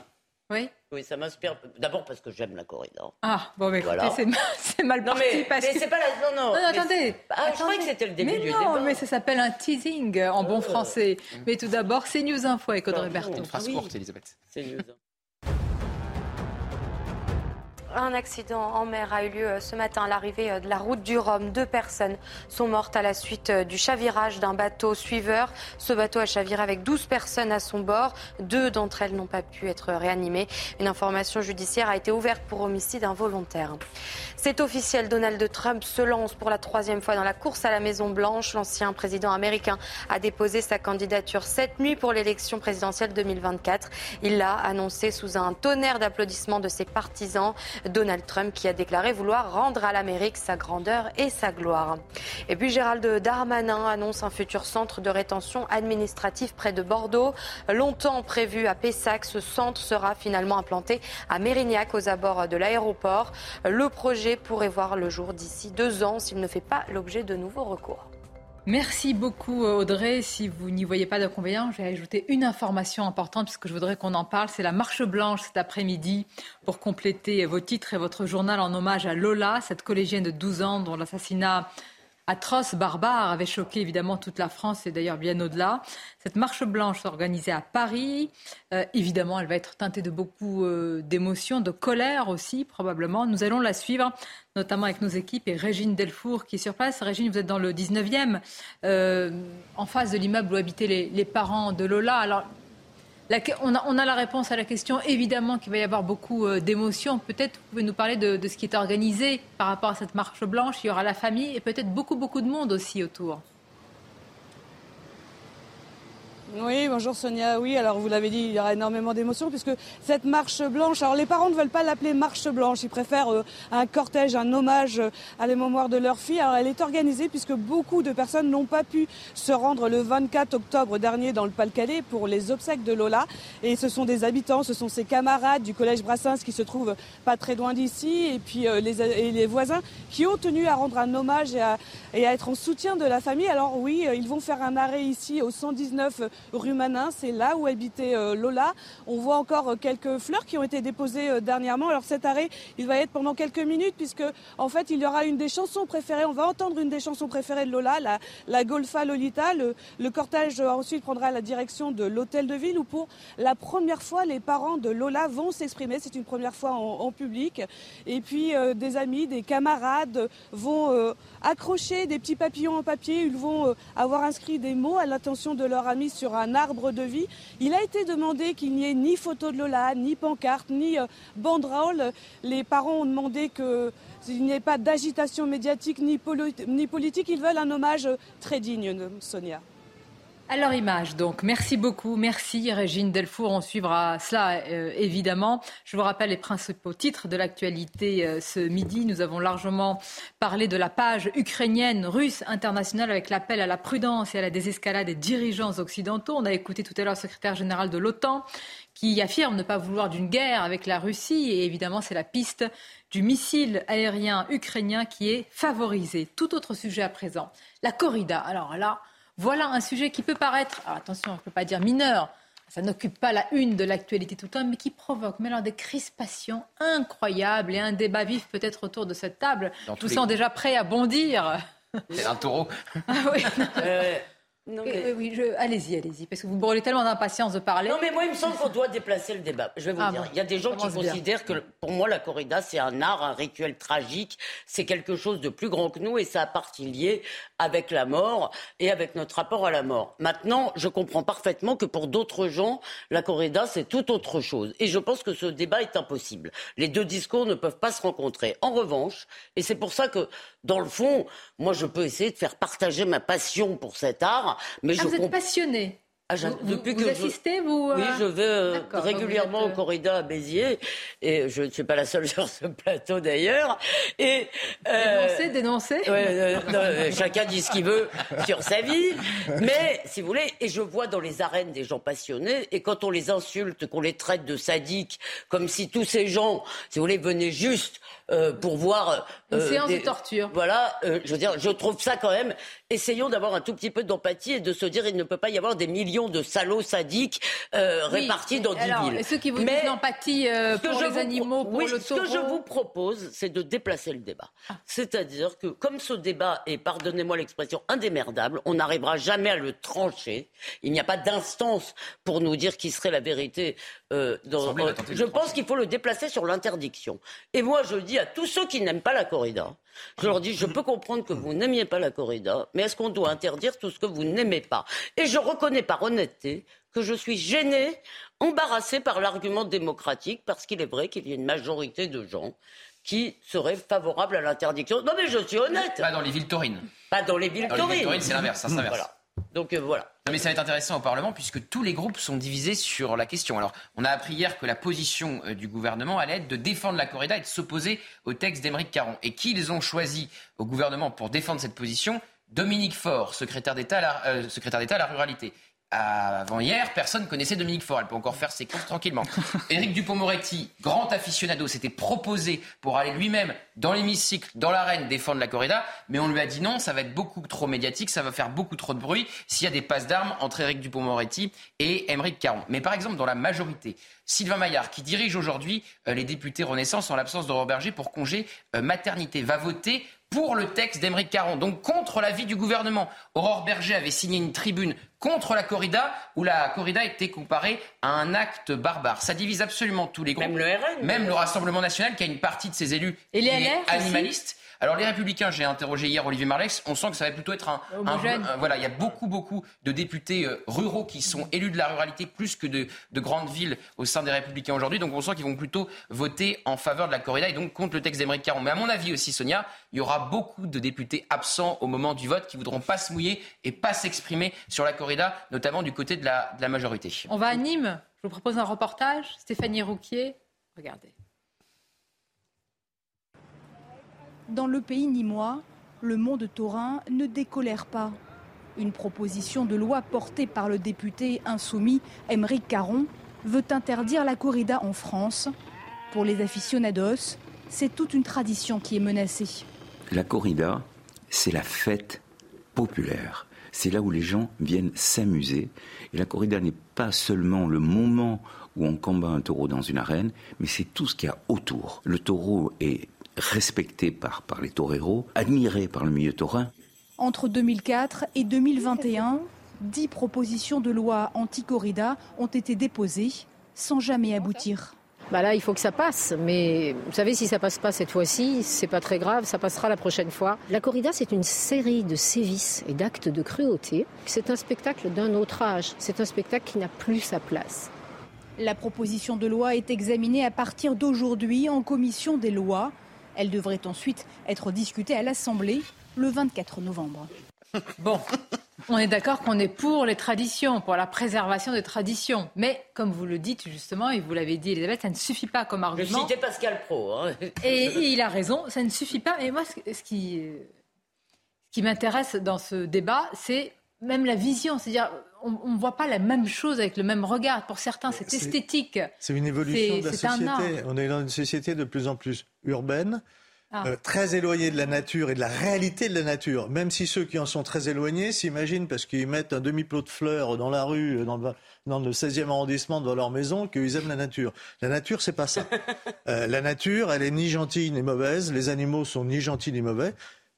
Oui.
Oui, ça m'inspire. D'abord parce que j'aime la corrida.
Ah, bon, mais voilà. c'est mal, parti.
Non, mais, c'est pas la. Non, non.
non, attendez.
Ah, je croyais que c'était le début
mais
du
non, débat. mais ça s'appelle un teasing en bon oh. français. Mais tout d'abord, c'est News Info avec Audrey Berthaud. Une
phrase courte, Elisabeth.
C'est News Info.
Un accident en mer a eu lieu euh, ce matin à l'arrivée euh, de la route du Rhum. Deux personnes sont mortes à la suite euh, du chavirage d'un bateau suiveur. Ce bateau a chaviré avec 12 personnes à son bord. Deux d'entre elles n'ont pas pu être réanimées. Une information judiciaire a été ouverte pour homicide involontaire. C'est officiel, Donald Trump se lance pour la troisième fois dans la course à la Maison-Blanche. L'ancien président américain a déposé sa candidature cette nuit pour l'élection présidentielle 2024. Il l'a annoncé sous un tonnerre d'applaudissements de ses partisans. Donald Trump qui a déclaré vouloir rendre à l'Amérique sa grandeur et sa gloire. Et puis Gérald Darmanin annonce un futur centre de rétention administrative près de Bordeaux. Longtemps prévu à Pessac, ce centre sera finalement implanté à Mérignac aux abords de l'aéroport. Le projet pourrait voir le jour d'ici deux ans s'il ne fait pas l'objet de nouveaux recours.
Merci beaucoup Audrey. Si vous n'y voyez pas d'inconvénient, j'ai ajouté une information importante puisque je voudrais qu'on en parle. C'est la marche blanche cet après-midi pour compléter vos titres et votre journal en hommage à Lola, cette collégienne de 12 ans dont l'assassinat atroce, barbare, avait choqué évidemment toute la France et d'ailleurs bien au-delà. Cette marche blanche organisée à Paris, euh, évidemment, elle va être teintée de beaucoup euh, d'émotions, de colère aussi probablement. Nous allons la suivre, notamment avec nos équipes et Régine Delfour qui est sur place. Régine, vous êtes dans le 19e, euh, en face de l'immeuble où habitaient les, les parents de Lola. Alors, on, a, la réponse à la question, évidemment qu'il va y avoir beaucoup euh, d'émotions. Peut-être vous pouvez nous parler de, de, ce qui est organisé par rapport à cette marche blanche. Il y aura la famille et peut-être beaucoup, beaucoup de monde aussi autour.
Oui, bonjour Sonia. Oui, alors vous l'avez dit, il y aura énormément d'émotions puisque cette marche blanche, alors les parents ne veulent pas l'appeler marche blanche, ils préfèrent euh, un cortège, un hommage euh, à la mémoire de leur fille. Alors elle est organisée puisque beaucoup de personnes n'ont pas pu se rendre le 24 octobre dernier dans le Pas-de-Calais pour les obsèques de Lola. Et ce sont des habitants, ce sont ses camarades du collège Brassens qui se trouvent pas très loin d'ici et puis euh, les, et les, voisins qui ont tenu à rendre un hommage et à, et à être en soutien de la famille. Alors oui, ils vont faire un arrêt ici au 119 rue Manin. C'est là où habitait euh, Lola. On voit encore euh, quelques fleurs qui ont été déposées euh, dernièrement. Alors cet arrêt, il va être pendant quelques minutes puisque en fait il y aura une des chansons préférées. On va entendre une des chansons préférées de Lola, la, Golfa Lolita. Le, cortège ensuite prendra la direction de l'hôtel de ville où pour la première fois les parents de Lola vont s'exprimer. C'est une première fois en, public. Et puis des amis, des camarades vont accrocher des petits papillons en papier. Ils vont avoir inscrit des mots à l'attention de leur ami sur un arbre de vie. Il a été demandé qu'il n'y ait ni photo de Lola, ni pancarte, ni euh, banderole. Les parents ont demandé qu'il n'y ait pas d'agitation médiatique ni, ni politique. Ils veulent un hommage très digne, Sonia.
À leur image, donc. Merci beaucoup. Merci, Régine Delfour. On suivra cela, euh, évidemment. Je vous rappelle les principaux titres de l'actualité euh, ce midi. Nous avons largement parlé de la page ukrainienne, russe, internationale, avec l'appel à la prudence et à la désescalade des dirigeants occidentaux. On a écouté tout à l'heure le secrétaire général de l'OTAN qui affirme ne pas vouloir d'une guerre avec la Russie. Et évidemment, c'est la piste du missile aérien ukrainien qui est favorisée. Tout autre sujet à présent. La corrida. Alors là, voilà un sujet qui peut paraître, attention, on ne peut pas dire mineur, ça n'occupe pas la une de l'actualité tout le temps, mais qui provoque mais alors des crispations incroyables et un débat vif peut-être autour de cette table. Dans Tous sont déjà prêts à bondir.
C'est un taureau.
Ah oui. Oui, allez-y, allez-y, parce que vous brûlez tellement d'impatience de parler.
Non, mais moi, il me semble qu'on doit déplacer le débat. Je vais vous ah dire, il y a des gens qui considèrent que, pour moi, la corrida, c'est un art, un rituel tragique, c'est quelque chose de plus grand que nous, et ça a partie liée avec la mort et avec notre rapport à la mort. Maintenant, je comprends parfaitement que pour d'autres gens, la corrida, c'est tout autre chose. Et je pense que ce débat est impossible. Les deux discours ne peuvent pas se rencontrer. En revanche, et c'est pour ça que, dans le fond, moi, je peux essayer de faire partager ma passion pour cet art
mais ah, vous êtes passionné ah, depuis vous, que assistez, vous
Oui, je vais euh, régulièrement au euh, corrida à Béziers, et je ne suis pas la seule sur ce plateau d'ailleurs.
Et euh... dénoncer,
dénoncer. chacun dit ce qu'il veut sur sa vie, mais si vous voulez, et je vois dans les arènes des gens passionnés, et quand on les insulte, qu'on les traite de sadiques, comme si tous ces gens, si vous voulez, venaient juste euh, pour voir.
Une euh, séance de torture.
Voilà, euh, je veux dire, je trouve ça quand même. Essayons d'avoir un tout petit peu d'empathie et de se dire il ne peut pas y avoir des millions de salauds sadiques répartis dans dix villes.
Et ceux qui vous disent l'empathie pour les animaux, pour le
taureau. Ce que je vous propose, c'est de déplacer le débat. Ah. C'est-à-dire que comme ce débat est, pardonnez-moi l'expression, indémerdable, on n'arrivera jamais à le trancher. Il n'y a pas d'instance pour nous dire qui serait la vérité. Dans, je pense qu'il faut le déplacer sur l'interdiction. Et moi, je dis à tous ceux qui n'aiment pas la corrida, je leur dis, je peux comprendre que vous n'aimiez pas la corrida, mais est-ce qu'on doit interdire tout ce que vous n'aimez pas? Et je reconnais par honnêteté que je suis gênée, embarrassée par l'argument démocratique, parce qu'il est vrai qu'il y a une majorité de gens qui seraient favorables à l'interdiction. Non mais je suis honnête.
Pas dans les villes taurines.
Pas dans les villes taurines. Dans les villes
taurines, c'est l'inverse, ça s'inverse. Voilà.
Donc euh, voilà.
Mais ça va être intéressant au Parlement puisque tous les groupes sont divisés sur la question. Alors, on a appris hier que la position euh, du gouvernement allait être de défendre la corrida et de s'opposer au texte d'Émeric Caron. Et qui ils ont choisi au gouvernement pour défendre cette position Dominique Faure, secrétaire d'État euh, secrétaire d'État à la ruralité avant hier, personne connaissait Dominique Faure. Elle peut encore faire ses courses tranquillement. Éric Dupont-Moretti, grand aficionado, s'était proposé pour aller lui-même dans l'hémicycle, dans l'arène, défendre la corrida, mais on lui a dit non, ça va être beaucoup trop médiatique, ça va faire beaucoup trop de bruit s'il y a des passes d'armes entre Éric Dupont-Moretti et Émeric Caron. Mais par exemple, dans la majorité, Sylvain Maillard, qui dirige aujourd'hui euh, les députés Renaissance en l'absence d'Aurore Berger pour congé euh, maternité, va voter pour le texte d'Émeric Caron, donc contre l'avis du gouvernement. Aurore Berger avait signé une tribune contre la corrida, où la corrida était comparée à un acte barbare. Ça divise absolument tous les groupes.
Même le RN.
Même le Rassemblement national, qui a une partie de ses élus
Et les LR
animalistes. Alors les Républicains, j'ai interrogé hier Olivier Marlex, on sent que ça va plutôt être un, voilà, il y a beaucoup beaucoup de députés euh, ruraux qui sont élus de la ruralité plus que de, grandes villes au sein des Républicains aujourd'hui, donc on sent qu'ils vont plutôt voter en faveur de la corrida et donc contre le texte d'Émeric Caron. Mais à mon avis aussi, Sonia, il y aura beaucoup de députés absents au moment du vote qui voudront pas se mouiller et pas s'exprimer sur la corrida, notamment du côté de la, de la majorité.
On va à Nîmes. Je vous propose un reportage. Stéphanie Rouquier, regardez.
Dans le pays nîmois, le monde taurin ne décolère pas. Une proposition de loi portée par le député insoumis Émeric Caron veut interdire la corrida en France. Pour les aficionados, c'est toute une tradition qui est menacée.
La corrida, c'est la fête populaire. C'est là où les gens viennent s'amuser. Et la corrida n'est pas seulement le moment où on combat un taureau dans une arène, mais c'est tout ce qu'il y a autour. Le taureau est respecté par, par les toreros, admiré par le milieu taurin.
Entre 2004 et 2021, dix propositions de loi anti-corrida ont été déposées sans jamais aboutir.
Bah là, il faut que ça passe. Mais vous savez, si ça passe pas cette fois-ci, c'est pas très grave, ça passera la prochaine fois. La corrida, c'est une série de sévices et d'actes de cruauté. C'est un spectacle d'un autre âge. C'est un spectacle qui n'a plus sa place.
La proposition de loi est examinée à partir d'aujourd'hui en commission des lois. Elle devrait ensuite être discutée à l'Assemblée le 24 novembre.
Bon, on est d'accord qu'on est pour les traditions, pour la préservation des traditions. Mais comme vous le dites justement, et vous l'avez dit Elisabeth, ça ne suffit pas comme argument.
Je citais Pascal Pro. Hein.
Et, il a raison, ça ne suffit pas. Et moi, ce qui, ce qui m'intéresse dans ce débat, c'est même la vision. C'est-à-dire, on ne voit pas la même chose avec le même regard. Pour certains, c'est esthétique.
C'est une évolution de la société. On est dans une société de plus en plus urbaine. Ah. Euh, très éloignée de la nature et de la réalité de la nature. Même si ceux qui en sont très éloignés s'imaginent, parce qu'ils mettent un demi-plot de fleurs dans la rue, dans le, dans le 16e arrondissement devant leur maison, qu'ils aiment la nature. La nature, c'est pas ça. Euh, la nature, elle est ni gentille ni mauvaise. Les animaux sont ni gentils ni mauvais.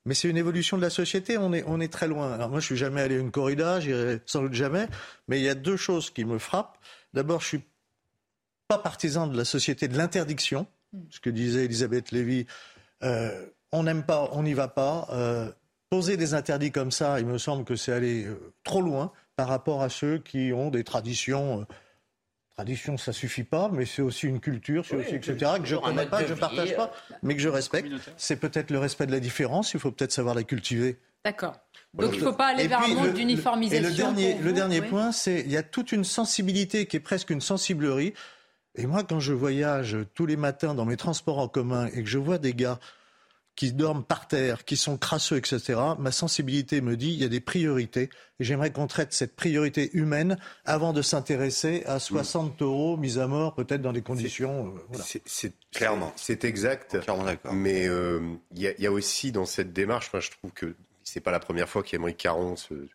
Mais c'est une évolution de la société. On est, on est très loin. Alors moi, je suis jamais allé à une corrida, j'irai sans doute jamais. Mais il y a deux choses qui me frappent. D'abord, je suis pas partisan de la société de l'interdiction, hmm. ce que disait Elisabeth Lévy. Euh, on n'aime pas, on n'y va pas. Euh, poser des interdits comme ça, il me semble que c'est aller euh, trop loin par rapport à ceux qui ont des traditions. Tradition, ça suffit pas, mais c'est aussi une culture, c'est aussi etc. que je connais pas, que je partage pas, mais que je respecte. C'est peut-être le respect de la différence. Il faut peut-être savoir la cultiver.
D'accord. Donc il ne faut pas aller vers un monde d'uniformisation.
Et le dernier, le dernier point, c'est il y a toute une sensibilité qui est presque une sensiblerie et moi, quand je voyage tous les matins dans mes transports en commun et que je vois des gars qui dorment par terre, qui sont crasseux, etc., ma sensibilité me dit il y a des priorités. Et j'aimerais qu'on traite cette priorité humaine avant de s'intéresser à 60 euros mis à mort, peut-être dans des conditions.
Euh, c'est clairement. C'est exact. Mais euh, il y, a aussi dans cette démarche, moi, je trouve que c'est pas la première fois qu'Émeric Caron se,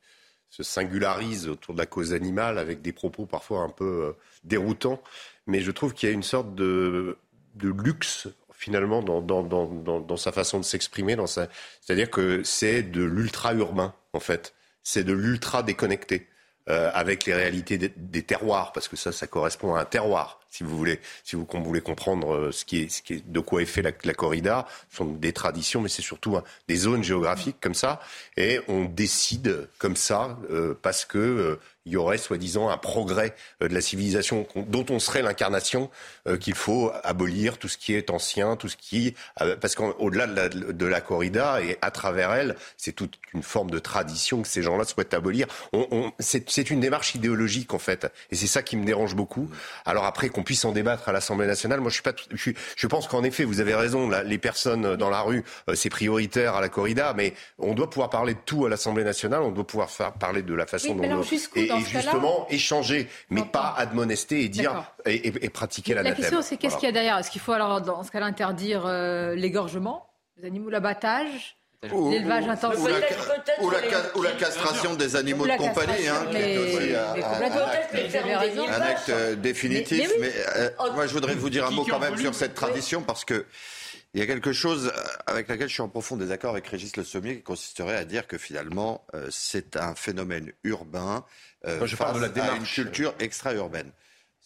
se, singularise autour de la cause animale avec des propos parfois un peu euh, déroutants mais je trouve qu'il y a une sorte de, de luxe finalement dans, dans, dans, dans, sa façon de s'exprimer. C'est-à-dire que c'est de l'ultra-urbain, en fait. C'est de l'ultra déconnecté. Euh, avec les réalités des, terroirs, parce que ça, ça correspond à un terroir, si vous voulez, si vous, voulez comprendre euh, ce qui est, ce qui est, de quoi est fait la, la corrida, ce sont des traditions, mais c'est surtout des zones géographiques comme ça, et on décide comme ça euh, parce que il y aurait soi-disant un progrès euh, de la civilisation dont on serait l'incarnation, euh, qu'il faut abolir tout ce qui est ancien, tout ce qui... Euh, parce qu'au-delà de de la, corrida et à travers elle, c'est toute une forme de tradition que ces gens-là souhaitent abolir. On, on, c'est une démarche idéologique en fait, et c'est ça qui me dérange beaucoup. Alors après puisse en débattre à l'Assemblée nationale, moi je suis pas, je, je pense qu'en effet vous avez raison, les personnes dans la rue c'est prioritaire à la corrida, mais on doit pouvoir parler de tout à l'Assemblée nationale, on doit pouvoir faire parler de la façon dont et justement échanger, mais pas admonester et dire et, pratiquer la
La question, c'est qu'est-ce qu'il y a derrière? Est-ce qu'il faut alors dans ce cas-là interdire euh, l'égorgement, les animaux, l'abattage? L'élevage intensif.
Ou, la, castration des animaux de compagnie, hein, qui est aussi un, acte définitif. Mais, euh, moi, je voudrais vous dire un mot quand même sur cette tradition, parce que il y a quelque chose euh, avec laquelle je suis en profond désaccord avec Régis Le Sommier, qui consisterait à dire que finalement, c'est un phénomène urbain euh, je parle de la démarche. à une culture extra-urbaine.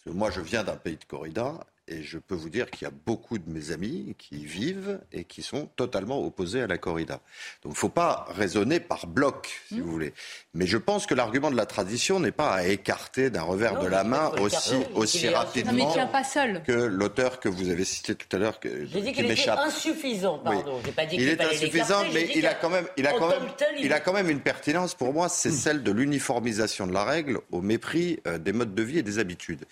moi, je viens d'un pays de corrida et je peux vous dire qu'il y a beaucoup de mes amis qui y vivent et qui sont totalement opposés à la corrida. Donc il ne faut pas raisonner par bloc, si mmh. vous voulez. Mais je pense que l'argument de la tradition n'est pas à écarter d'un revers de la main aussi, aussi rapidement
pas seul.
que l'auteur que vous avez cité tout à l'heure.
J'ai dit qu'il était insuffisant, pardon.
Pas dit il est insuffisant, mais il a quand même, il a quand même, il a quand même une pertinence pour moi, c'est mmh. celle de l'uniformisation de la règle au mépris euh, des modes de vie et des habitudes.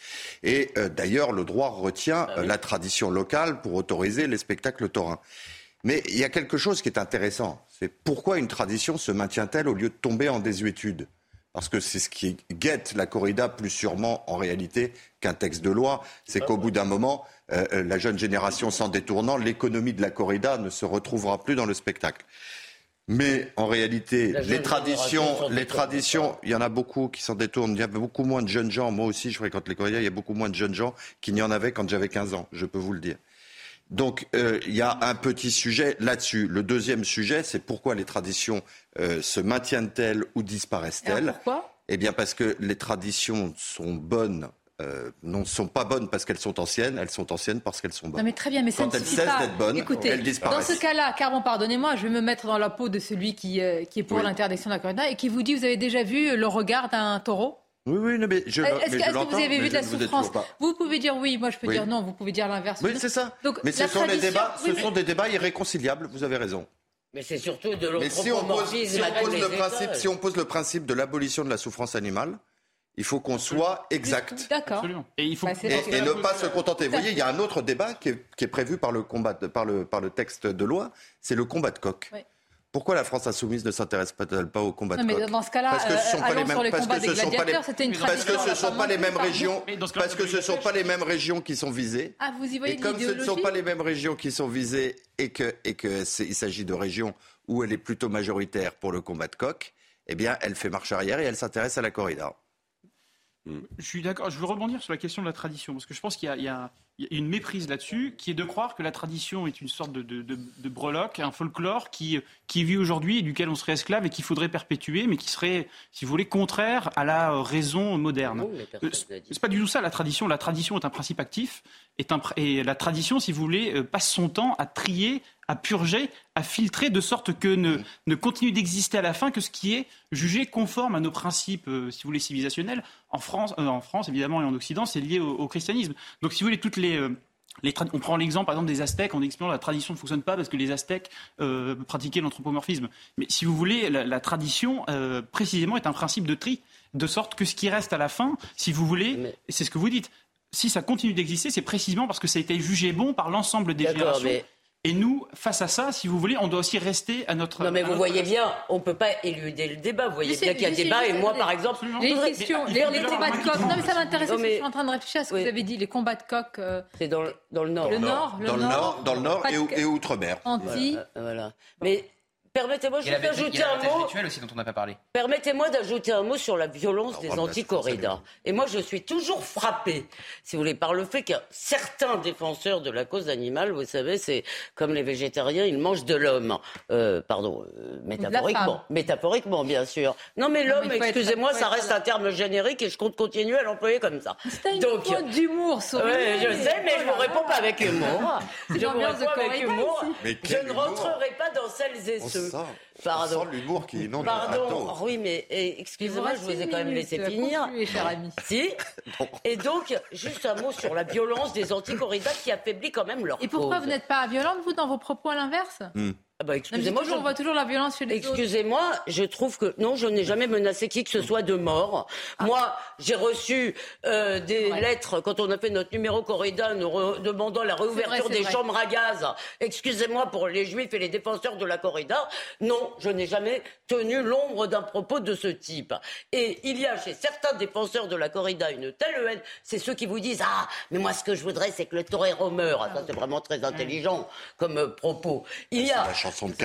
Et euh, d'ailleurs, le droit retient tient ah la tradition locale pour autoriser les spectacles taurins. Mais il y a quelque chose qui est intéressant. C'est pourquoi une tradition se maintient-elle au lieu de tomber en désuétude? Parce que c'est ce qui guette la corrida plus sûrement en réalité qu'un texte de loi. C'est qu'au bout d'un moment, euh, euh, la jeune génération s'en détournant, l'économie de la corrida ne se retrouvera plus dans le spectacle. Mais en réalité, les traditions, les traditions, il y en a beaucoup qui s'en détournent. Il y a beaucoup moins de jeunes gens. Moi aussi, je fréquente les corridas. Il y a beaucoup moins de jeunes gens qu'il n'y en avait quand j'avais 15 ans. Je peux vous le dire. Donc, euh, il y a un petit sujet là-dessus. Le deuxième sujet, c'est pourquoi les traditions euh, se maintiennent-elles ou disparaissent-elles?
Pourquoi?
Eh bien, parce que les traditions sont bonnes euh, ne sont pas bonnes parce qu'elles sont anciennes, elles sont anciennes parce qu'elles sont bonnes.
Non mais très bien, mais
Quand elles cessent d'être bonnes,
Écoutez,
elles disparaissent.
Dans ce cas-là, Caron, pardonnez-moi, je vais me mettre dans la peau de celui qui, euh, qui est pour l'interdiction de la corrida et qui vous dit, vous avez déjà vu le regard d'un taureau?
Oui, oui, mais je
Est-ce que, vous avez vu de la souffrance vous, pouvez dire oui, moi je peux dire non, vous pouvez dire l'inverse.
Oui, c'est ça. Donc, mais ce, sont, débats, ce sont des débats irréconciliables, vous avez raison.
Mais c'est surtout de
l'anthropomorphisme. Si, on pose, si, on pose le principe, si on pose le principe de l'abolition de la souffrance animale, il faut qu'on soit exact.
D'accord.
Et, il faut...
Bah, et, ne pas se contenter. Vous voyez, il y a un autre débat qui est, prévu par le, combat par, le, par le texte de loi, c'est le combat de coq. Pourquoi la France insoumise ne s'intéresse pas-elle pas au combat de coq
mais Dans ce cas-là, parce que ce sont pas les mêmes, parce que ce sont pas les,
parce que ce sont pas les mêmes régions, parce que ce sont pas les mêmes régions qui sont visées.
Ah, vous y voyez
Et comme ce ne sont pas les mêmes régions qui sont visées et que et que il s'agit de régions où elle est plutôt majoritaire pour le combat de coq, eh bien, elle fait marche arrière et elle s'intéresse à la corrida.
Je suis d'accord. Je veux rebondir sur la question de la tradition parce que je pense qu'il y, a une méprise là-dessus qui est de croire que la tradition est une sorte de, de, breloque, un folklore qui, qui vit aujourd'hui et duquel on serait esclave et qu'il faudrait perpétuer, mais qui serait, si vous voulez, contraire à la raison moderne. Euh, c'est pas du tout ça la tradition. La tradition est un principe actif est un, et la tradition, si vous voulez, euh, passe son temps à trier à purger, à filtrer, de sorte que ne, ne continue d'exister à la fin que ce qui est jugé conforme à nos principes, euh, si vous voulez, civilisationnels. En France, euh, en France, évidemment, et en Occident, c'est lié au, christianisme. Donc, si vous voulez, toutes les... Euh, les on prend l'exemple, par exemple, des Aztèques. Dit que la tradition ne fonctionne pas parce que les Aztèques pratiquaient l'anthropomorphisme. Mais si vous voulez, la, la tradition, précisément, est un principe de tri, de sorte que ce qui reste à la fin, si vous voulez, c'est ce que vous dites, si ça continue d'exister, c'est précisément parce que ça a été jugé bon par l'ensemble des générations. Et nous, face à ça, si vous voulez, on doit aussi rester à notre.
Non, mais vous voyez bien, on ne peut pas éluder le débat. Vous voyez bien qu'il y a débat. Et moi, par exemple.
Les questions, les, combats de coq. Non, mais ça m'intéresse. Je suis en train de réfléchir à ce que vous avez dit. Les combats de coq.
Euh, C'est dans, dans, le Nord.
Le Nord,
dans le Nord, dans le Nord et, et outre-mer.
Anti.
Voilà. Mais Permettez-moi juste d'ajouter un mot.
aussi dont on n'a pas parlé.
Permettez-moi d'ajouter un mot sur la violence des anti-corridas. Et moi, je suis toujours frappé, si vous voulez, par le fait que certains défenseurs de la cause animale, vous savez, c'est comme les végétariens, ils mangent de l'homme. Euh, pardon, euh, métaphoriquement. Métaphoriquement, bien sûr. Non, mais l'homme, excusez-moi, ça reste un terme générique et je compte continuer à l'employer comme ça.
C'est une Donc, d'humour,
Oui, je sais, mais je vous réponds pas avec humour. je vous réponds avec humour. Je ne rentrerai pas dans celles et ceux
ça. Pardon. l'humour qui non
Pardon. Oui, mais eh, excusez-moi, je vous ai quand même laissé finir. Si. Et donc, juste un mot sur la violence des anti-corridas qui affaiblit quand même leur
Et pourquoi vous n'êtes pas violente, vous, dans vos propos à l'inverse? Hmm.
Ah bah, excusez-moi,
je... on voit toujours la violence chez les
Excusez-moi, je trouve que non, je n'ai jamais menacé qui que ce soit de mort. Ah. Moi, j'ai reçu euh, des lettres quand on a fait notre numéro corrida nous demandant la réouverture des chambres à gaz. Excusez-moi pour les juifs et les défenseurs de la corrida. Non, je n'ai jamais tenu l'ombre d'un propos de ce type. Et il y a chez certains défenseurs de la corrida une telle haine. C'est ceux qui vous disent ah, mais moi ce que je voudrais c'est que le torero meure. Ça c'est vraiment très intelligent comme euh, propos. Il y a
chanson de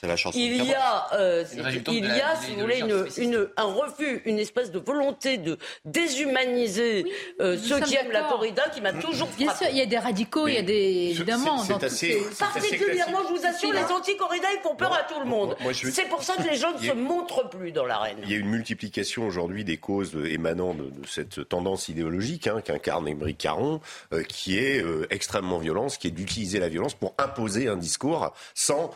C'est la chanson il y a, euh, il y a, si vous voulez, une, un refus, une espèce de volonté de déshumaniser euh, ceux qui aiment la corrida qui m'a toujours frappé.
Bien sûr, il y a des radicaux, il y a des évidemment.
C'est assez, particulièrement, je vous assure, les anti-corridas ils font peur à tout le monde. C'est pour ça que les gens ne se montrent plus dans l'arène.
Il y a une multiplication aujourd'hui des causes émanant de, cette tendance idéologique hein, qu'incarne Émeric Caron, euh, qui est extrêmement violente, qui est d'utiliser la violence pour imposer un discours sans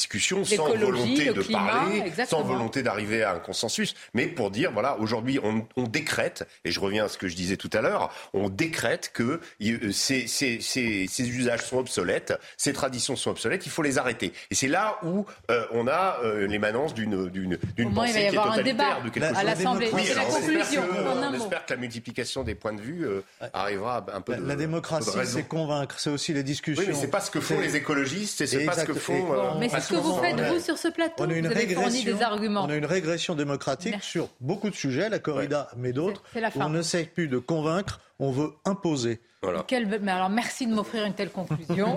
discussion, sans volonté de parler, sans volonté d'arriver à un consensus, mais pour dire, voilà, aujourd'hui, on, on, décrète, et je reviens à ce que je disais tout à l'heure, on décrète que euh, ces, ces, ces, ces, usages sont obsolètes, ces traditions sont obsolètes, il faut les arrêter. Et c'est là où euh, on a euh, l'émanence d'une d'une d'une pensée
qui est
totalitaire
de quelque à l'Assemblée.
Oui, la conclusion. On espère que la multiplication des points de vue arrivera un peu.
La, la démocratie, c'est convaincre, c'est aussi les discussions.
Oui, mais c'est pas ce que font les écologistes, c'est pas ce que font.
Euh, mais c'est ce que vous faites, vous, sur ce plateau? On a une vous avez fourni des arguments.
On a une régression démocratique sur beaucoup de sujets, la corrida, mais d'autres. On ne sait plus de convaincre, on veut imposer.
Mais alors, merci de m'offrir une telle conclusion.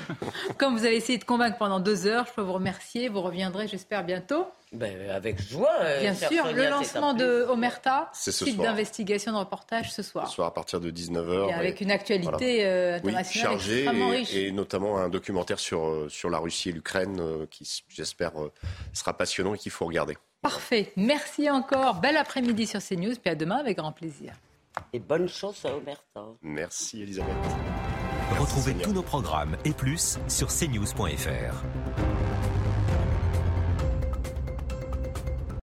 Comme vous avez essayé de convaincre pendant deux heures, je peux vous remercier. Vous reviendrez, j'espère, bientôt.
Ben, avec joie. Euh,
Bien sûr, le lancement de Omerta, site d'investigation de reportage ce soir.
Ce soir à partir de 19h.
avec une actualité euh, internationale extrêmement
riche. Et, notamment un documentaire sur, euh, sur la Russie et l'Ukraine qui, j'espère, sera passionnant et qu'il faut regarder.
Parfait. Merci encore. Bel après-midi sur CNews. Puis à demain avec grand plaisir.
Et bonne chance à Omerta.
Merci Elisabeth.
Retrouvez tous nos programmes et plus sur cnews.fr.